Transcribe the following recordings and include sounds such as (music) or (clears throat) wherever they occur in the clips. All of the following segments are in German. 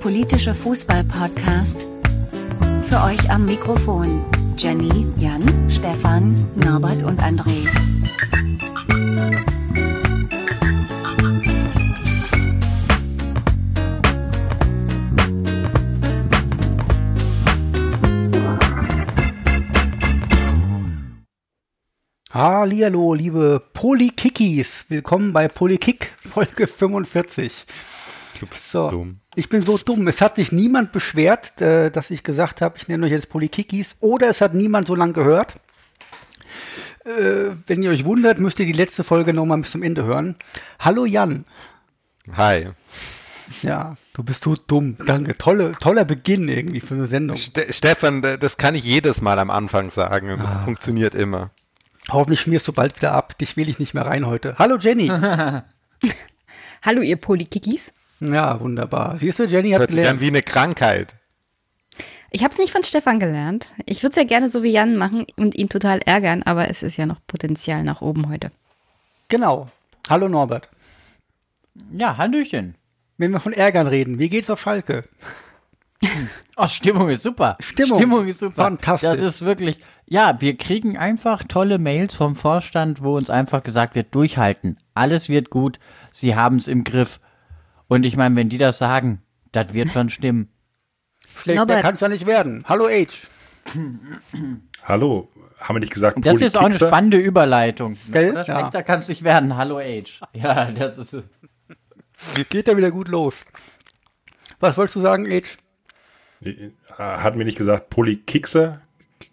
politische Fußball-Podcast. Für euch am Mikrofon Jenny, Jan, Stefan, Norbert und André. Hallihallo, liebe Polykikis. Willkommen bei Polykick Folge 45. Du bist So, dumm. ich bin so dumm. Es hat sich niemand beschwert, äh, dass ich gesagt habe, ich nenne euch jetzt Polykikis. Oder es hat niemand so lange gehört. Äh, wenn ihr euch wundert, müsst ihr die letzte Folge nochmal bis zum Ende hören. Hallo Jan. Hi. Ja, du bist so dumm. Danke. Tolle, toller Beginn irgendwie für eine Sendung. Ste Stefan, das kann ich jedes Mal am Anfang sagen das funktioniert immer. Hoffentlich schmierst du bald wieder ab. Dich will ich nicht mehr rein heute. Hallo Jenny. (laughs) (laughs) Hallo, ihr Polykikis. Ja, wunderbar. Siehst du, Jenny hat Hört sich an gelernt. wie eine Krankheit. Ich habe es nicht von Stefan gelernt. Ich würde es ja gerne so wie Jan machen und ihn total ärgern, aber es ist ja noch Potenzial nach oben heute. Genau. Hallo Norbert. Ja, Hallöchen. Wenn wir von Ärgern reden, wie geht's auf Schalke? (laughs) Oh, Stimmung ist super. Stimmung. ist super. Fantastisch. Das ist wirklich, ja, wir kriegen einfach tolle Mails vom Vorstand, wo uns einfach gesagt wird, durchhalten. Alles wird gut. Sie haben es im Griff. Und ich meine, wenn die das sagen, das wird schon stimmen. Schlechter Norbert. kann es ja nicht werden. Hallo Age. Hallo, haben wir nicht gesagt, Das ist auch eine spannende Überleitung. Gell? Oder? Ja. Schlechter kann es nicht werden. Hallo Age. Ja, das ist. Geht ja wieder gut los. Was wolltest du sagen, Age? Äh, Hatten wir nicht gesagt Polykixer?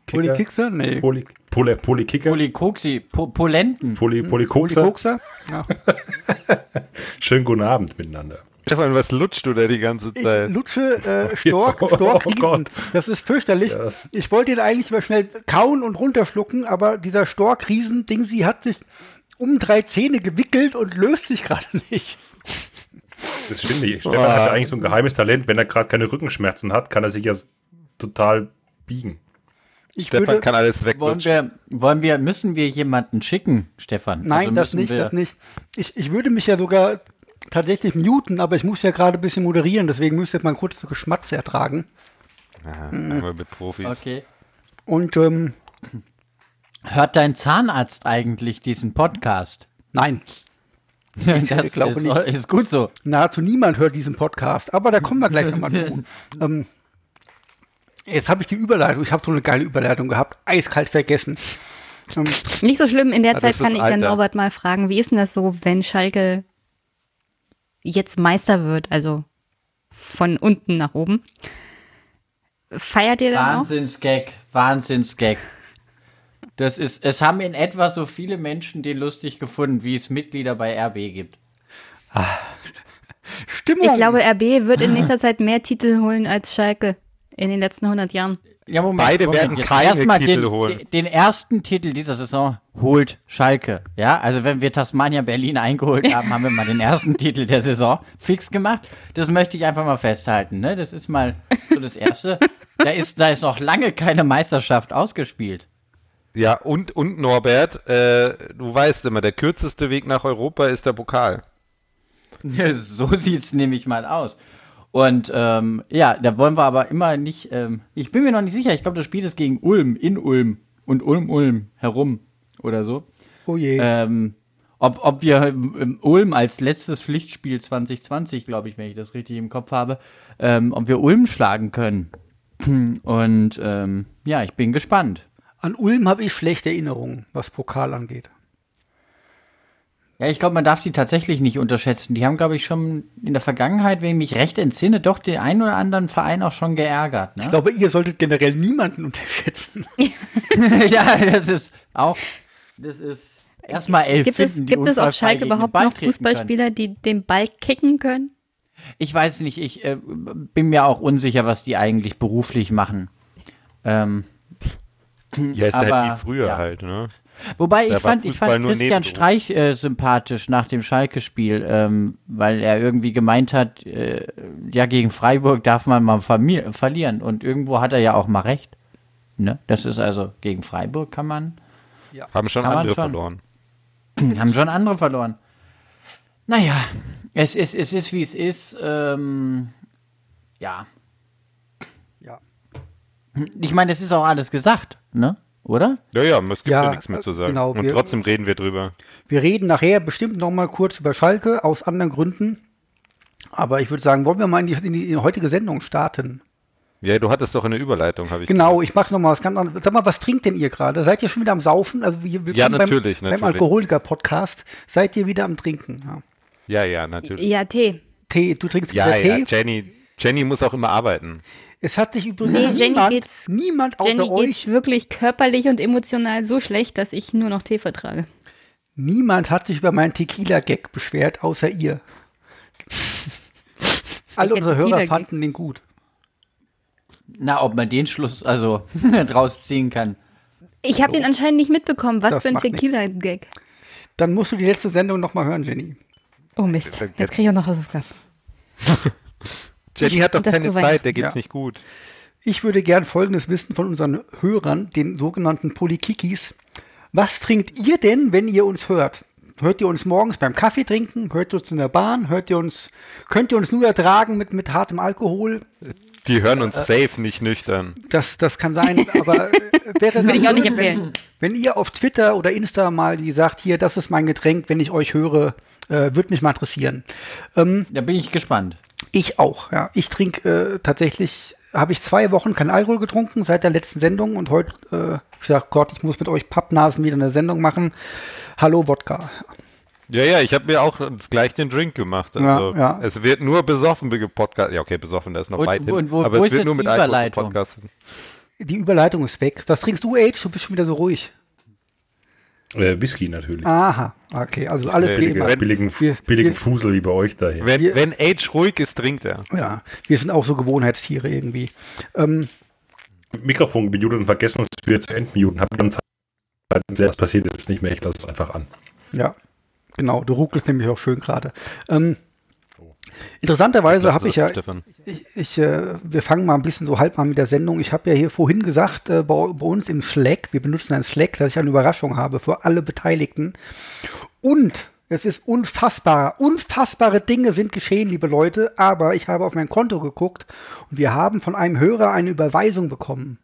Kicker? Polykickser? Nee. Poly, Poly, Polykicker? Polykoxi, po Polenten. Poly, Polykokser? Polykokser? Ja. (laughs) Schönen guten Abend miteinander. Stefan, was lutscht du da die ganze Ich Zeit? lutsche äh, (laughs) Stork, Oh Storkriesen. Gott. Das ist fürchterlich. Das- ich wollte ihn eigentlich mal schnell kauen und runterschlucken, aber dieser Storkriesen-Ding, sie hat sich um drei Zähne gewickelt und löst sich gerade (laughs) nicht. Das stimmt nicht. Stefan hat ja eigentlich so ein geheimes Talent. Wenn er gerade keine Rückenschmerzen hat, kann er sich ja total biegen. Ich Stefan würde, kann alles Wollen weglutschen. wir, wollen wir, müssen wir jemanden schicken, Stefan? nein, Also das nicht, wir, das nicht. Ich, ich würde mich ja sogar tatsächlich muten, aber ich muss ja gerade ein bisschen moderieren, deswegen müsste ich mal kurz das Geschmatze ertragen. Ja, wir mit Profis. Okay. Und ähm, Hört dein Zahnarzt eigentlich diesen Podcast? nein, das glaube ist, nicht. ist gut so. nahezu niemand hört diesen Podcast, aber da kommen wir gleich nochmal zu. (laughs) Ähm, jetzt habe ich die Überleitung, ich habe so eine geile Überleitung gehabt, eiskalt vergessen. Ähm, Nicht so schlimm, in der das Zeit kann ich Alter. ja Norbert mal fragen, wie ist denn das so, wenn Schalke jetzt Meister wird, also von unten nach oben? Feiert ihr dann auch? Wahnsinnsgag, Wahnsinnsgag. Das ist, es haben in etwa so viele Menschen den lustig gefunden, wie es Mitglieder bei RB gibt. (laughs) Stimmung. Ich glaube, RB wird in nächster Zeit mehr Titel holen als Schalke in den letzten 100 Jahren. Ja, Moment, Beide werden jetzt keine Titel den, holen. Den, ersten Titel dieser Saison holt Schalke. Ja, also wenn wir Tasmania Berlin eingeholt (laughs) haben, haben wir mal den ersten Titel der Saison fix gemacht. Das möchte ich einfach mal festhalten. Ne? Das ist mal so das Erste. (laughs) Da ist, da ist noch lange keine Meisterschaft ausgespielt. Ja, und, und Norbert, äh, du weißt immer, der kürzeste Weg nach Europa ist der Pokal. Ja, (laughs) so sieht's nämlich mal aus. Und ähm, ja, da wollen wir aber immer nicht. Ähm, ich bin mir noch nicht sicher. Ich glaube, das Spiel ist gegen Ulm, in Ulm und Ulm-Ulm herum oder so. oh je. Ähm, ob, ob wir ähm, Ulm als letztes Pflichtspiel 2020, glaube ich, wenn ich das richtig im Kopf habe, ähm, ob wir Ulm schlagen können. (clears throat) Und ähm, ja, ich bin gespannt. An Ulm habe ich schlechte Erinnerungen, was Pokal angeht. Ja, ich glaube, man darf die tatsächlich nicht unterschätzen. Die haben, glaube ich, schon in der Vergangenheit, wenn ich mich recht entsinne, doch den einen oder anderen Verein auch schon geärgert. Ne? Ich glaube, ihr solltet generell niemanden unterschätzen. (laughs) (laughs) ja, das ist auch, das ist erstmal elf Gibt es, gibt es auf Schalke überhaupt noch treten können. Fußballspieler, die den Ball kicken können? Ich weiß nicht, ich äh, bin mir auch unsicher, was die eigentlich beruflich machen. Ähm, Ja, ist Aber, halt wie früher ja. halt, ne? Wobei ich Da fand, ich fand Christian. Streich äh, sympathisch nach dem Schalke-Spiel, ähm, weil er irgendwie gemeint hat, äh, ja, gegen Freiburg darf man mal verlieren. Und irgendwo hat er ja auch mal recht. Ne? Das ist also, gegen Freiburg kann man Haben schon andere schon. verloren. (clears throat) Haben schon andere verloren. Naja, es ist, es ist wie es ist. Ähm, Ja. Ja. Ich meine, es ist auch alles gesagt, ne? Oder? Ja, ja, es gibt ja, Ja, nichts mehr zu äh, sagen. genau, Und wir- trotzdem reden wir drüber. Wir reden nachher bestimmt noch mal kurz über Schalke aus anderen Gründen. Aber ich würde sagen, wollen wir mal in die, in die, heutige Sendung starten? Ja, du hattest doch eine Überleitung, habe ich Genau, ich mache noch mal was ganz anderes. Sag mal, was trinkt denn ihr gerade? Seid ihr schon wieder am Saufen? Also wir, wir Ja, beim- natürlich, Beim, natürlich. Alkoholiker-Podcast seid ihr wieder am Trinken. Ja. Ja, ja, natürlich. Ja, Tee. Tee, du trinkst Ja, wieder ja, Tee? Jenny, Jenny muss auch immer arbeiten. Es hat sich übrigens Nee, Jenny niemand, geht's- niemand außer Jenny euch, geht's wirklich körperlich und emotional so schlecht, dass ich nur noch Tee vertrage. niemand hat sich über meinen Tequila-Gag beschwert, außer ihr. (laughs) Alle unsere Hörer fanden den gut. Na, ob man den Schluss also (laughs) draus ziehen kann. Ich habe den anscheinend nicht mitbekommen. Was Das für ein. Tequila-Gag. Dann musst du die letzte Sendung noch mal hören, Jenny. Oh Mist, jetzt kriege ich auch noch Hausaufgaben. (laughs) Jenny hat doch keine. Zeit, der geht's Ja. nicht gut. Ich würde gern Folgendes wissen von unseren Hörern, den sogenannten Polykikis. Was trinkt ihr denn, wenn ihr uns hört? Hört ihr uns morgens beim Kaffee trinken? Hört ihr uns in der Bahn? Hört ihr uns, könnt ihr uns nur ertragen mit, mit hartem Alkohol? Die hören uns safe nicht nüchtern. Das, das kann sein, aber äh, (laughs) wäre Würde ich auch nicht empfehlen. Wenn, wenn ihr auf Twitter oder Insta mal die sagt, hier, das ist mein Getränk, wenn ich euch höre, äh, würde mich mal interessieren. Ähm, Da bin ich gespannt. Ich auch, ja. Ich trinke äh, tatsächlich, habe ich zwei Wochen kein Alkohol getrunken seit der letzten Sendung und heute, äh, ich sag Gott, ich muss mit euch Pappnasen wieder eine Sendung machen. Hallo Wodka. Ja, ja, ich habe mir auch gleich den Drink gemacht. Also, Ja, ja. Es wird nur besoffen gepodcast. Ja, okay, besoffen, da ist noch Und- weit hin. und wo- aber wo es ist wird nur mit Alkohol gepodcastet. Die Überleitung ist weg. Was trinkst du, Age? Du bist schon wieder so ruhig. Äh, Whisky natürlich. Aha, okay, also alles wie Billige, immer. billigen, Wir- billigen wir- Fusel wie bei euch daher. Wenn, Wir- wenn Age ruhig ist, trinkt er. Ja, wir sind auch so Gewohnheitstiere irgendwie. Ähm, Mikrofon gemutet und vergessen, es wieder zu entmuten. Hab dann Zeit, was passiert ist nicht mehr. Ich lasse es einfach an. ja, genau, du ruckelst nämlich auch schön gerade. Ähm, interessanterweise habe ich ja, Stefan. ich, ich, äh, wir fangen mal ein bisschen so halb mal mit der Sendung. Ich habe ja hier vorhin gesagt, äh, bei, bei uns im Slack, wir benutzen einen Slack, dass ich eine Überraschung habe für alle Beteiligten. Und es ist unfassbar, unfassbare Dinge sind geschehen, liebe Leute, aber ich habe auf mein Konto geguckt und wir haben von einem Hörer eine Überweisung bekommen.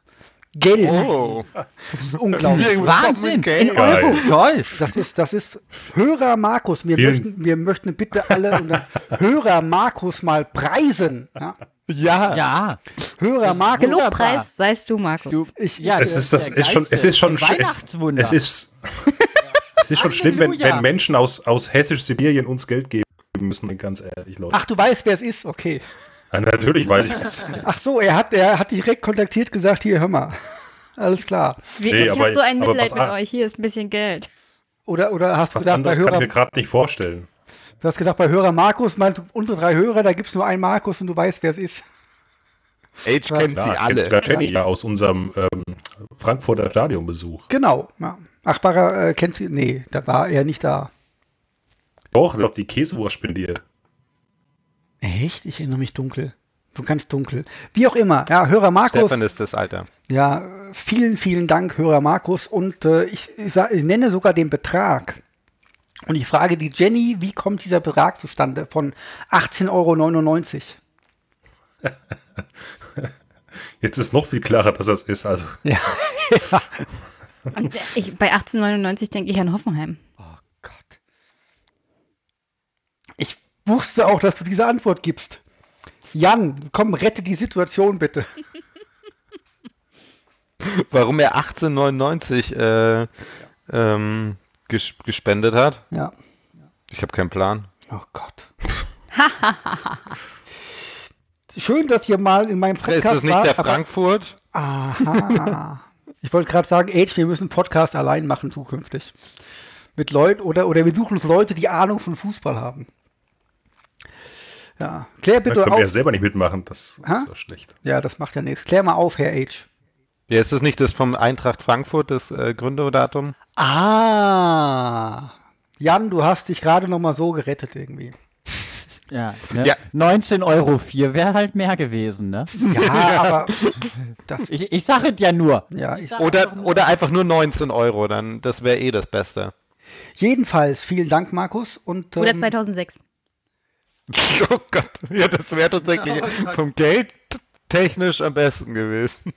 Geld. Oh. Das (laughs) ist unglaublich. Wahnsinn! In Geil. Euro. Toll! Das ist, das ist Hörer Markus. Wir, Vielen- möchten, wir möchten bitte alle Hörer Markus mal preisen. Ja? Ja. Ja. Hörer Markus. Gelobpreis seist du, Markus. Du, Ich- ja, Es ist, das ist schon, es ist schon, es, Weihnachtswunder. es ist, (laughs) es ist schon schlimm, wenn, wenn Menschen aus, aus Hessisch-Sibirien uns Geld geben müssen, ganz ehrlich, Leute. Ach, du weißt, wer es ist? Okay. Ja, natürlich weiß ich das. (laughs) Ach so, er hat, er hat direkt kontaktiert, gesagt, hier, hör mal. (laughs) Alles klar. Wie, Nee, ich habe so ein Mitleid mit an- euch. Hier ist ein bisschen Geld. Oder, oder hast du Was gedacht, bei anderes kann ich Hörer, mir gerade nicht vorstellen. du hast gedacht, bei Hörer Markus, meinst du, unsere drei Hörer, da gibt es nur einen Markus und du weißt, wer es ist. Age kennt Ja, sie alle. sogar Jenny ja aus unserem ähm, Frankfurter Stadionbesuch. Genau. Ja. Ach, Barra, äh, kennt sie? Nee, da war er nicht da. Doch, doch die Käsewurst spendiert. Echt? Ich erinnere mich dunkel. Du kannst dunkel. Wie auch immer. Ja, Hörer Markus. Stefan ist das Alter. Ja, vielen, vielen Dank, Hörer Markus. Und äh, ich, ich, ich nenne sogar den Betrag. Und ich frage die Jenny, wie kommt dieser Betrag zustande von 18,99 Euro? (laughs) Jetzt ist noch viel klarer, dass das ist. Also, Ja. (laughs) Und ich, bei 1899 denke ich an Hoffenheim. Oh Gott. Ich wusste auch, dass du diese Antwort gibst. Jan, komm, rette die Situation bitte. (laughs) Warum er 1899 äh, ähm, ges gespendet hat? Ja. Ich habe keinen Plan. Oh Gott. Schön, dass ihr mal in meinem Ist Podcast das nicht wart, der Frankfurt? Aha. Ich wollte gerade sagen, Age, wir müssen einen Podcast allein machen zukünftig. Mit Leuten oder, oder wir suchen uns Leute, die Ahnung von Fußball haben. Ja, klär da bitte können wir ja auf. selber nicht mitmachen. Das Ha? ist ja schlecht. Ja, das macht ja nichts. Klär mal auf, Herr Age. Ja, ist das nicht das vom Eintracht Frankfurt, das äh, Gründerdatum? Ah. Jan, du hast dich gerade noch mal so gerettet irgendwie. Ja, ne? Ja. 19,04 Euro wäre halt mehr gewesen, ne? Ja, aber (laughs) Ich, ich sage es ja nur. ja, ich, Oder, oder einfach nur 19 Euro, dann das wäre eh das Beste. jedenfalls vielen Dank, Markus. Und Oder ähm, 2006. (laughs) Oh Gott, ja, das wäre tatsächlich vom Geld technisch am besten gewesen.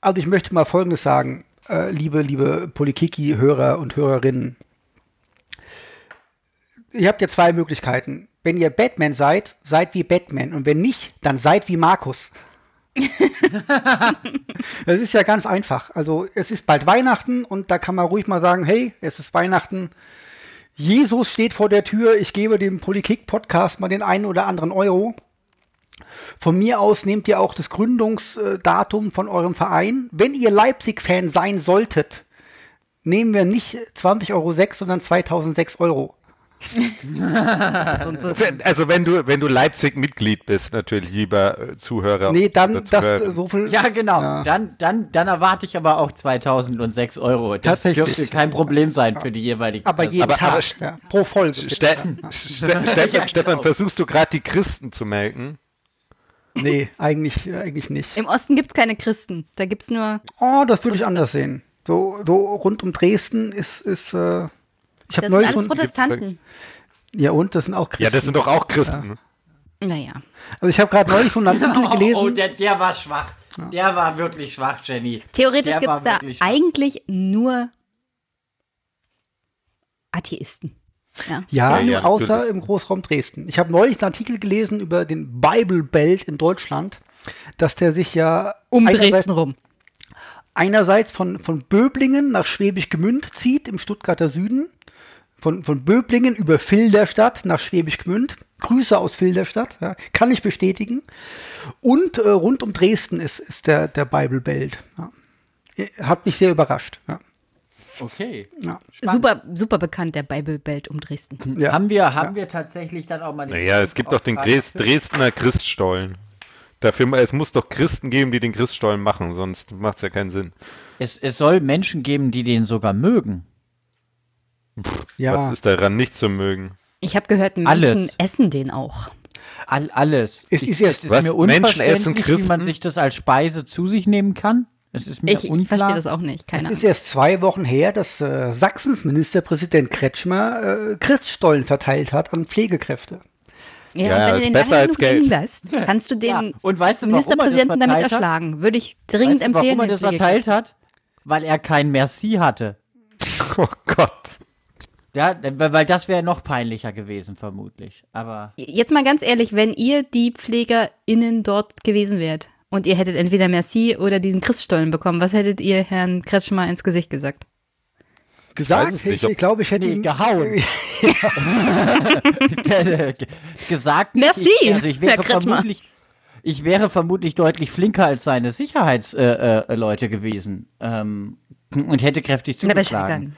Also ich möchte mal Folgendes sagen, äh, liebe, liebe Polikiki-Hörer und Hörerinnen. Ihr habt ja zwei Möglichkeiten. Wenn ihr Batman seid, seid wie Batman. Und wenn nicht, dann seid wie Markus. (laughs) das ist ja ganz einfach. Also es ist bald Weihnachten und da kann man ruhig mal sagen, hey, es ist Weihnachten. Jesus steht vor der Tür, ich gebe dem Politik-Podcast mal den einen oder anderen Euro. Von mir aus nehmt ihr auch das Gründungsdatum von eurem Verein. Wenn ihr Leipzig-Fan sein solltet, nehmen wir nicht 20,06 Euro, sondern 2006 Euro. Also wenn du, wenn du Leipzig-Mitglied bist, natürlich, lieber äh, Zuhörer. Nee, dann das äh, so viel. Ja, genau. Ja. Dann, dann, dann erwarte ich aber auch 2006 Euro. Das Tatsächlich. dürfte kein Problem sein für die jeweilige Aber jeden Aber- Tag, aber- ja, pro Folge. Ste Ste (laughs) Stefan, Stefan, versuchst du gerade die Christen zu melken? Nee, eigentlich, eigentlich nicht. Im Osten gibt es keine Christen. Da gibt es nur. Oh, das würde ich anders sehen. So, so rund um Dresden ist, ist äh, ich Das habe sind neulich alles Protestanten. ja und das sind auch Christen. Ja, das sind doch auch Christen. Naja. Also ich habe gerade neulich so einen Artikel Oh, gelesen. oh, der, der war schwach. Der war wirklich schwach, Jenny. Theoretisch gibt es da eigentlich nur Atheisten. Ja. Ja, Ja, nur ja, außer im Großraum Dresden. Ich habe neulich einen Artikel gelesen über den Bible Belt in Deutschland, dass der sich ja Um einerseits, Dresden rum. einerseits von, von Böblingen nach Schwäbisch Gmünd zieht, im Stuttgarter Süden. Von, von Böblingen über Filderstadt nach Schwäbisch Gmünd. Grüße aus Filderstadt, ja, kann ich bestätigen. Und äh, rund um Dresden ist, ist der, der Bible Belt. Ja. Hat mich sehr überrascht. Ja. Okay. Ja. Super, super bekannt, der Bible Belt um Dresden. Ja. Haben wir, haben wir tatsächlich dann auch mal den Naja, es gibt doch den Dres Dresdner Christstollen. Dafür, es muss doch Christen geben, die den Christstollen machen, sonst macht es ja keinen Sinn. Es, es soll Menschen geben, die den sogar mögen. Ja. Was ist daran nicht zu mögen? Ich habe gehört, Menschen Alles. essen den auch. All, alles. Es Ich- ist jetzt- es ist Was? mir Menschen unverständlich, essen wie man Christen? sich das als Speise zu sich nehmen kann. Es ist mir Ich, ich unklar. verstehe das auch nicht. Keine Es Ahnung. ist erst zwei Wochen her, dass äh, Sachsens Ministerpräsident Kretschmer äh, Christstollen verteilt hat an Pflegekräfte. Ja, Ja, und wenn ist du den besser als genug Geld. lässt, kannst du den Ja, und weißt du, warum er Ministerpräsidenten damit hat? erschlagen. Würde ich dringend weißt du, warum empfehlen. er den das verteilt hat? Weil er kein Merci hatte. (laughs) Oh Gott. Ja, weil weil das wäre noch peinlicher gewesen, vermutlich. Aber Jetzt mal ganz ehrlich, wenn ihr die PflegerInnen dort gewesen wärt und ihr hättet entweder Merci oder diesen Christstollen bekommen, was hättet ihr Herrn Kretschmer ins Gesicht gesagt? Gesagt, weiß ich, nicht, ob- ich glaube, ich hätte Nee, ihn gehauen. (laughs) (laughs) gesagt. Merci, ich, also ich wäre Herr Kretschmer. vermutlich, ich wäre vermutlich deutlich flinker als seine Sicherheitsleute äh, Leute gewesen ähm, und hätte kräftig zugeschlagen.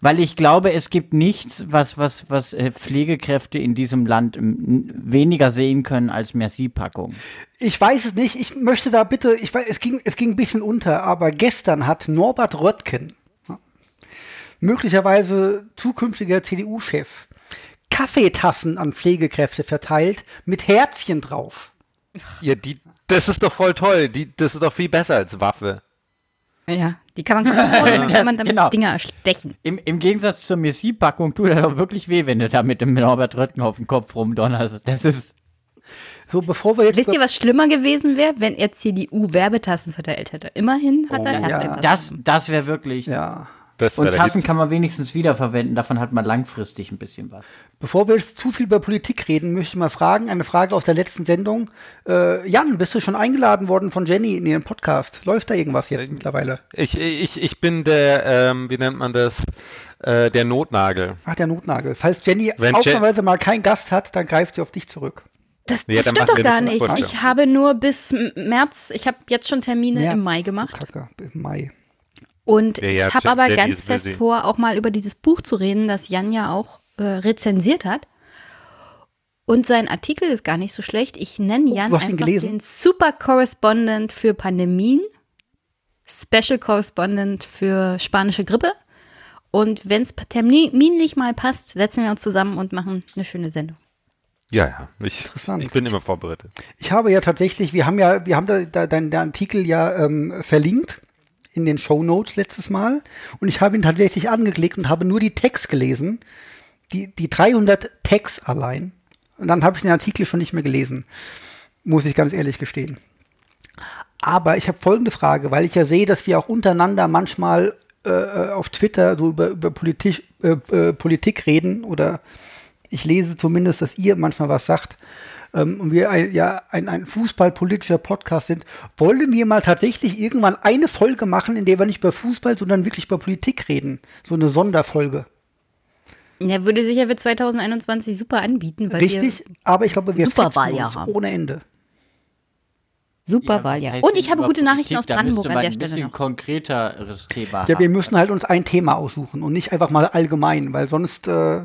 Weil ich glaube, es gibt nichts, was, was, was äh, Pflegekräfte in diesem Land ähm, weniger sehen können als Merci-Packung. Ich weiß es nicht. Ich möchte da bitte, ich weiß, es ging, es ging ein bisschen unter, aber gestern hat Norbert Röttgen, möglicherweise zukünftiger CDU-Chef, Kaffeetassen an Pflegekräfte verteilt mit Herzchen drauf. Ja, die, das ist doch voll toll. Die, das ist doch viel besser als Waffe. Ja, die kann man, (laughs) dann kann man damit Genau. Dinger erstechen. Im, Im Gegensatz zur Merci-Packung tut er doch wirklich weh, wenn du da mit dem Norbert Röttgen auf den Kopf rumdonnerst. Das ist, So, bevor wir jetzt Wisst ihr, was schlimmer gewesen wäre, wenn er CDU-Werbetassen verteilt hätte? Immerhin hat er Oh, ja. Herzchen das, das wäre wirklich. ja, Und Tassen kann man wenigstens wiederverwenden, davon hat man langfristig ein bisschen was. bevor wir jetzt zu viel über Politik reden, möchte ich mal fragen, eine Frage aus der letzten Sendung. Äh, Jan, bist du schon eingeladen worden von Jenny in ihren Podcast? Läuft da irgendwas jetzt mittlerweile? Ich, ich, ich bin der, ähm, wie nennt man das? Äh, der Notnagel. Ach, der Notnagel. Falls Jenny Wenn ausnahmsweise mal keinen Gast hat, dann greift sie auf dich zurück. Das, Ja, das dann stimmt doch gar nicht. Ich habe nur bis März, ich habe jetzt schon Termine März. im Mai gemacht. Kacke, im Mai. Und Ja, ja, ich habe aber ganz fest busy. vor, auch mal über dieses Buch zu reden, das Jan ja auch äh, rezensiert hat. Und sein Artikel ist gar nicht so schlecht. Ich nenne Jan du hast ihn einfach den Super Correspondent für Pandemien, Special Correspondent für spanische Grippe. Und wenn es terminlich mal passt, setzen wir uns zusammen und machen eine schöne Sendung. Ja, ja. Ich, Interessant. ich bin immer vorbereitet. Ich habe ja tatsächlich, wir haben ja, wir haben da, da deinen Artikel ja ähm, verlinkt in den Show Notes letztes Mal und ich habe ihn tatsächlich angeklickt und habe nur die Tags gelesen, die die 300 Tags allein Und dann habe ich den Artikel schon nicht mehr gelesen. Muss ich ganz ehrlich gestehen. Aber ich habe folgende Frage, weil ich ja sehe, dass wir auch untereinander manchmal äh, auf Twitter so über, über Politik, äh, äh, Politik reden oder ich lese zumindest, dass ihr manchmal was sagt ähm, und wir ein, ja ein, ein fußballpolitischer Podcast sind, wollen wir mal tatsächlich irgendwann eine Folge machen, in der wir nicht über Fußball, sondern wirklich über Politik reden. So eine Sonderfolge. Ja, würde sich ja für 2021 super anbieten, weil Richtig, aber ich glaube, wir Super fetzen Wahljahr uns haben. ohne Ende. wir super was Wahljahr. heißt Und ich habe gute Nachrichten Politik? aus Da Brandenburg an der ein Stelle bisschen noch. konkreteres Thema Ja, wir müssen halt uns ein Thema aussuchen und nicht einfach mal allgemein, weil sonst äh,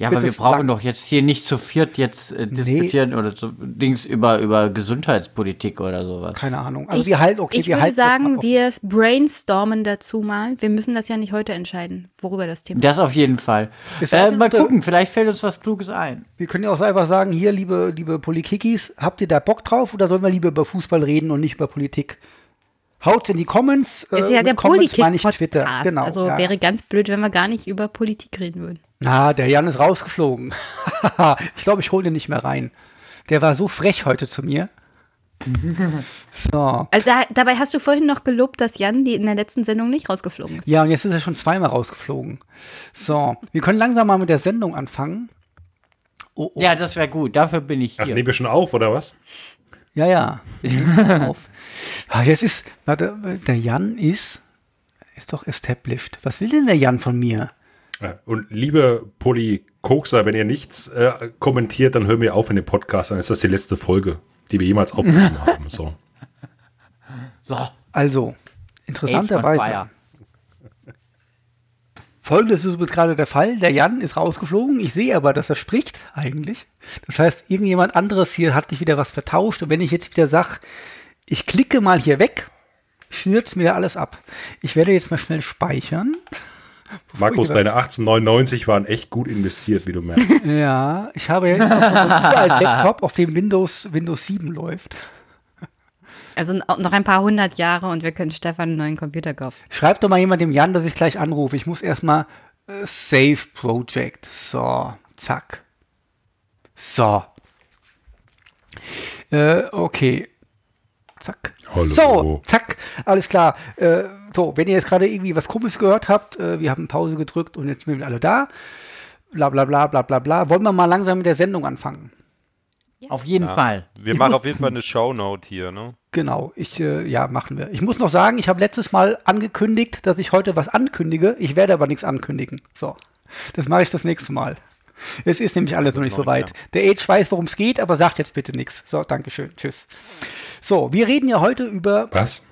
Ja, aber wir brauchen doch jetzt hier nicht zu viert jetzt äh, diskutieren oder so Dings über, über Gesundheitspolitik oder sowas. keine Ahnung. Also Ich, wir halten, okay, ich wir würde halten das sagen, wir brainstormen dazu mal. Wir müssen das ja nicht heute entscheiden, worüber das Thema Das auf jeden Fall. Ist Äh, mal gucken, vielleicht fällt uns was Kluges ein. Wir können ja auch einfach sagen, hier, liebe, liebe Polikikis, habt ihr da Bock drauf oder sollen wir lieber über Fußball reden und nicht über Politik? Haut's in die Comments. ist. Ist äh, ja der Politik-Podcast. Twitter. Genau. also ja. wäre ganz blöd, wenn wir gar nicht über Politik reden würden. Na, der Jan ist rausgeflogen. (laughs) ich glaube, ich hole den nicht mehr rein. Der war so frech heute zu mir. (laughs) so. Also da, dabei hast du vorhin noch gelobt, dass Jan die in der letzten Sendung nicht rausgeflogen ist. Ja, und jetzt ist er schon zweimal rausgeflogen. So, wir können langsam mal mit der Sendung anfangen. Oh, oh. Ja, das wäre gut. Dafür bin ich Ach, hier. nehmen wir schon auf, oder was? Ja, ja. (laughs) Auf. Ah, jetzt ist, warte, der Jan ist, ist doch established. Was will denn der Jan von mir? Und liebe Poly-Kokser, wenn ihr nichts äh, kommentiert, dann hören wir auf in dem Podcast. Dann ist das die letzte Folge, die wir jemals aufgenommen (laughs) haben. So. so, Also, interessanterweise. Folgendes ist übrigens gerade der Fall. Der Jan ist rausgeflogen. Ich sehe aber, dass er spricht eigentlich. Das heißt, irgendjemand anderes hier hat nicht wieder was vertauscht. Und wenn ich jetzt wieder sage, ich klicke mal hier weg, schnürt mir alles ab. Ich werde jetzt mal schnell speichern. (laughs) Markus, deine 1899 waren echt gut investiert, wie du merkst. Ja, ich habe jetzt einen Laptop, auf dem Windows, Windows 7 läuft. Also noch ein paar hundert Jahre und wir können Stefan einen neuen Computer kaufen. Schreibt doch mal jemand dem Jan, dass ich gleich anrufe. Ich muss erstmal äh, Save Project. So, zack. So. Äh, okay. Zack. Hallo. So, zack, alles klar. Äh, so, wenn ihr jetzt gerade irgendwie was Komisches gehört habt, äh, wir haben Pause gedrückt und jetzt sind wir alle da. Bla bla bla bla bla bla. Wollen wir mal langsam mit der Sendung anfangen? Auf jeden Fall. Wir machen auf jeden Fall eine Shownote hier, ne? Genau, ich, äh, ja, machen wir. Ich muss noch sagen, ich habe letztes Mal angekündigt, dass ich heute was ankündige. Ich werde aber nichts ankündigen. So, das mache ich das nächste Mal. Es ist nämlich alles noch nicht so weit. Der Age weiß, worum es geht, aber sagt jetzt bitte nichts. So, Dankeschön. Tschüss. So, wir reden ja heute über. Was?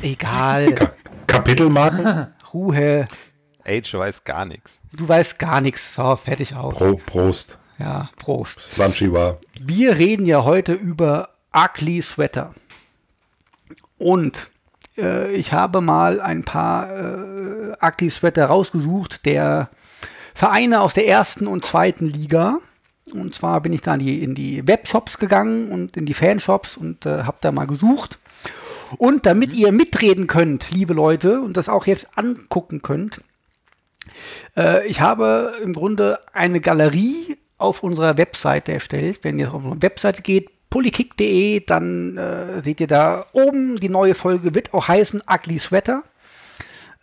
Egal. Ka Kapitelmarken? (laughs) Ruhe. Age weiß gar nichts. Du weißt gar nichts. So, fertig aus. Pro, Prost. Ja, Prost. Lunchy war. Wir reden ja heute über Ugly Sweater. Und äh, ich habe mal ein paar äh, Ugly Sweater rausgesucht der Vereine aus der ersten und zweiten Liga. Und zwar bin ich da in die, in die Webshops gegangen und in die Fanshops und äh, habe da mal gesucht. Und damit ihr mitreden könnt, liebe Leute, und das auch jetzt angucken könnt, äh, ich habe im Grunde eine Galerie auf unserer Webseite erstellt. Wenn ihr auf unsere Webseite geht, polykick.de, dann äh, seht ihr da oben, die neue Folge wird auch heißen Ugly Sweater.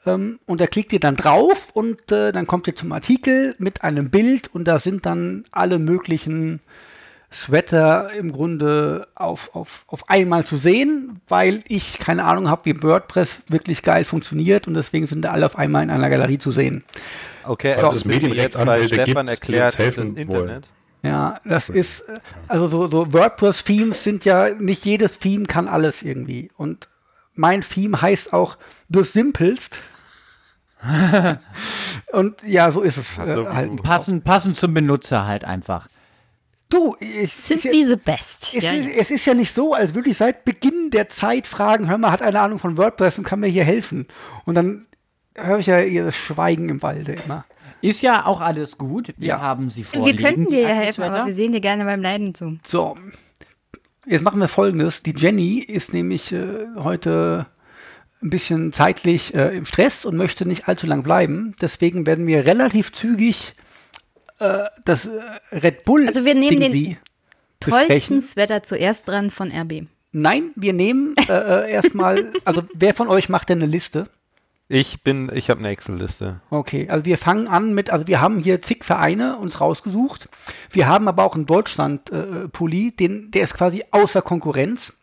Ähm, und da klickt ihr dann drauf und äh, dann kommt ihr zum Artikel mit einem Bild und da sind dann alle möglichen Sweater im Grunde auf, auf, auf einmal zu sehen, weil ich keine Ahnung habe, wie WordPress wirklich geil funktioniert und deswegen sind da alle auf einmal in einer Galerie zu sehen. Okay, also das Medienrechtsanwälte Stefan erklärt helfen das wollen. Internet. Ja, das ist, äh, also so, so WordPress-Themes sind ja, nicht jedes Theme kann alles irgendwie. Und mein Theme heißt auch The Simplest. (laughs) Und ja, so ist es Also, äh, halt. Passend, passend zum Benutzer halt einfach. Du, Sind es, die the best? es, Ja, ist, ja. es ist ja nicht so, als würde ich seit Beginn der Zeit fragen, hör mal, hat eine Ahnung von WordPress und kann mir hier helfen. Und dann höre ich ja ihr Schweigen im Walde immer. Ist ja auch alles gut. Wir Ja. haben sie Wir vorliegen. könnten dir ja helfen, aber wir sehen dir gerne beim Leiden zu. So, jetzt machen wir folgendes. Die Jenny ist nämlich äh, heute ein bisschen zeitlich äh, im Stress und möchte nicht allzu lang bleiben. Deswegen werden wir relativ zügig äh, das äh, Red Bull Also wir nehmen den Ding Tollsten besprechen. Sweater zuerst dran von RB. Nein, wir nehmen äh, äh, erstmal, (laughs) also wer von euch macht denn eine Liste? Ich bin, ich habe eine Excel-Liste. Okay, also wir fangen an mit, also wir haben hier zig Vereine uns rausgesucht. Wir haben aber auch einen Deutschland-Pulli, den, der ist quasi außer Konkurrenz.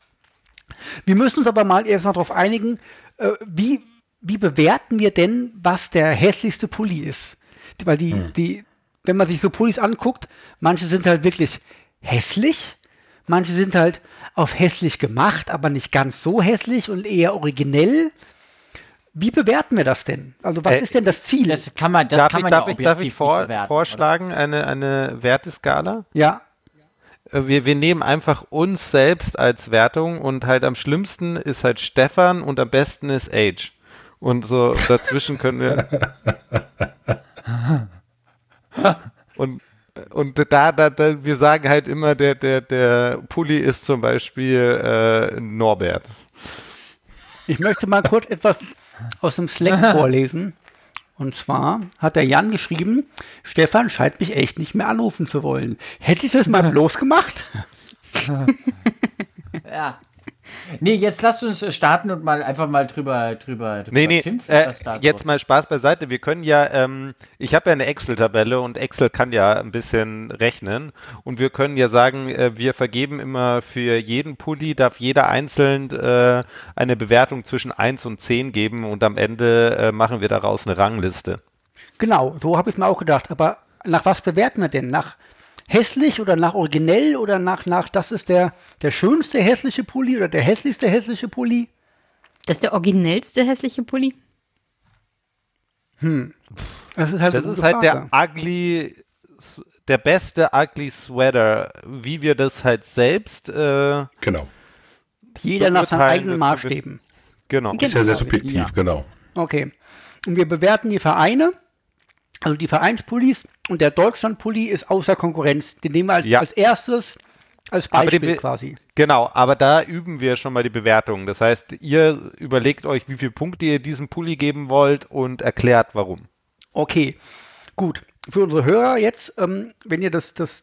Wir müssen uns aber mal erstmal darauf einigen, äh, wie, wie bewerten wir denn, was der hässlichste Pulli ist? Weil die, die, wenn man sich so Pullis anguckt, manche sind halt wirklich hässlich, manche sind halt auf hässlich gemacht, aber nicht ganz so hässlich und eher originell. Wie bewerten wir das denn? Also was Äh, ist denn das Ziel? Das kann man, das darf kann ich, man darf ja ich, darf ich vor, bewerten, vorschlagen, eine, eine Werteskala? ja, Wir, wir nehmen einfach uns selbst als Wertung und halt am schlimmsten ist halt Stefan und am besten ist Age. Und so dazwischen können wir. (laughs) und und da, da, da, wir sagen halt immer, der, der, der Pulli ist zum Beispiel äh, Norbert. ich möchte mal kurz etwas aus dem Slack (laughs) vorlesen. Und zwar hat der Jan geschrieben, Stefan scheint mich echt nicht mehr anrufen zu wollen. Hätte ich das mal (laughs) bloß gemacht? (laughs) (laughs) Ja. Nee, jetzt lasst uns äh, starten und mal einfach mal drüber, drüber, drüber Nee, nee, schimpfen, äh, jetzt mal Spaß beiseite. Wir können ja, ähm, ich habe ja eine Excel-Tabelle und Excel kann ja ein bisschen rechnen. Und wir können ja sagen, äh, wir vergeben immer für jeden Pulli, darf jeder einzeln äh, eine Bewertung zwischen 1 und 10 geben und am Ende äh, machen wir daraus eine Rangliste. Genau, so habe ich mir auch gedacht. Aber nach was bewerten wir denn? Nach hässlich oder nach originell oder nach, nach das ist der, der schönste hässliche Pulli oder der hässlichste hässliche Pulli? Das ist der originellste hässliche Pulli. Das ist halt, Das ist halt der ugly, der beste ugly Sweater. Wie wir das halt selbst, äh, Genau. Jeder nach seinen eigenen Maßstäben. genau. Ist ja sehr Ja. subjektiv, genau. Okay. Und wir bewerten die Vereine, also die Vereinspullis und der Deutschlandpulli ist außer Konkurrenz. Den nehmen wir als, Ja. als erstes als Beispiel Be- quasi. Genau, aber da üben wir schon mal die Bewertung. Das heißt, ihr überlegt euch, wie viele Punkte ihr diesem Pulli geben wollt und erklärt warum. Okay, gut. Für unsere Hörer jetzt, ähm, wenn ihr das, das,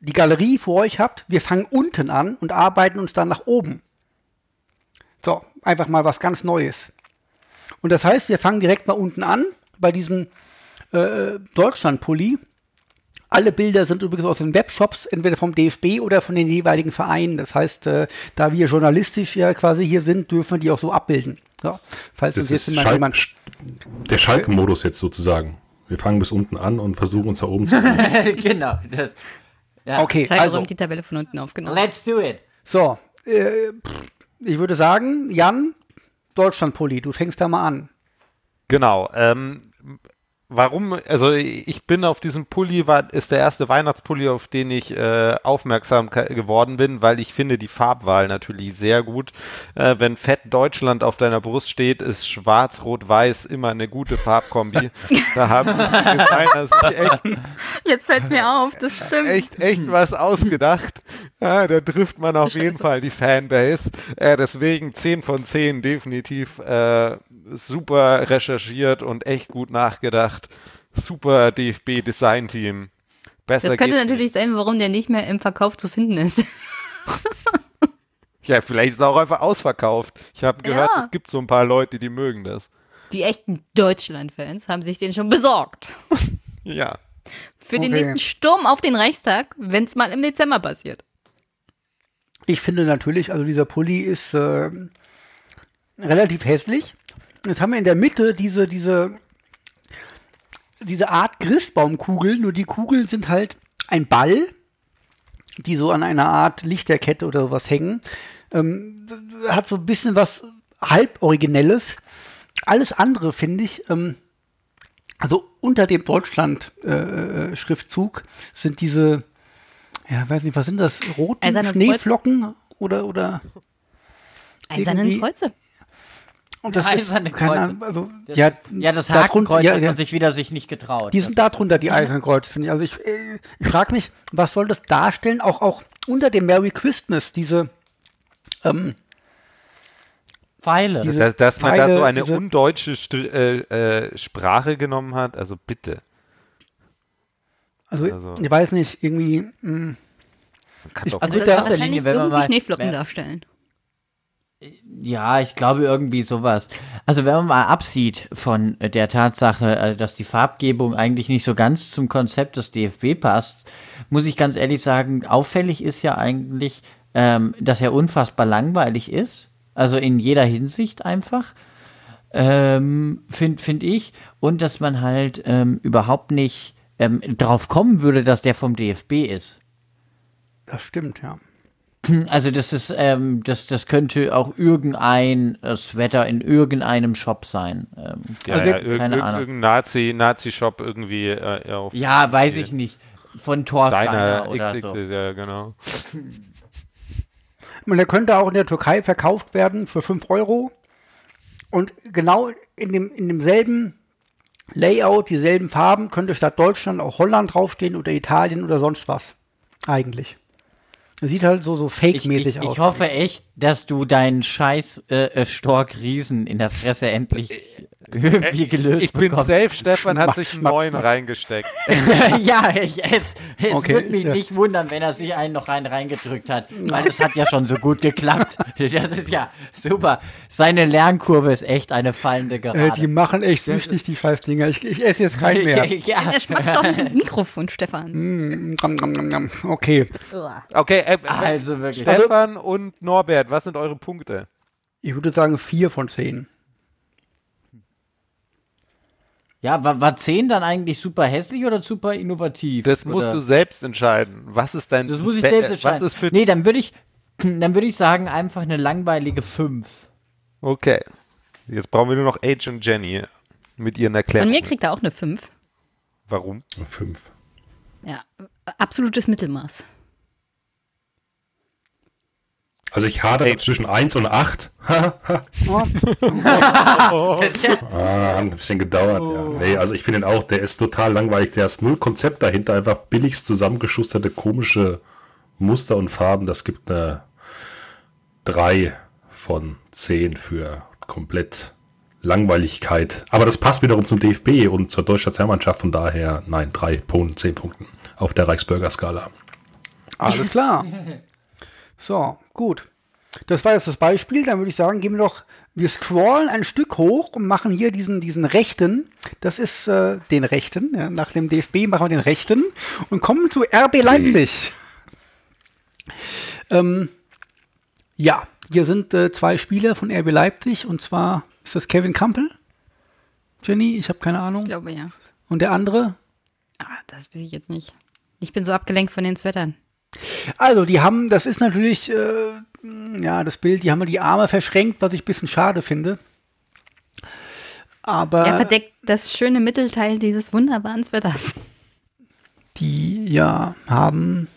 die Galerie vor euch habt, wir fangen unten an und arbeiten uns dann nach oben. So, einfach mal was ganz Neues. Und das heißt, wir fangen direkt mal unten an, bei diesem äh, Deutschland-Pulli. Alle Bilder sind übrigens aus den Webshops, entweder vom DFB oder von den jeweiligen Vereinen. Das heißt, äh, da wir journalistisch ja quasi hier sind, dürfen wir die auch so abbilden. So, falls Das ist mal Schalk, jemand der Schalke-Modus jetzt sozusagen. Wir fangen bis unten an und versuchen uns da oben zu (laughs) genau. Das, ja. Okay, Schalke also, die Tabelle von unten aufgenommen. Let's do it. so, äh, ich würde sagen, Jan, Deutschland-Pulli, du fängst da mal an. Genau. Ähm, warum? Also ich bin auf diesem Pulli, war, ist der erste Weihnachtspulli, auf den ich äh, aufmerksam geworden bin, weil ich finde die Farbwahl natürlich sehr gut. Äh, wenn Fett Deutschland auf deiner Brust steht, ist Schwarz, Rot, Weiß immer eine gute Farbkombi. da haben sich die Designer sich echt Jetzt fällt mir auf, das stimmt. echt, echt was ausgedacht. Ja, da trifft man auf jeden Fall die Fanbase. Äh, deswegen 10 von 10 definitiv äh, super recherchiert und echt gut nachgedacht. Super DFB-Design-Team. Besser Das könnte natürlich sein, warum der nicht mehr im Verkauf zu finden ist. nicht. Ja, vielleicht ist er auch einfach ausverkauft. Ich habe gehört, Ja. es gibt so ein paar Leute, die mögen das. Die echten Deutschland-Fans haben sich den schon besorgt. (laughs) Ja. Für den Okay. nächsten Sturm auf den Reichstag, wenn es mal im Dezember passiert. Ich finde natürlich, also dieser Pulli ist äh, relativ hässlich. Jetzt haben wir in der Mitte diese, diese, diese Art Christbaumkugel, nur die Kugeln sind halt ein Ball, die so an einer Art Lichterkette oder sowas hängen. Ähm, hat so ein bisschen was halb Originelles. Alles andere finde ich, ähm, also unter dem Deutschland-Schriftzug sind diese, ja, weiß nicht, was sind das? Roten Schneeflocken oder, oder Eisernen Kreuze. Und das Eiserne ist, keine Kreuze. Ahnung, also, Das, ja, ja, das Hakenkreuz ja, hat ja, man sich wieder sich nicht getraut. Die sind da drunter, die Eisernen Kreuz, finde ich. Also ich, äh, ich frage mich, was soll das darstellen? Auch, auch unter dem Merry Christmas, diese, ähm, Pfeile. diese Dass, dass man da Pfeile, so eine diese- undeutsche äh, äh, Sprache genommen hat, also bitte. Also, Also- ich weiß nicht, irgendwie. hm, mh, Kann doch Also Also in erster wahrscheinlich Linie, wenn man irgendwie mal- Schneeflocken darstellen. Ja, ich glaube irgendwie sowas. Also wenn man mal absieht von der Tatsache, äh, dass die Farbgebung eigentlich nicht so ganz zum Konzept des DFB passt, muss ich ganz ehrlich sagen, auffällig ist ja eigentlich, ähm, dass er unfassbar langweilig ist. Also in jeder Hinsicht einfach. Ähm, Finde find ich. Und dass man halt ähm, überhaupt nicht ähm, drauf kommen würde, dass der vom DFB ist. das stimmt, ja. Also das ist, ähm, das, das könnte auch irgendein äh, Sweater in irgendeinem Shop sein. Ähm, Ja, Also, ja, irg keine irg Ahnung. irgendein Nazi, Nazi-Shop irgendwie äh, auf ja, weiß ich nicht. Von Thor deiner oder XXL, so. ja, genau. (laughs) Und der könnte auch in der Türkei verkauft werden für 5 Euro. Und genau in, dem, in demselben Layout, dieselben Farben, könnte statt Deutschland auch Holland draufstehen oder Italien oder sonst was. Eigentlich. Sieht halt so, so fake-mäßig aus. ich hoffe echt, dass du deinen scheiß äh, äh, Stork-Riesen in der Fresse endlich irgendwie gelöst Ich bin bekommst. safe, Stefan hat sich einen neuen reingesteckt. (laughs) ja, ich, es, es Okay, würde mich ja. nicht wundern, wenn er sich einen noch rein reingedrückt hat, weil das hat ja schon so gut geklappt. (laughs) Das ist ja super. Seine Lernkurve ist echt eine fallende äh, Gerade. die machen echt süchtig, die Scheißdinger. Ich, ich esse jetzt keinen (laughs) mehr. ja, Er schmeckt doch nicht ins Mikrofon, Stefan. Mm, nom, nom. Okay. Okay, äh, also wirklich. Stefan und Norbert, was sind eure Punkte? Ich würde sagen vier von zehn. Ja, war, war 10 dann eigentlich super hässlich oder super innovativ? Das musst oder? du selbst entscheiden. Was ist dein Das muss ich selbst äh, entscheiden. Was ist für nee, dann würde ich, (clears throat) dann würde ich sagen, einfach eine langweilige 5. Okay. Jetzt brauchen wir nur noch Age und Jenny mit ihren Von Erklärungen. mir kriegt er auch eine 5. Warum? Fünf. Ja, absolutes Mittelmaß. Also ich hadere Ey. zwischen 1 und 8. (laughs) Oh. Ah, hat ein bisschen gedauert, ja. Nee, also ich finde ihn auch, der ist total langweilig. Der ist null Konzept dahinter, einfach billigst zusammengeschusterte komische Muster und Farben. Das gibt eine 3 von 10 für komplett Langweiligkeit. Aber das passt wiederum zum DFB und zur deutschen Nationalmannschaft. Von daher, nein, 3 von 10 Punkten auf der Reichsbürger-Skala. Alles klar. (laughs) So, gut. Das war jetzt das Beispiel. Dann würde ich sagen, gehen wir doch, wir scrollen ein Stück hoch und machen hier diesen, diesen rechten. Das ist äh, den rechten. Ja, nach dem DFB machen wir den rechten und kommen zu RB Leipzig. ähm, ja, hier sind äh, zwei Spieler von RB Leipzig und zwar ist das Kevin Campbell. Jenny, ich habe keine Ich Ahnung. glaube ja. Und der andere? Ah, das weiß ich jetzt nicht. Ich bin so abgelenkt von den Sweatern. Also, die haben, das ist natürlich, äh, ja, das Bild, die haben die Arme verschränkt, was ich ein bisschen schade finde. Aber Er verdeckt das schöne Mittelteil dieses wunderbaren Sweaters. die, ja, haben,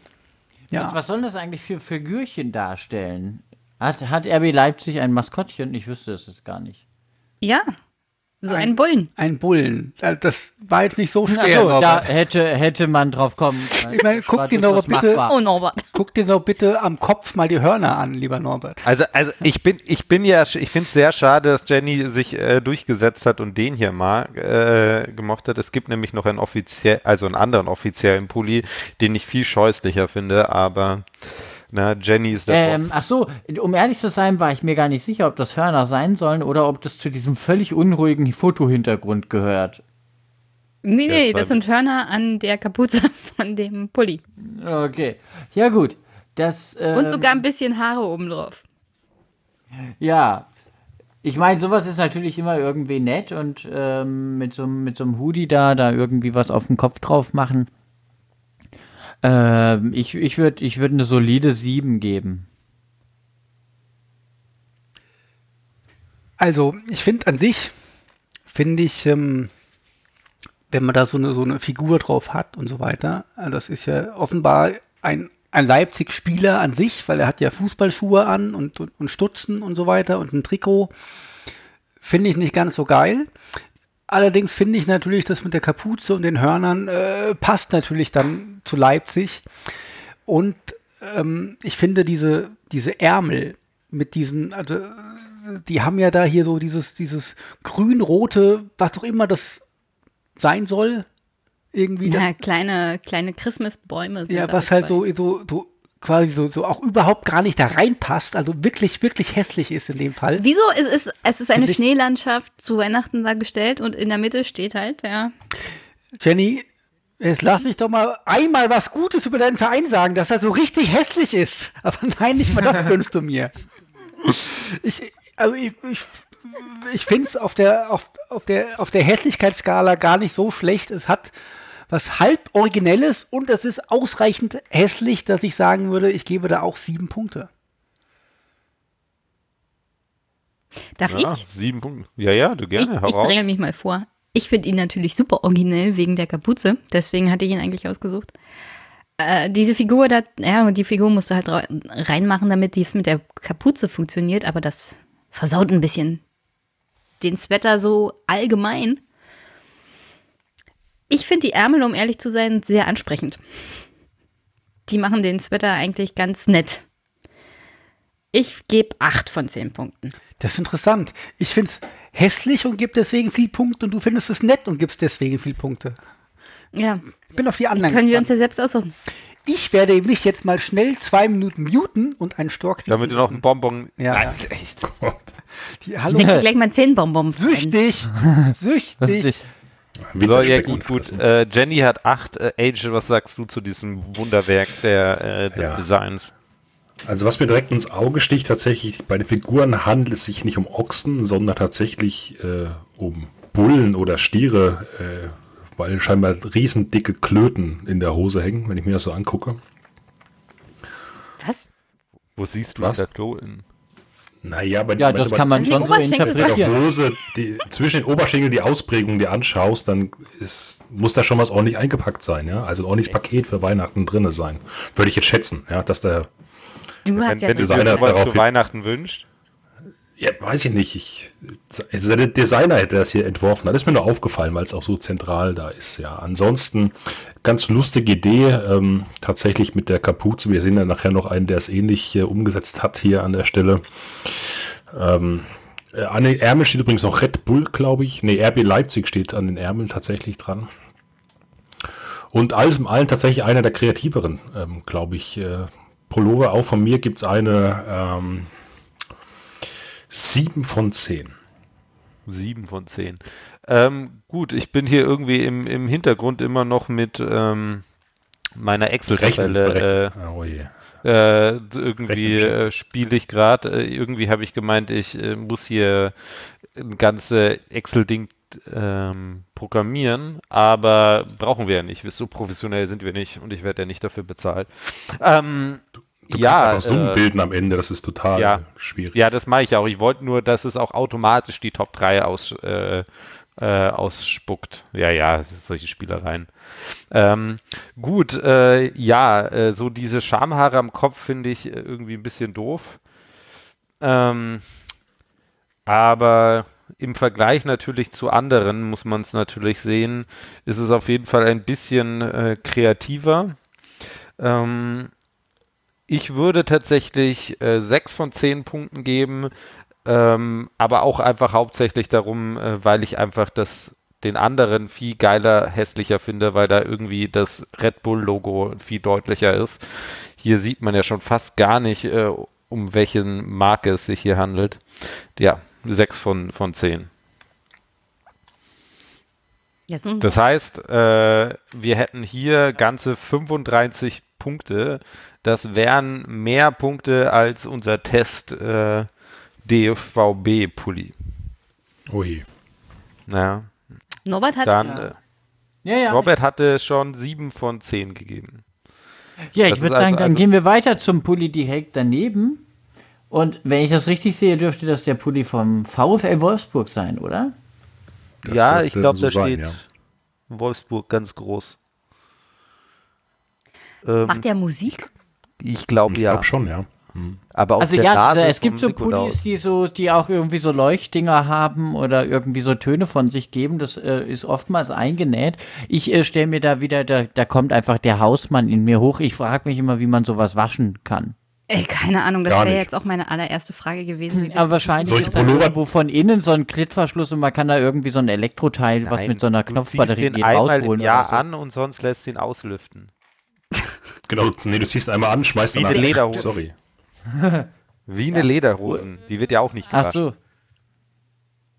ja, Was sollen das eigentlich für Figürchen darstellen? Hat, hat RB Leipzig ein Maskottchen? Ich wüsste es jetzt gar nicht. Ja, so ein Bullen. ein Bullen. Das war jetzt nicht so schwer. Also, da Norbert. hätte, hätte man drauf kommen können. Ich meine, guck dir doch durchaus bitte-. Oh, Norbert. (laughs) Guck dir doch bitte am Kopf mal die Hörner an, lieber Norbert. Also, also ich bin, ich bin ja, ich finde es sehr schade, dass Jenny sich äh, durchgesetzt hat und den hier mal äh, gemocht hat. Es gibt nämlich noch einen offiziell, also einen anderen offiziellen Pulli, den ich viel scheußlicher finde, aber na, Jenny ist der Ähm, Boss. ach so, um ehrlich zu sein, war ich mir gar nicht sicher, ob das Hörner sein sollen oder ob das zu diesem völlig unruhigen Fotohintergrund gehört. Nee, nee, das sind Hörner an der Kapuze (laughs) von dem Pulli. Okay. Ja, gut. Das, ähm, Und sogar ein bisschen Haare oben drauf. Ja. Ich meine, sowas ist natürlich immer irgendwie nett und ähm, mit so, einem- mit so einem Hoodie da, da irgendwie was auf den Kopf drauf machen. Ähm, ich ich würde ich würd eine solide 7 geben. Also, ich finde an sich, finde ich, ähm, wenn man da so eine, so eine Figur drauf hat und so weiter, äh, das ist ja offenbar ein, ein Leipzig-Spieler an sich, weil er hat ja Fußballschuhe an und, und, und Stutzen und so weiter und ein Trikot. Finde ich nicht ganz so geil. Allerdings finde ich natürlich, das mit der Kapuze und den Hörnern äh, passt natürlich dann zu Leipzig. Und ähm, ich finde diese, diese Ärmel mit diesen, also die haben ja da hier so dieses, dieses grün-rote, was auch immer das sein soll. irgendwie. Ja, kleine, kleine Christmasbäume. sind Ja, was halt so, so, so quasi so, so auch überhaupt gar nicht da reinpasst, also wirklich, wirklich hässlich ist in dem Fall. Wieso? Es ist, es ist eine ich- Schneelandschaft zu Weihnachten dargestellt und in der Mitte steht halt, ja. Jenny, jetzt lass mich doch mal einmal was Gutes über deinen Verein sagen, dass er so richtig hässlich ist. Aber nein, nicht mal das (laughs) gönnst du mir. Ich, also ich, ich, ich finde es auf der, auf, auf, der, auf der Hässlichkeitsskala gar nicht so schlecht. Es hat was halb Originelles und es ist ausreichend hässlich, dass ich sagen würde, ich gebe da auch sieben Punkte. Darf Ja, ich? sieben Punkte. Ja, ja, du Ich, gerne. ich raus. dränge mich mal vor. Ich finde ihn natürlich super originell wegen der Kapuze. Deswegen hatte ich ihn eigentlich ausgesucht. Äh, diese Figur, da, ja, und die Figur musst du halt reinmachen, damit dies mit der Kapuze funktioniert. Aber das versaut ein bisschen den Sweater so allgemein. Ich finde die Ärmel, um ehrlich zu sein, sehr ansprechend. Die machen den Sweater eigentlich ganz nett. Ich gebe 8 von 10 Punkten. Das ist interessant. Ich finde es hässlich und gebe deswegen viel Punkte und du findest es nett und gibst deswegen viel Punkte. Ja, Ich bin auf die anderen können wir uns gespannt. ja selbst aussuchen. Ich werde mich jetzt mal schnell zwei Minuten muten und einen Stork. Damit du noch einen Bonbon. Ja, Nein, ja. echt. Die, Ich hallo. denke gleich mal 10 Bonbons rein. Süchtig. Süchtig. (laughs) So, ja, gut, gut. Äh, Jenny hat acht. Äh, Age, was sagst du zu diesem Wunderwerk der, äh, des Ja. Designs? Also was mir direkt ins Auge sticht, tatsächlich, bei den Figuren handelt es sich nicht um Ochsen, sondern tatsächlich äh, um Bullen oder Stiere, äh, weil scheinbar riesendicke Klöten in der Hose hängen, wenn ich mir das so angucke. Was? Wo siehst du Was? das Klo in? Naja, bei, Ja, wenn das kann man Die schon so Oberschenkel- interpretieren. Hose die, zwischen den Oberschenkeln die Ausprägung dir anschaust, dann ist, muss da schon was ordentlich eingepackt sein, ja. Also ein ordentliches Paket für Weihnachten drinne sein. Würde ich jetzt schätzen, ja, dass der Du Wenn, hast ja wenn Designer darauf zu hin- Weihnachten wünscht. Ja, weiß ich nicht. Ich, also der Designer hätte das hier entworfen. Das ist mir nur aufgefallen, weil es auch so zentral da ist. Ja, ansonsten ganz lustige Idee. Ähm, tatsächlich mit der Kapuze. Wir sehen ja nachher noch einen, der es ähnlich äh, umgesetzt hat hier an der Stelle. Ähm, äh, an den Ärmeln steht übrigens noch Red Bull, glaube ich. Nee, RB Leipzig steht an den Ärmeln tatsächlich dran. Und alles im Allen tatsächlich einer der kreativeren, ähm, glaube ich. Äh, Pullover, auch von mir gibt es eine ähm, 7 von 10. Sieben von zehn. Ähm, gut, ich bin hier irgendwie im, im Hintergrund immer noch mit ähm, meiner Excel-Tabelle. berechnen. Oh je. Äh, äh, irgendwie äh, spiele ich gerade. Äh, irgendwie habe ich gemeint, ich äh, muss hier ein ganze Excel-Ding ähm, programmieren, aber brauchen wir ja nicht. So professionell sind wir nicht und ich werde ja nicht dafür bezahlt. Ähm, Du ja, kannst einfach Zoom äh, bilden am Ende, das ist total ja. schwierig. Ja, das mache ich auch. Ich wollte nur, dass es auch automatisch die Top 3 aus, äh, äh, ausspuckt. Ja, ja, solche Spielereien. Ähm, gut, äh, ja, äh, so diese Schamhaare am Kopf finde ich äh, irgendwie ein bisschen doof. Ähm, aber im Vergleich natürlich zu anderen muss man es natürlich sehen, ist es auf jeden Fall ein bisschen äh, kreativer. Ähm, ich würde tatsächlich äh, 6 von 10 Punkten geben, ähm, aber auch einfach hauptsächlich darum, äh, weil ich einfach das den anderen viel geiler, hässlicher finde, weil da irgendwie das Red Bull-Logo viel deutlicher ist. Hier sieht man ja schon fast gar nicht, äh, um welchen Marke es sich hier handelt. Ja, 6 von, von 10. Ja, so ein Das heißt, äh, wir hätten hier ganze 35 Punkte. Das wären mehr Punkte als unser Test äh, DVB-Pulli. Oh je. Ja, Norbert hat dann äh, Ja, ja. Robert hatte schon 7 von 10 gegeben. Ja, ich würde ist sagen, also- dann also- gehen wir weiter zum Pulli direkt daneben. Und wenn ich das richtig sehe, dürfte das der Pulli vom VfL Wolfsburg sein, oder? Das ja, ich glaube, so da sein, steht ja. Wolfsburg ganz groß. Ähm, macht der Musik? Ich glaube Ich ja. glaube schon, ja. Aber auf Also der ja, Nase also es gibt so. Pullis, die so, die auch irgendwie so Leuchtdinger haben oder irgendwie so Töne von sich geben. Das äh, ist oftmals eingenäht. Ich äh, stelle mir da wieder, da, da kommt einfach der Hausmann in mir hoch. Ich frage mich immer, wie man sowas waschen kann. Ey, keine Ahnung, das wäre jetzt auch meine allererste Frage gewesen. Wie Aber wahrscheinlich ist da irgendwo von innen so ein Klettverschluss und man kann da irgendwie so ein Elektroteil, was Nein, mit so einer Knopfbatterie geht, rausholen so. an und sonst lässt ihn auslüften. Genau, nee, du ziehst einmal an, schmeißt Wie dann eine. Lederhose. Sorry. (laughs) Wie eine Lederhosen. Die wird ja auch nicht Ach gewaschen. so.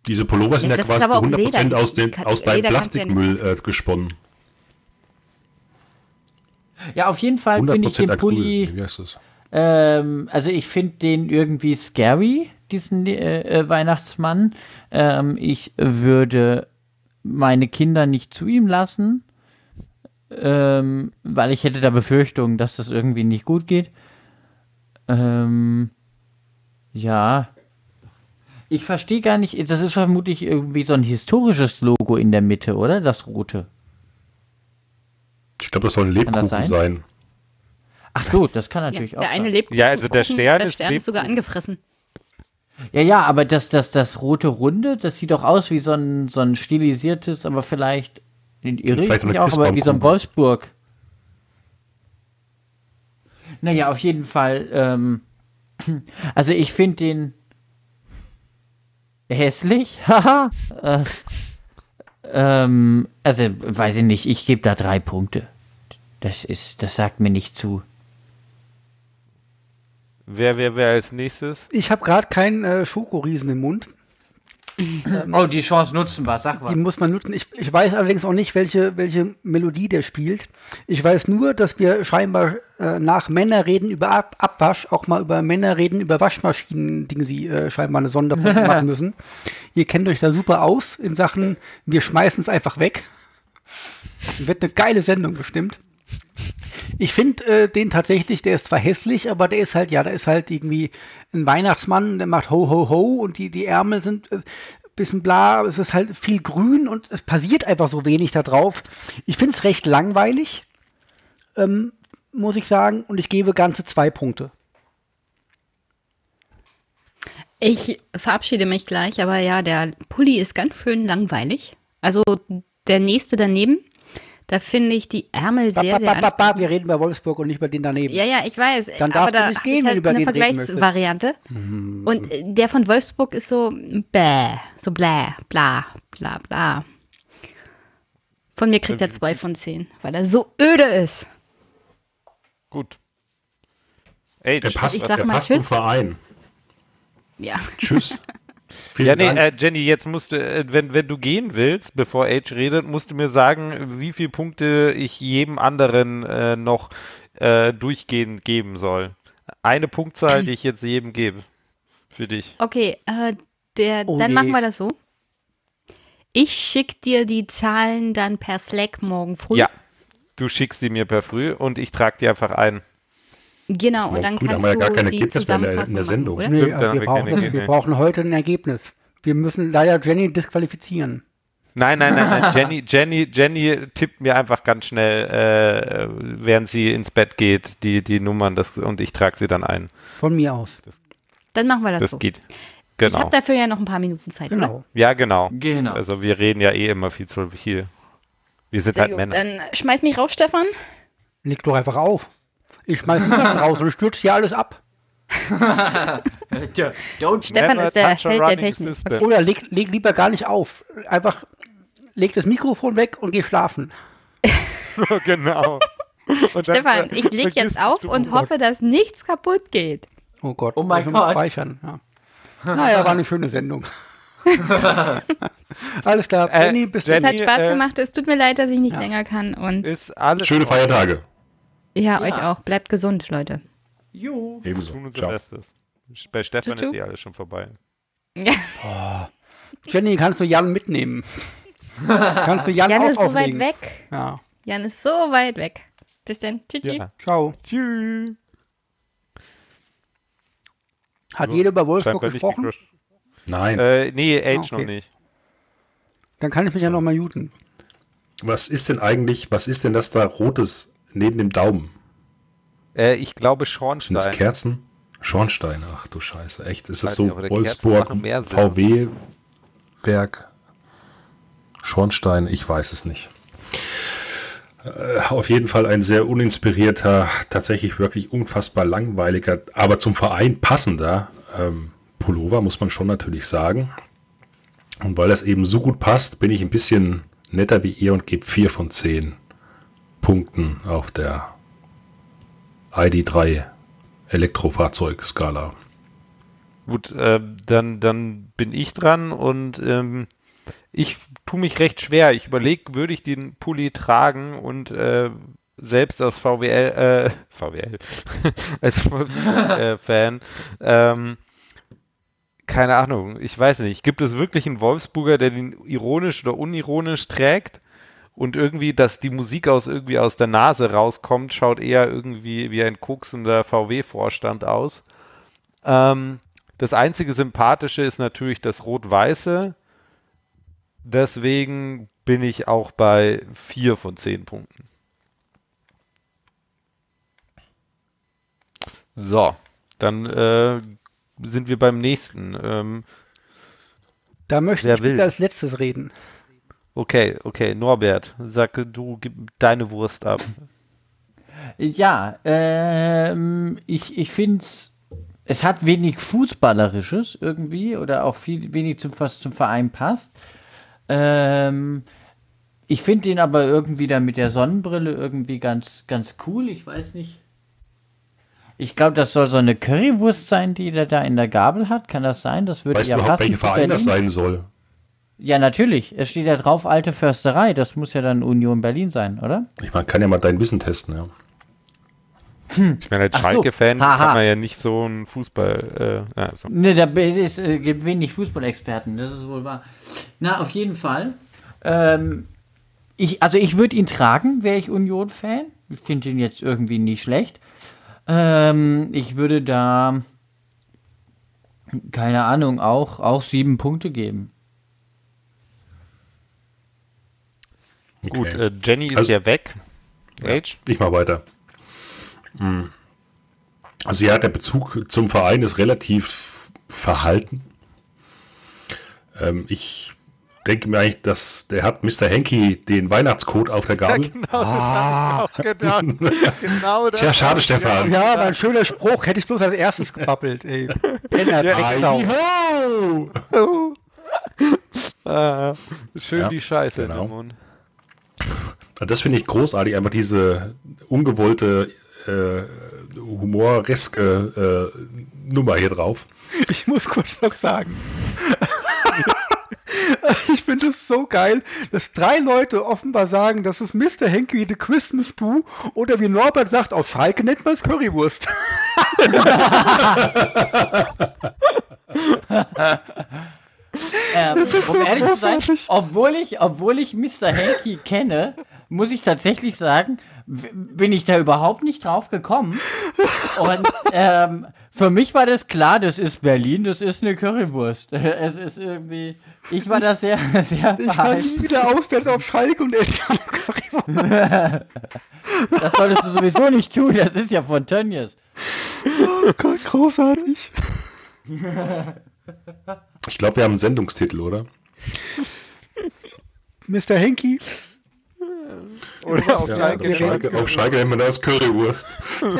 Diese Pullover sind Ja, ja, quasi aber auch 100% Leder. aus, den, aus deinem du ja Plastikmüll äh, gesponnen. Ja, auf jeden Fall finde ich 100% den Acryl. Pulli, Wie heißt das? ähm, also ich finde den irgendwie scary, diesen äh, äh, Weihnachtsmann. Ähm, ich würde meine Kinder nicht zu ihm lassen, ähm, weil ich hätte da Befürchtungen, dass das irgendwie nicht gut geht. Ähm, ja. Ich verstehe gar nicht, das ist vermutlich irgendwie so ein historisches Logo in der Mitte, oder? Das rote. Ich glaube, das soll ein das Lebkuchen sein? sein. Ach so, das kann Ja, natürlich auch der eine sein. lebt. Ja, also der Stern der ist Stern ist sogar Lebkuchen. angefressen. Ja, ja, aber das, das, das rote Runde, das sieht doch aus wie so ein, so ein stilisiertes, aber vielleicht, irre ich mich auch, aber wie so ein. Wolfsburg. Naja, auf jeden Fall, ähm, (clears throat) also ich finde den hässlich, (laughs) haha. äh, ähm, also, weiß ich nicht, ich gebe da drei Punkte. Das ist, das sagt mir nicht zu. Wer, wer, wer als nächstes? Ich habe gerade keinen äh, Schokoriesen im Mund. Oh, die Chance nutzen wir, sag Die muss man nutzen. Ich, ich weiß allerdings auch nicht, welche, welche Melodie der spielt. Ich weiß nur, dass wir scheinbar äh, nach Männerreden über Ab Abwasch auch mal über Männerreden über Waschmaschinen, Dinge sie äh, scheinbar eine Sonderfolge (laughs) machen müssen. Ihr kennt euch da super aus in Sachen, wir schmeißen es einfach weg. Wird eine geile Sendung bestimmt. Ich finde äh, den tatsächlich, der ist zwar hässlich, aber der ist halt, ja, der ist halt irgendwie ein Weihnachtsmann, der macht ho, ho, ho und die, die Ärmel sind äh, bisschen bla, es ist halt viel grün und es passiert einfach so wenig da drauf. Ich finde es recht langweilig, ähm, muss ich sagen, und ich gebe ganze zwei Punkte. Ich verabschiede mich gleich, aber ja, der Pulli ist ganz schön langweilig. Also der nächste daneben, da finde ich die Ärmel sehr, ba, sehr ba, ba, an ba, wir reden über Wolfsburg und nicht über den daneben. Ja, ja, ich weiß. Dann aber darfst du da nicht hab gehen, halt du über eine den. Vergleichsvariante. Und äh, der von Wolfsburg ist so bäh, so bläh, bla, bla, bla. Von mir kriegt er zwei von zehn, weil er so öde ist. Gut. Age. Der passt, Ich sag der mal passt zum Tschüss. Verein. Ja. Tschüss. (laughs) Vielen Ja, nee, Dank. äh, Jenny, jetzt musst du, äh, wenn, wenn du gehen willst, bevor Age redet, musst du mir sagen, wie viele Punkte ich jedem anderen äh, noch äh, durchgehend geben soll. Eine Punktzahl, (clears throat) die ich jetzt jedem gebe. Für dich. Okay, äh, der, Oh dann je. machen wir das so. Ich schick dir die Zahlen dann per Slack morgen früh. Ja. Du schickst die mir per Früh und ich trage die einfach ein. Genau, und dann da kannst haben wir ja gar du kein die Ergebnis mehr in der- in der Sendung. Machen, oder? Nee, Stimmt, wir, brauchen, keine wir brauchen heute ein Ergebnis. Wir müssen leider Jenny disqualifizieren. Nein, nein, nein, nein. (laughs) Jenny, Jenny, Jenny tippt mir einfach ganz schnell, äh, während sie ins Bett geht, die, die Nummern das, und ich trage sie dann ein. Von mir aus. Dann machen wir das, Das so. geht. Ich Genau. habe dafür ja noch ein paar Minuten Zeit, oder? Genau. Ja, genau. Genau. Also wir reden ja eh immer viel zu viel. Wir sind Sehr halt gut. Männer. Dann schmeiß mich raus, Stefan. Leg doch einfach auf. Ich schmeiß niemanden raus und stürzt hier alles ab. Don't Stefan ist der Held der Technik. system. Oder leg, leg lieber gar nicht auf. Einfach leg das Mikrofon weg und geh schlafen. (laughs) genau. Und dann Stefan, ich leg jetzt auf du- und oh hoffe, dass nichts kaputt geht. Oh Gott. Oh mein Gott. Speichern. Ja. Naja, war eine schöne Sendung. (laughs) Alles klar. Äh, Jenny, bis Jenny, Es hat Spaß äh, gemacht. Es tut mir leid, dass ich nicht Ja. länger kann. Und Ist alles Schöne. Feiertage. Ja, euch auch. Bleibt gesund, Leute. Jo. Ebenso. Tun unser Ciao. Bestes. Bei Stefan Tschu, ist tschu. eh alles schon vorbei. Ja. Jenny, kannst du Jan mitnehmen? (laughs) kannst du Jan, Jan auch ist so weit weg. Ja. Jan ist so weit weg. Bis dann. Tschüss. Ja. Ciao. Tschüss. Hat jeder über Wolfsburg gesprochen? Nein. Äh, nee, Age Ah, okay. noch nicht. Dann kann ich mich ja noch mal muten. Was ist denn eigentlich, was ist denn das da Rotes neben dem Daumen? Äh, ich glaube Sind das Schornstein. Kerzen? Schornsteine, ach du Scheiße, echt. Ist das so Wolfsburg. VW-Werk, Schornstein? Ich weiß es nicht. Äh, auf jeden Fall ein sehr uninspirierter, tatsächlich wirklich unfassbar langweiliger, aber zum Verein passender ähm, Pullover, muss man schon natürlich sagen. Und weil das eben so gut passt, bin ich ein bisschen netter wie ihr und gebe 4 von 10 Punkten auf der ID3 Elektrofahrzeugskala. Gut, äh, dann, dann bin ich dran und ähm, ich tue mich recht schwer. Ich überlege, würde ich den Pulli tragen und äh, selbst als VWL, äh, (laughs) VWL, (laughs) als Wolfsburg-Fan, ähm, keine Ahnung, ich weiß nicht. Gibt es wirklich einen Wolfsburger, der den ironisch oder unironisch trägt? Und irgendwie, dass die Musik aus irgendwie aus der Nase rauskommt, schaut eher irgendwie wie ein koksender VW-Vorstand aus. Ähm, das einzige Sympathische ist natürlich das Rot-Weiße. Deswegen bin ich auch bei vier von zehn Punkten. So, dann äh, sind wir beim nächsten. Ähm, Da möchte ich als letztes reden. Okay, okay, Norbert, sag du gib deine Wurst ab. Ja, ähm, ich, ich finde es, es hat wenig Fußballerisches irgendwie oder auch viel wenig zum, was zum Verein passt. Ähm, ich finde den aber irgendwie da mit der Sonnenbrille irgendwie ganz, ganz cool. Ich weiß nicht. Ich glaube, das soll so eine Currywurst sein, die der da in der Gabel hat. Kann das sein? Das würde Weißt ja du überhaupt, passen welcher Verein das sein soll? Ja, natürlich. Es steht ja drauf, alte Försterei. Das muss ja dann Union Berlin sein, oder? Ich meine, kann ja mal dein Wissen testen, ja. Ich meine, als so, Schalke-Fan haha. kann man ja nicht so ein Fußball. Äh, ja, so. Ne, da es äh, gibt wenig Fußballexperten, das ist wohl wahr. Na, auf jeden Fall. Ähm, ich, also ich würde ihn tragen, wäre ich Union-Fan. Ich finde ihn jetzt irgendwie nicht schlecht. Ähm, ich würde da, keine Ahnung, auch, auch sieben Punkte geben. Gut, Okay. äh, Jenny ist Also- ja weg. Age? Ich mal weiter. Hm. Also ja, der Bezug zum Verein ist relativ verhalten. Ähm, ich denke mir eigentlich, dass der hat Mr. Henky den Weihnachtscode auf der Gabel. (laughs) Genau, genau, genau das. Tja, schade, Stefan. Ja, aber ein schöner Spruch. Hätte ich bloß als erstes gebabbelt, ey. Penner, Drecksau. (laughs) Ah, schön Ja, die Scheiße genau. in den Mund. Das finde ich großartig, einfach diese ungewollte, äh, humoreske äh, Nummer hier drauf. (laughs) Ich muss kurz noch sagen. (laughs) ich finde es so geil, dass drei Leute offenbar sagen, das ist Mr. Henky the Christmas Poo oder wie Norbert sagt, auf Schalke nennt man es Currywurst. (laughs) Ähm, ist um so ehrlich zu sein, obwohl ich, obwohl ich Mr. Hanky kenne, muss ich tatsächlich sagen, bin ich da überhaupt nicht drauf gekommen. Und ähm, für mich war das klar, das ist Berlin, das ist eine Currywurst. (laughs) Es ist irgendwie, ich war da sehr, (laughs) sehr Ich war nie wieder auswärts auf Schalke und esse eine (laughs) Currywurst. Das solltest du sowieso nicht tun, das ist ja von Tönnies. Oh Gott, großartig. Ich glaube, wir haben einen Sendungstitel, oder? Mr. Henky, Oder auf Ja, Schalke. auf, Schalke, auf Schalke nennt man das Currywurst. (laughs)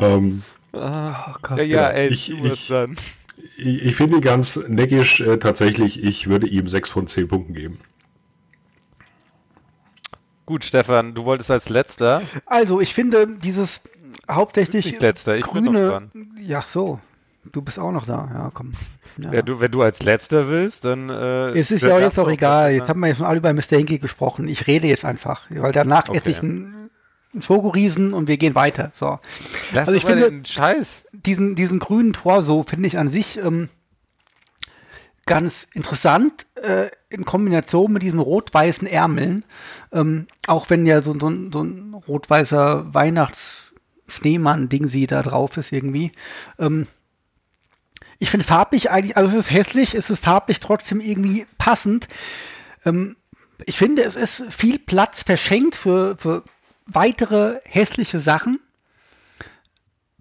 Ähm, oh Gott. Ja, ja, ey, Ich- ich- dann. ich ich finde ihn ganz neckisch äh, tatsächlich. Ich würde ihm 6 von 10 Punkten geben. Gut, Stefan, du wolltest als letzter. Also, ich finde dieses hauptsächlich Nicht letzter, ich bin noch grüne. dran. Ja, so. Du bist auch noch da. Ja, komm. Ja. Ja, du, wenn du als letzter willst, dann. Äh, Es ist ja jetzt auch egal. Jetzt haben wir ja schon alle über Mr. Henky gesprochen. Ich rede jetzt einfach, weil danach Okay. esse ich einen einen Schokoriesen und wir gehen weiter. So. Lass Also ich finde- den Scheiß. Diesen, diesen grünen Torso finde ich an sich ähm, ganz interessant äh, in Kombination mit diesen rot-weißen Ärmeln. Ähm, auch wenn ja so, so, ein- so ein rot-weißer Weihnachts-Schneemann-Ding sie da drauf ist irgendwie. Ähm, ich finde farblich eigentlich, also es ist hässlich, es ist farblich trotzdem irgendwie passend. Ähm, ich finde, es ist viel Platz verschenkt für, für weitere hässliche Sachen.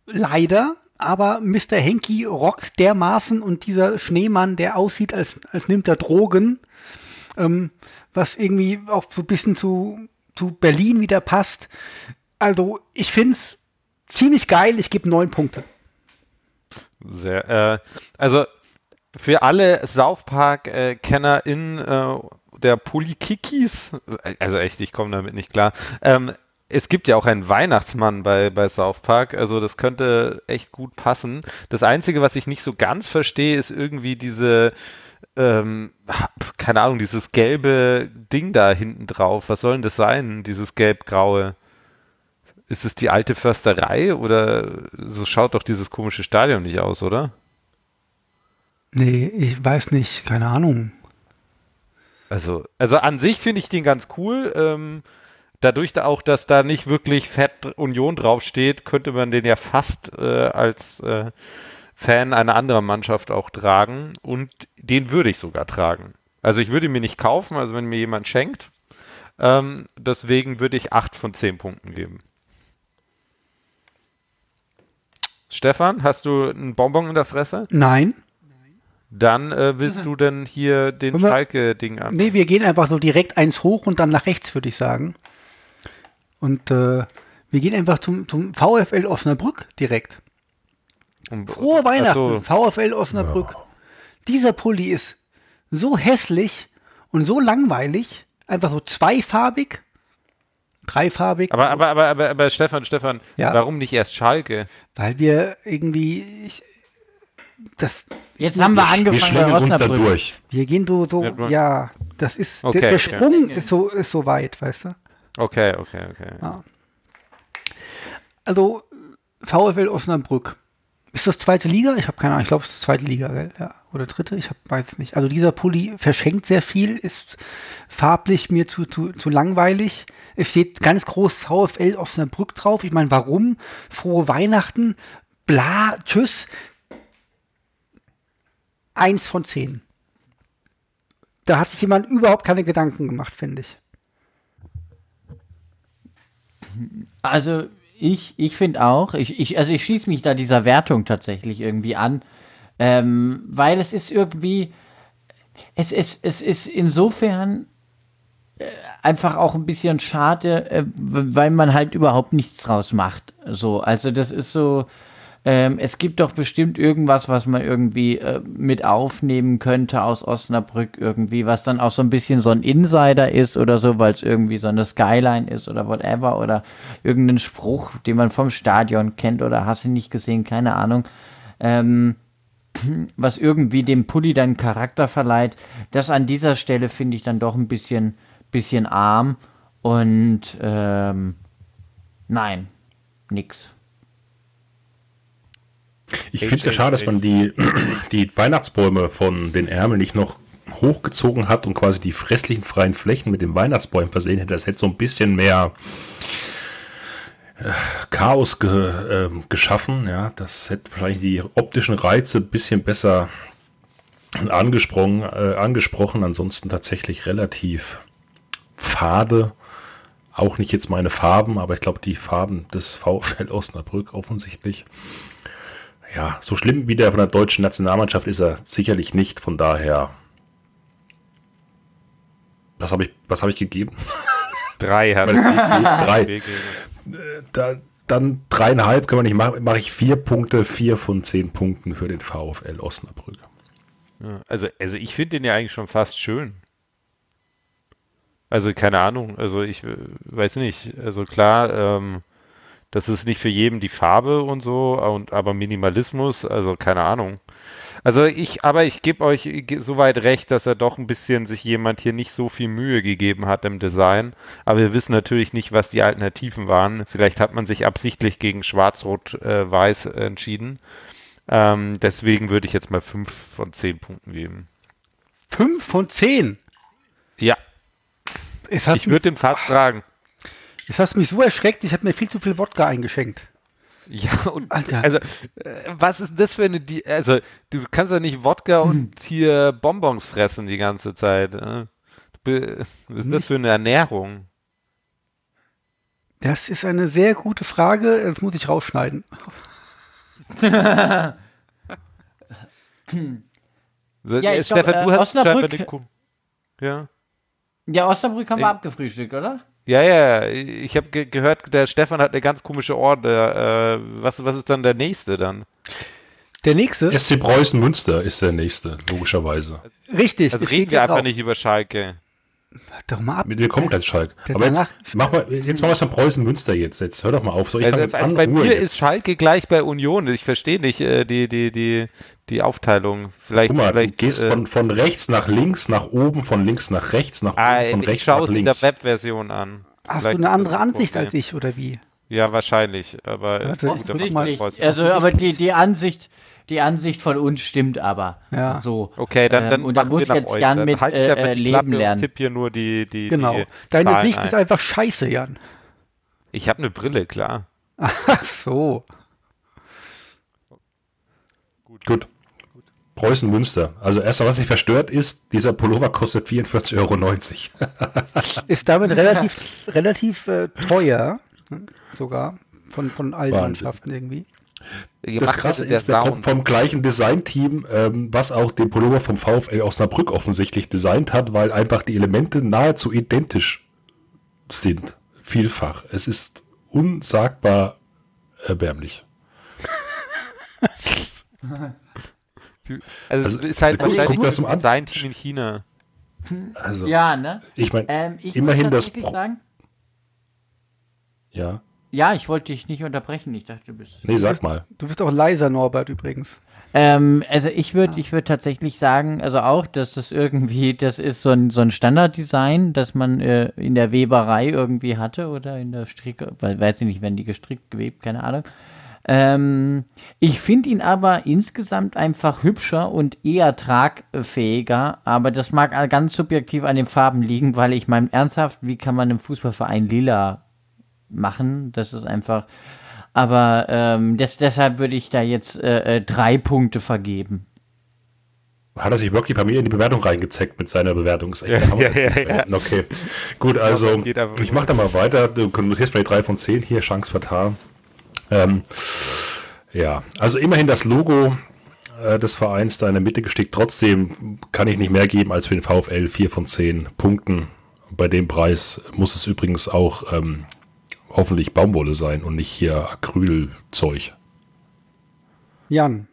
Leider, aber Mr. Henky rockt dermaßen und dieser Schneemann, der aussieht, als, als nimmt er Drogen. ähm, was irgendwie auch so ein bisschen zu, zu Berlin wieder passt. Also ich finde es ziemlich geil. Ich gebe neun Punkte. Sehr, äh, also für alle South Park-Kenner in äh, der Polykikis, also echt, ich komme damit nicht klar. Ähm, es gibt ja auch einen Weihnachtsmann bei, bei South Park, also das könnte echt gut passen. Das Einzige, was ich nicht so ganz verstehe, ist irgendwie diese, ähm, keine Ahnung, dieses gelbe Ding da hinten drauf. Was soll denn das sein, dieses gelb-graue? Ist es die alte Försterei oder so schaut doch dieses komische Stadion nicht aus, oder? Nee, ich weiß nicht, keine Ahnung. Also, also an sich finde ich den ganz cool. Ähm, dadurch da auch, dass da nicht wirklich Fett Union draufsteht, könnte man den ja fast äh, als äh, Fan einer anderen Mannschaft auch tragen. Und den würde ich sogar tragen. Also ich würde ihn mir nicht kaufen, also wenn mir jemand schenkt. Ähm, deswegen würde ich 8 von 10 Punkten geben. Stefan, hast du einen Bonbon in der Fresse? Nein. Dann äh, willst du denn hier den Schalke-Ding an? Nee, wir gehen einfach so direkt eins hoch und dann nach rechts, würde ich sagen. Und äh, wir gehen einfach zum, zum VfL Osnabrück direkt. Um- Frohe Weihnachten, Ach so. VfL Osnabrück. Dieser Pulli ist so hässlich und so langweilig, einfach so zweifarbig, dreifarbig, Aber, aber, aber, aber, aber Stefan, Stefan, Ja. warum nicht erst Schalke? weil wir irgendwie, ich, das, Jetzt haben wir Wir angefangen bei schlängeln uns da Osnabrück. durch. wir gehen so, so, Ja, ja, das ist, Okay, der, der okay. Sprung ist so, ist so weit, weißt du? Okay, okay, okay. Also VfL Osnabrück. Ist das zweite Liga? Ich habe keine Ahnung. Ich glaube, es ist zweite Liga, gell? Ja. Oder dritte? Ich hab, weiß nicht. Also dieser Pulli verschenkt sehr viel, ist farblich mir zu, zu, zu langweilig. Es steht ganz groß VfL Osnabrück drauf. Ich meine, warum? Frohe Weihnachten. Bla, tschüss. Eins von zehn. Da hat sich jemand überhaupt keine Gedanken gemacht, finde ich. Also ich, ich finde auch, ich, ich, also ich schließe mich da dieser Wertung tatsächlich irgendwie an, ähm, weil es ist irgendwie, es ist, es ist insofern äh, einfach auch ein bisschen schade, äh, weil man halt überhaupt nichts draus macht. So, also das ist so, ähm, es gibt doch bestimmt irgendwas, was man irgendwie äh, mit aufnehmen könnte aus Osnabrück irgendwie, was dann auch so ein bisschen so ein Insider ist oder so, weil es irgendwie so eine Skyline ist oder whatever oder irgendein Spruch, den man vom Stadion kennt oder hast du nicht gesehen, keine Ahnung. Ähm, was irgendwie dem Pulli dann Charakter verleiht, das an dieser Stelle finde ich dann doch ein bisschen, bisschen arm und ähm, nein, nix. Ich finde es ja schade, dass man die, die Weihnachtsbäume von den Ärmeln nicht noch hochgezogen hat und quasi die fresslichen freien Flächen mit den Weihnachtsbäumen versehen hätte. Das hätte so ein bisschen mehr äh, Chaos ge, ähm, geschaffen. Ja, das hätte wahrscheinlich die optischen Reize ein bisschen besser angesprochen. Äh, angesprochen. Ansonsten tatsächlich relativ fade. Auch nicht jetzt meine Farben, aber ich glaube die Farben des VfL Osnabrück offensichtlich. Ja, so schlimm wie der von der deutschen Nationalmannschaft ist er sicherlich nicht. Von daher. Was habe ich, was habe ich gegeben? Drei hat Drei. Da, dann dreieinhalb kann man nicht machen. Mache ich vier Punkte, vier von zehn Punkten für den VfL Osnabrück. Also, also ich finde den ja eigentlich schon fast schön. Also keine Ahnung, also ich äh, weiß nicht. Also klar, ähm, das ist nicht für jeden die Farbe und so, und aber Minimalismus, also keine Ahnung. Also ich, aber ich gebe euch soweit recht, dass er doch ein bisschen sich jemand hier nicht so viel Mühe gegeben hat im Design. Aber wir wissen natürlich nicht, was die Alternativen waren. Vielleicht hat man sich absichtlich gegen Schwarz-Rot-Weiß entschieden. Ähm, deswegen würde ich jetzt mal fünf von zehn Punkten geben. Fünf von zehn. Ja, Es hat, ich würde den fast tragen. es hat mich so erschreckt, ich habe mir viel zu viel Wodka eingeschenkt. Ja, und Alter. also, äh, was ist das für eine, Di also, du kannst ja nicht Wodka und hier Bonbons fressen die ganze Zeit. äh. Du Was ist das für eine Ernährung? Das ist eine sehr gute Frage. Das muss ich rausschneiden. So, Ja, äh, ich glaub, Stefan, du äh, hast Osnabrück- Ja. Ja, Osnabrück haben wir abgefrühstückt, oder? Ja, ja, ich habe ge gehört, der Stefan hat eine ganz komische Order. Äh, was, was ist dann der nächste dann? Der nächste, SC Preußen Münster ist der nächste, logischerweise. richtig. Also reden wir einfach drauf. nicht über Schalke. Doch mal ab. Wir kommen gleich, Schalk. Aber jetzt mach mal, jetzt mal was von Preußen Münster jetzt. Jetzt hör doch mal auf. So, ich Also, jetzt also bei Ruhe mir jetzt. ist Schalke gleich bei Union. Ich verstehe nicht äh, die, die, die, die Aufteilung. Vielleicht, Guck mal, du vielleicht gehst äh, von, von rechts nach links, nach oben, von links nach rechts, nach oben, ah, von ich rechts schaue nach es in der links. Webversion an. Hast du Vielleicht eine ist andere Ansicht als ich oder wie? Ja, wahrscheinlich. Aber äh, Warte, ich ich Preußen. Also, aber die, die Ansicht, die Ansicht von uns stimmt aber. Ja. So. Okay, dann, dann ähm, und da muss ich jetzt euch. gern Dann mit halt äh, äh, leben Klappe lernen. tipp hier nur die, die, Genau. die Deine Zahlen Sicht ein. ist einfach scheiße, Jan. Ich habe eine Brille, klar. Ach so. Gut. Preußen Münster. Also erstmal, was sich verstört ist, dieser Pullover kostet 44,90 Euro. (laughs) (laughs) Ist damit relativ, relativ äh, teuer. ne, Sogar. Von, von allen Wahnsinn. Mannschaften irgendwie. Das Krasse der ist, der kommt vom gleichen Designteam, ähm, was auch den Pullover vom VfL Osnabrück offensichtlich designt hat, weil einfach die Elemente nahezu identisch sind. Vielfach. Es ist unsagbar erbärmlich. (laughs) Also, Also, es ist halt guck- guck wahrscheinlich an. ein Design-Team in China. Also, Ja, ne? ich meine, Ähm, ich immerhin muss das Pro sagen. Ja, Ja, ich wollte dich nicht unterbrechen. Ich dachte, du bist. nee, sag mal. Du bist auch leiser, Norbert, übrigens. Ähm, also ich würde ich würde tatsächlich sagen, also auch, dass das irgendwie, das ist so ein, so ein Standarddesign, das man äh, in der Weberei irgendwie hatte oder in der Stricke, weil weiß ich nicht, wenn die gestrickt, gewebt, keine Ahnung. Ähm, ich finde ihn aber insgesamt einfach hübscher und eher tragfähiger, aber das mag ganz subjektiv an den Farben liegen, weil ich meine, ernsthaft, wie kann man im Fußballverein lila machen? Das ist einfach, aber ähm, das, deshalb würde ich da jetzt äh, äh, drei Punkte vergeben. Hat er sich wirklich bei mir in die Bewertung reingezeckt mit seiner Bewertung? (laughs) Ja, ja, ja, ja. Okay, gut, also ich mache da mal weiter. Du notierst mal die 3 von 10 hier, Chance vertan. Ähm, ja, also immerhin das Logo äh, des Vereins da in der Mitte gestickt. Trotzdem kann ich nicht mehr geben als für den VfL 4 von 10 Punkten. Bei dem Preis muss es übrigens auch ähm, hoffentlich Baumwolle sein und nicht hier Acrylzeug. Jan.